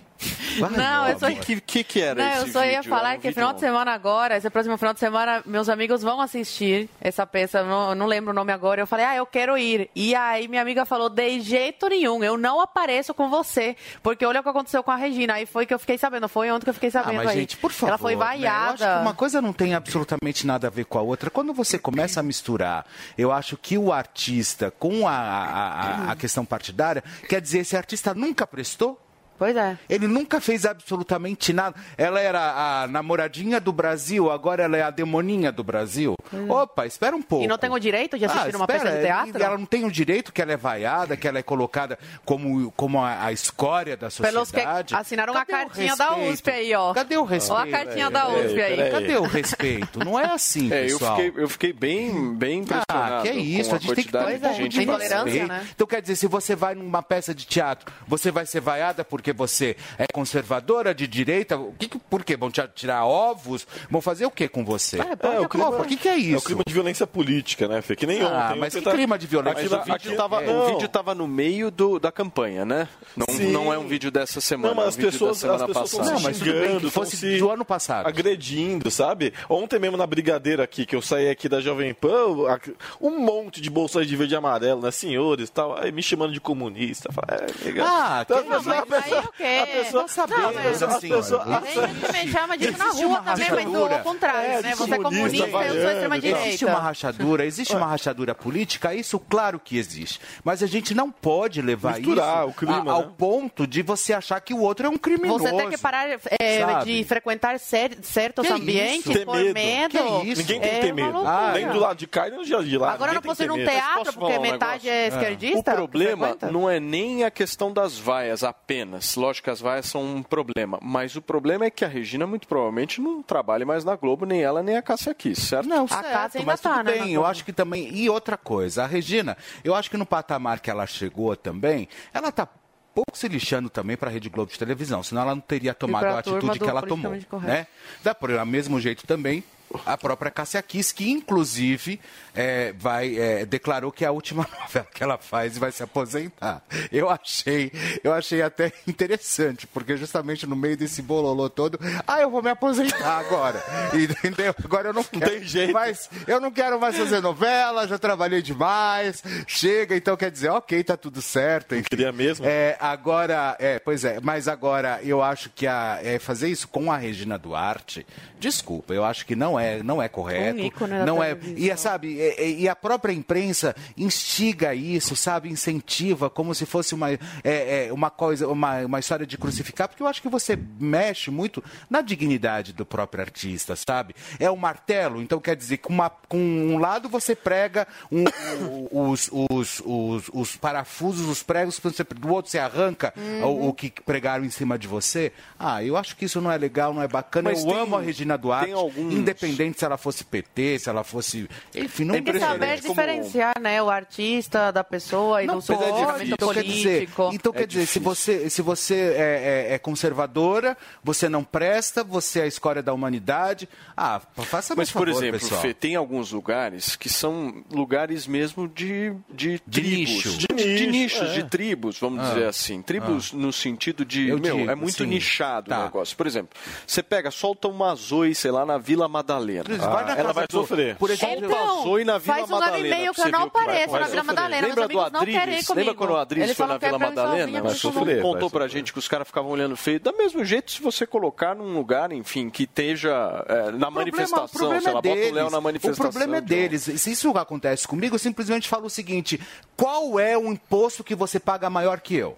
Vai, Não, eu só- que, que, que era Não, esse eu só ia vídeo? falar Era um que final de semana agora, esse próximo final de semana, meus amigos vão assistir essa peça, eu não, não lembro o nome agora. Eu falei, ah, eu quero ir. E aí minha amiga falou, de jeito nenhum, eu não apareço com você, porque olha o que aconteceu com a Regina. Aí foi que eu fiquei sabendo, foi ontem que eu fiquei Ah, sabendo mas aí. gente, por favor. Ela foi né? Eu acho vaiada. que uma coisa não tem absolutamente nada a ver com a outra. Quando você começa a misturar, eu acho que o artista com a, a, a- a questão partidária, quer dizer, esse artista nunca prestou? Pois é. Ele nunca fez absolutamente nada. Ela era a namoradinha do Brasil, agora ela é a demoninha do Brasil. Opa, espera um pouco. E não tem o direito de assistir Ah, uma espera, peça de teatro? Ela não tem o direito que ela é vaiada, que ela é colocada como, como a, a escória da Pelos que sociedade. assinaram Cadê a cartinha da? USP aí, ó. Cadê o respeito? Ó a cartinha da USP aí. Cadê o respeito? Não é assim, É, eu pessoal. fiquei, eu fiquei bem, bem impressionado. Ah, que é isso, com a gente tem que ter um pouco de respeito. né? Então quer dizer, se você vai numa peça de teatro, você vai ser vaiada porque porque você é conservadora de direita? O que, que- por quê? Vão te tirar ovos? Vão fazer o que com você? É, o clima, o que, que é É o isso? clima de violência política, né, Fê? Que nem Ah, ontem. mas que clima de violência? Mas Aquilo- o vídeo, aquilo- tava, é. o vídeo tava no meio do, da campanha, né? Não, não é um vídeo dessa semana. Não, mas é um as vídeo pessoas, da semana as pessoas passada. estão se xingando, estão se do ano passado. agredindo, sabe? Ontem mesmo na brigadeira aqui, que eu saí aqui da Jovem Pan, a- um monte de bolsas de verde e amarelo, né? Senhores e tal, aí me chamando de comunista. Fala, é, legal. Ah, Então, que- a pessoa- Mas aí quê? a pessoa- Não, sabendo, mas- as pessoas- as Tem gente me chama disso na rua também, mas ao contrário, né? Você é comunista, eu sou extrema-direita. Existe uma rachadura, existe uma rachadura política, isso claro que existe. Mas a gente não pode levar Misturar isso o clima, a- ao né? ponto de você achar que o outro é um criminoso. Você tem que parar é, sabe? de frequentar cer- certos Que ambientes isso? por medo. Que isso? Ninguém tem que É ter medo. loucura. Nem do lado de cá, nem do lado de lá. Agora não posso ir num medo. teatro porque um metade negócio? é O esquerdista. problema frequenta? não é nem a questão das vaias apenas. As vaias são um problema. Mas o problema é que a Regina, muito provavelmente, não trabalha mais na Globo, nem ela, nem a Cássia Kiss, certo? Não, casa certo, ainda mas tudo tá, né, na bem. Eu Globo. acho que também. E outra coisa, a Regina, eu acho que no patamar que ela chegou também, ela tá pouco se lixando também para a Rede Globo de televisão, senão ela não teria tomado a atitude que ela tomou. politicamente correto. Né? Da por mesmo jeito também. A própria Cássia Kiss, que inclusive é, vai, é, declarou que é a última novela que ela faz e vai se aposentar. Eu achei, eu achei até interessante, porque justamente no meio desse bololô todo, ah, eu vou me aposentar agora. Entendeu? Agora eu não quero. tem jeito. Mas eu não quero mais fazer novela, já trabalhei demais. Chega, então quer dizer, ok, tá tudo certo. enfim. Queria mesmo. É, agora, é, pois é, mas agora eu acho que a, é, fazer isso com a Regina Duarte, desculpa, eu acho que não é, não é correto. Um ícone não é, televisão. e é, sabe, é, é, e a própria imprensa instiga isso, sabe, incentiva como se fosse uma, é, é, uma coisa, uma, uma história de crucificar, porque eu acho que você mexe muito na dignidade do próprio artista, sabe? É o martelo, então quer dizer, com, uma, com um lado você prega um- os, os, os, os parafusos, os pregos, você- do outro você arranca o, o que pregaram em cima de você. Ah, eu acho que isso não é legal, não é bacana. Mas eu tem- amo a Regina Duarte, tem alguns- independente se ela fosse PT, se ela fosse. Enfim, não Tem que saber como- diferenciar, né, o artista da pessoa e não do seu comportamento Então quer dizer, então, quer dizer se você, se você é, é- é conservadora, você não presta, você é a escória da humanidade. Ah, faça mais Mas, por favor, exemplo, pessoal. Fê, tem alguns lugares que são lugares mesmo de, de, De tribos. nicho. De, De de nicho, nichos, é. de tribos, vamos Ah. dizer assim. Tribos no sentido de, Eu meu, digo, é muito sim. nichado Tá. o negócio. Por exemplo, você pega, solta uma zoe, sei lá, na Vila Madalena. Vai na ela vai do- sofrer. Por exemplo, Então, Zoe na Vila faz um ano e Madalena, meio que eu não o apareço na. Vila Madalena. Lembra do Adriles? Lembra quando o Adriles foi na é Vila Madalena? Vai sofrer. Contou pra gente que os caras ficavam olhando feio. Da mesmo jeito, se você colocar num lugar, enfim, que esteja é, na manifestação, sei lá, bota o Léo na manifestação. O problema é um- deles. Se isso acontece comigo, eu simplesmente falo o seguinte: qual é o imposto que você paga maior que eu?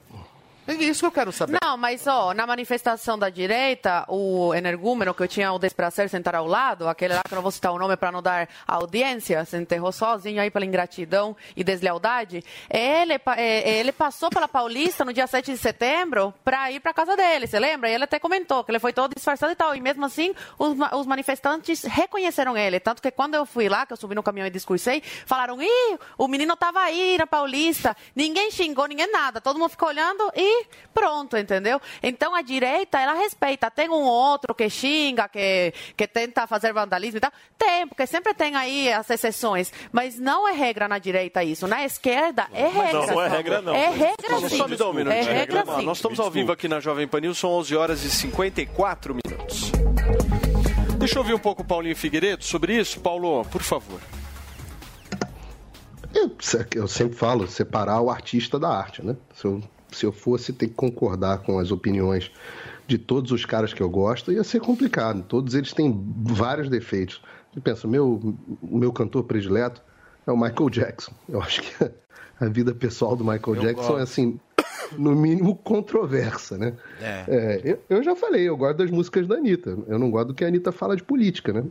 É isso que eu quero saber. Não, mas ó, na manifestação da direita, o energúmeno que eu tinha o desprazer de sentar ao lado, aquele lá que eu não vou citar o nome para não dar audiência, se enterrou sozinho aí pela ingratidão e deslealdade, ele, é, ele passou pela Paulista no dia 7 de setembro para ir para casa dele, você lembra? E ele até comentou que ele foi todo disfarçado e tal, e mesmo assim os, os manifestantes reconheceram ele, tanto que quando eu fui lá, que eu subi no caminhão e discursei, falaram, ih, o menino tava aí na Paulista, ninguém xingou, ninguém nada, todo mundo ficou olhando e pronto, entendeu? Então a direita, ela respeita. Tem um outro que xinga, que, que tenta fazer vandalismo e tal. Tem, porque sempre tem aí as exceções. Mas não é regra na direita isso. Na esquerda é regra. não é regra, não. É regra sim. só me dá um É minutinho. regra sim. Nós estamos ao vivo aqui na Jovem Pan News, são 11 horas e 54 minutos. Deixa eu ouvir um pouco o Paulinho Figueiredo sobre isso. Paulo, por favor. Eu, eu sempre falo, separar o artista da arte, né? Se eu, se eu fosse ter que concordar com as opiniões de todos os caras que eu gosto, ia ser complicado. Todos eles têm vários defeitos. Eu penso, meu, o meu cantor predileto é o Michael Jackson. Eu acho que a vida pessoal do Michael Eu Jackson gosto. é assim, no mínimo controversa, né? É. É, eu, eu já falei, eu gosto das músicas da Anitta. Eu não gosto do que a Anitta fala de política, né?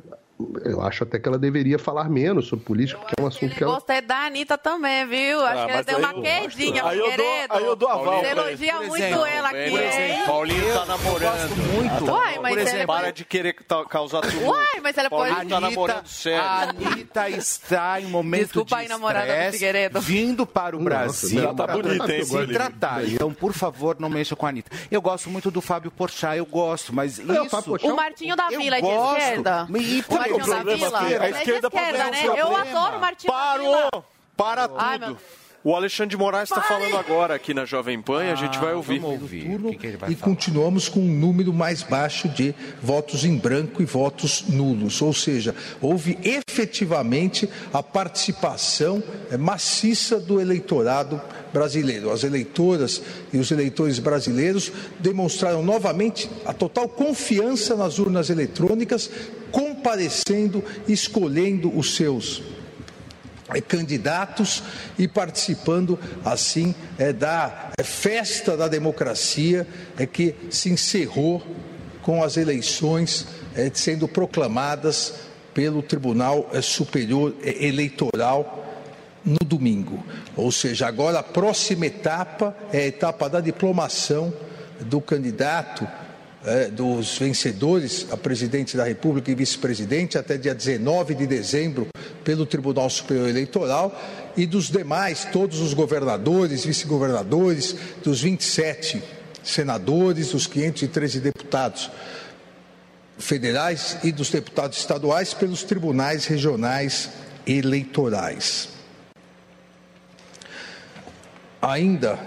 Eu acho até que ela deveria falar menos sobre política, porque é um assunto que ela. Gostei da Anitta também, viu? Acho Ah, que ela aí uma eu- quedinha, aí eu dou- aí eu dou aval Você pra ele. elogia Por muito exemplo, ela aqui, por exemplo, hein? Paulinho tá namorando. muito. Uai, mas Por exemplo, ela para de querer causar tudo. Uai, mas ela pode... Paulinho tá namorando sério. A Anitta está em momento Desculpa de aí, namorada do estresse, Figueiredo. vindo para o Nossa, Brasil tá namorada bonita, sabe hein, eu gosto se tratar. Então, por favor, não mexa com a Anitta. Eu gosto muito do Fábio Porchat, eu gosto, mas o isso... Porchat O Martinho da Eu Vila é de gosto. esquerda? E por que Martinho o da problema Vila? é a é esquerda pode esquerda, né? Eu adoro o Martinho da Vila. Parou! Para Ai, tudo! O Alexandre de Moraes está falando agora aqui na Jovem Pan e a gente vai ouvir. Vamos ouvir o que, que ele vai e falar. continuamos com um número mais baixo de votos em branco e votos nulos. Ou seja, houve efetivamente a participação eh, maciça do eleitorado brasileiro. As eleitoras e os eleitores brasileiros demonstraram novamente a total confiança nas urnas eletrônicas, comparecendo, escolhendo os seus eh, candidatos e participando assim eh, da eh, festa da democracia eh, que se encerrou com as eleições sendo proclamadas pelo Tribunal Superior Eleitoral no domingo. Ou seja, agora a próxima etapa é a etapa da diplomação do candidato eh, dos vencedores a presidente da República e vice-presidente até dia 19 de dezembro pelo Tribunal Superior Eleitoral e dos demais, todos os governadores, vice-governadores, dos 27 senadores, dos 513 deputados federais e dos deputados estaduais pelos tribunais regionais eleitorais. Ainda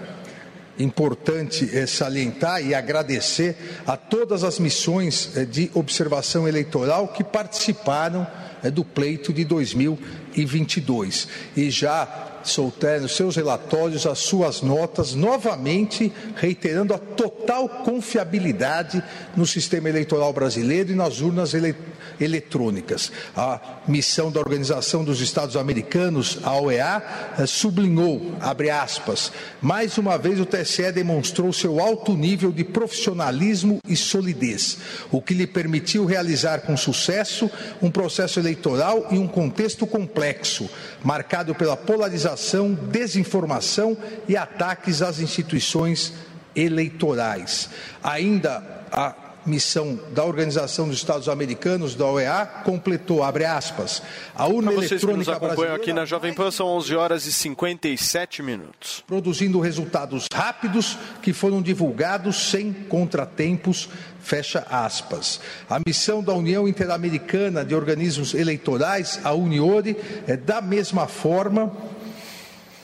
importante é salientar e agradecer a todas as missões eh, de observação eleitoral que participaram eh, do pleito de 2022 e já soltaram seus relatórios, as suas notas, novamente reiterando a total confiabilidade no sistema eleitoral brasileiro e nas urnas ele- eletrônicas. A missão da Organização dos Estados Americanos, a OEA, eh, sublinhou, abre aspas, mais uma vez o TSE demonstrou seu alto nível de profissionalismo e solidez, o que lhe permitiu realizar com sucesso um processo eleitoral em um contexto complexo, marcado pela polarização, desinformação e ataques às instituições eleitorais. Ainda a missão da Organização dos Estados Americanos, da OEA, completou, abre aspas, a urna Para vocês que nos eletrônica brasileira aqui na Jovem Pan, são 11 horas e 57 minutos. produzindo resultados rápidos que foram divulgados sem contratempos. Fecha aspas. A missão da União Interamericana de Organismos Eleitorais, a Uniore, é da mesma forma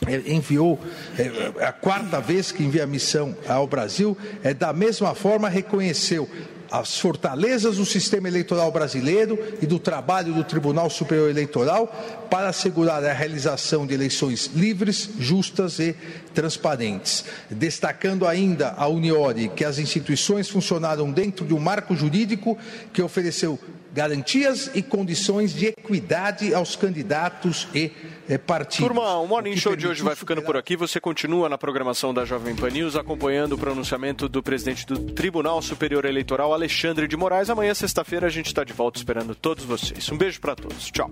é, enviou é, a quarta vez que envia a missão ao Brasil, é da mesma forma reconheceu as fortalezas do sistema eleitoral brasileiro e do trabalho do Tribunal Superior Eleitoral para assegurar a realização de eleições livres, justas e transparentes. Destacando ainda a Uniore que as instituições funcionaram dentro de um marco jurídico que ofereceu garantias e condições de equidade aos candidatos e eh, partidos. Turma, o Morning Show de hoje vai ficando por aqui. Você continua na programação da Jovem Pan News acompanhando o pronunciamento do presidente do Tribunal Superior Eleitoral, Alexandre de Moraes. Amanhã, sexta-feira, a gente está de volta esperando todos vocês. Um beijo para todos. Tchau.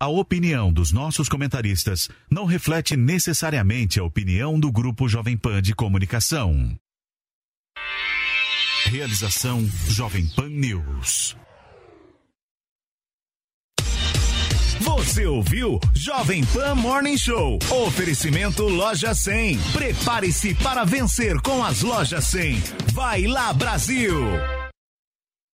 A opinião dos nossos comentaristas não reflete necessariamente a opinião do Grupo Jovem Pan de Comunicação. Realização Jovem Pan News. Você ouviu Jovem Pan Morning Show. Oferecimento Loja 100. Prepare-se para vencer com as Lojas 100. Vai lá, Brasil!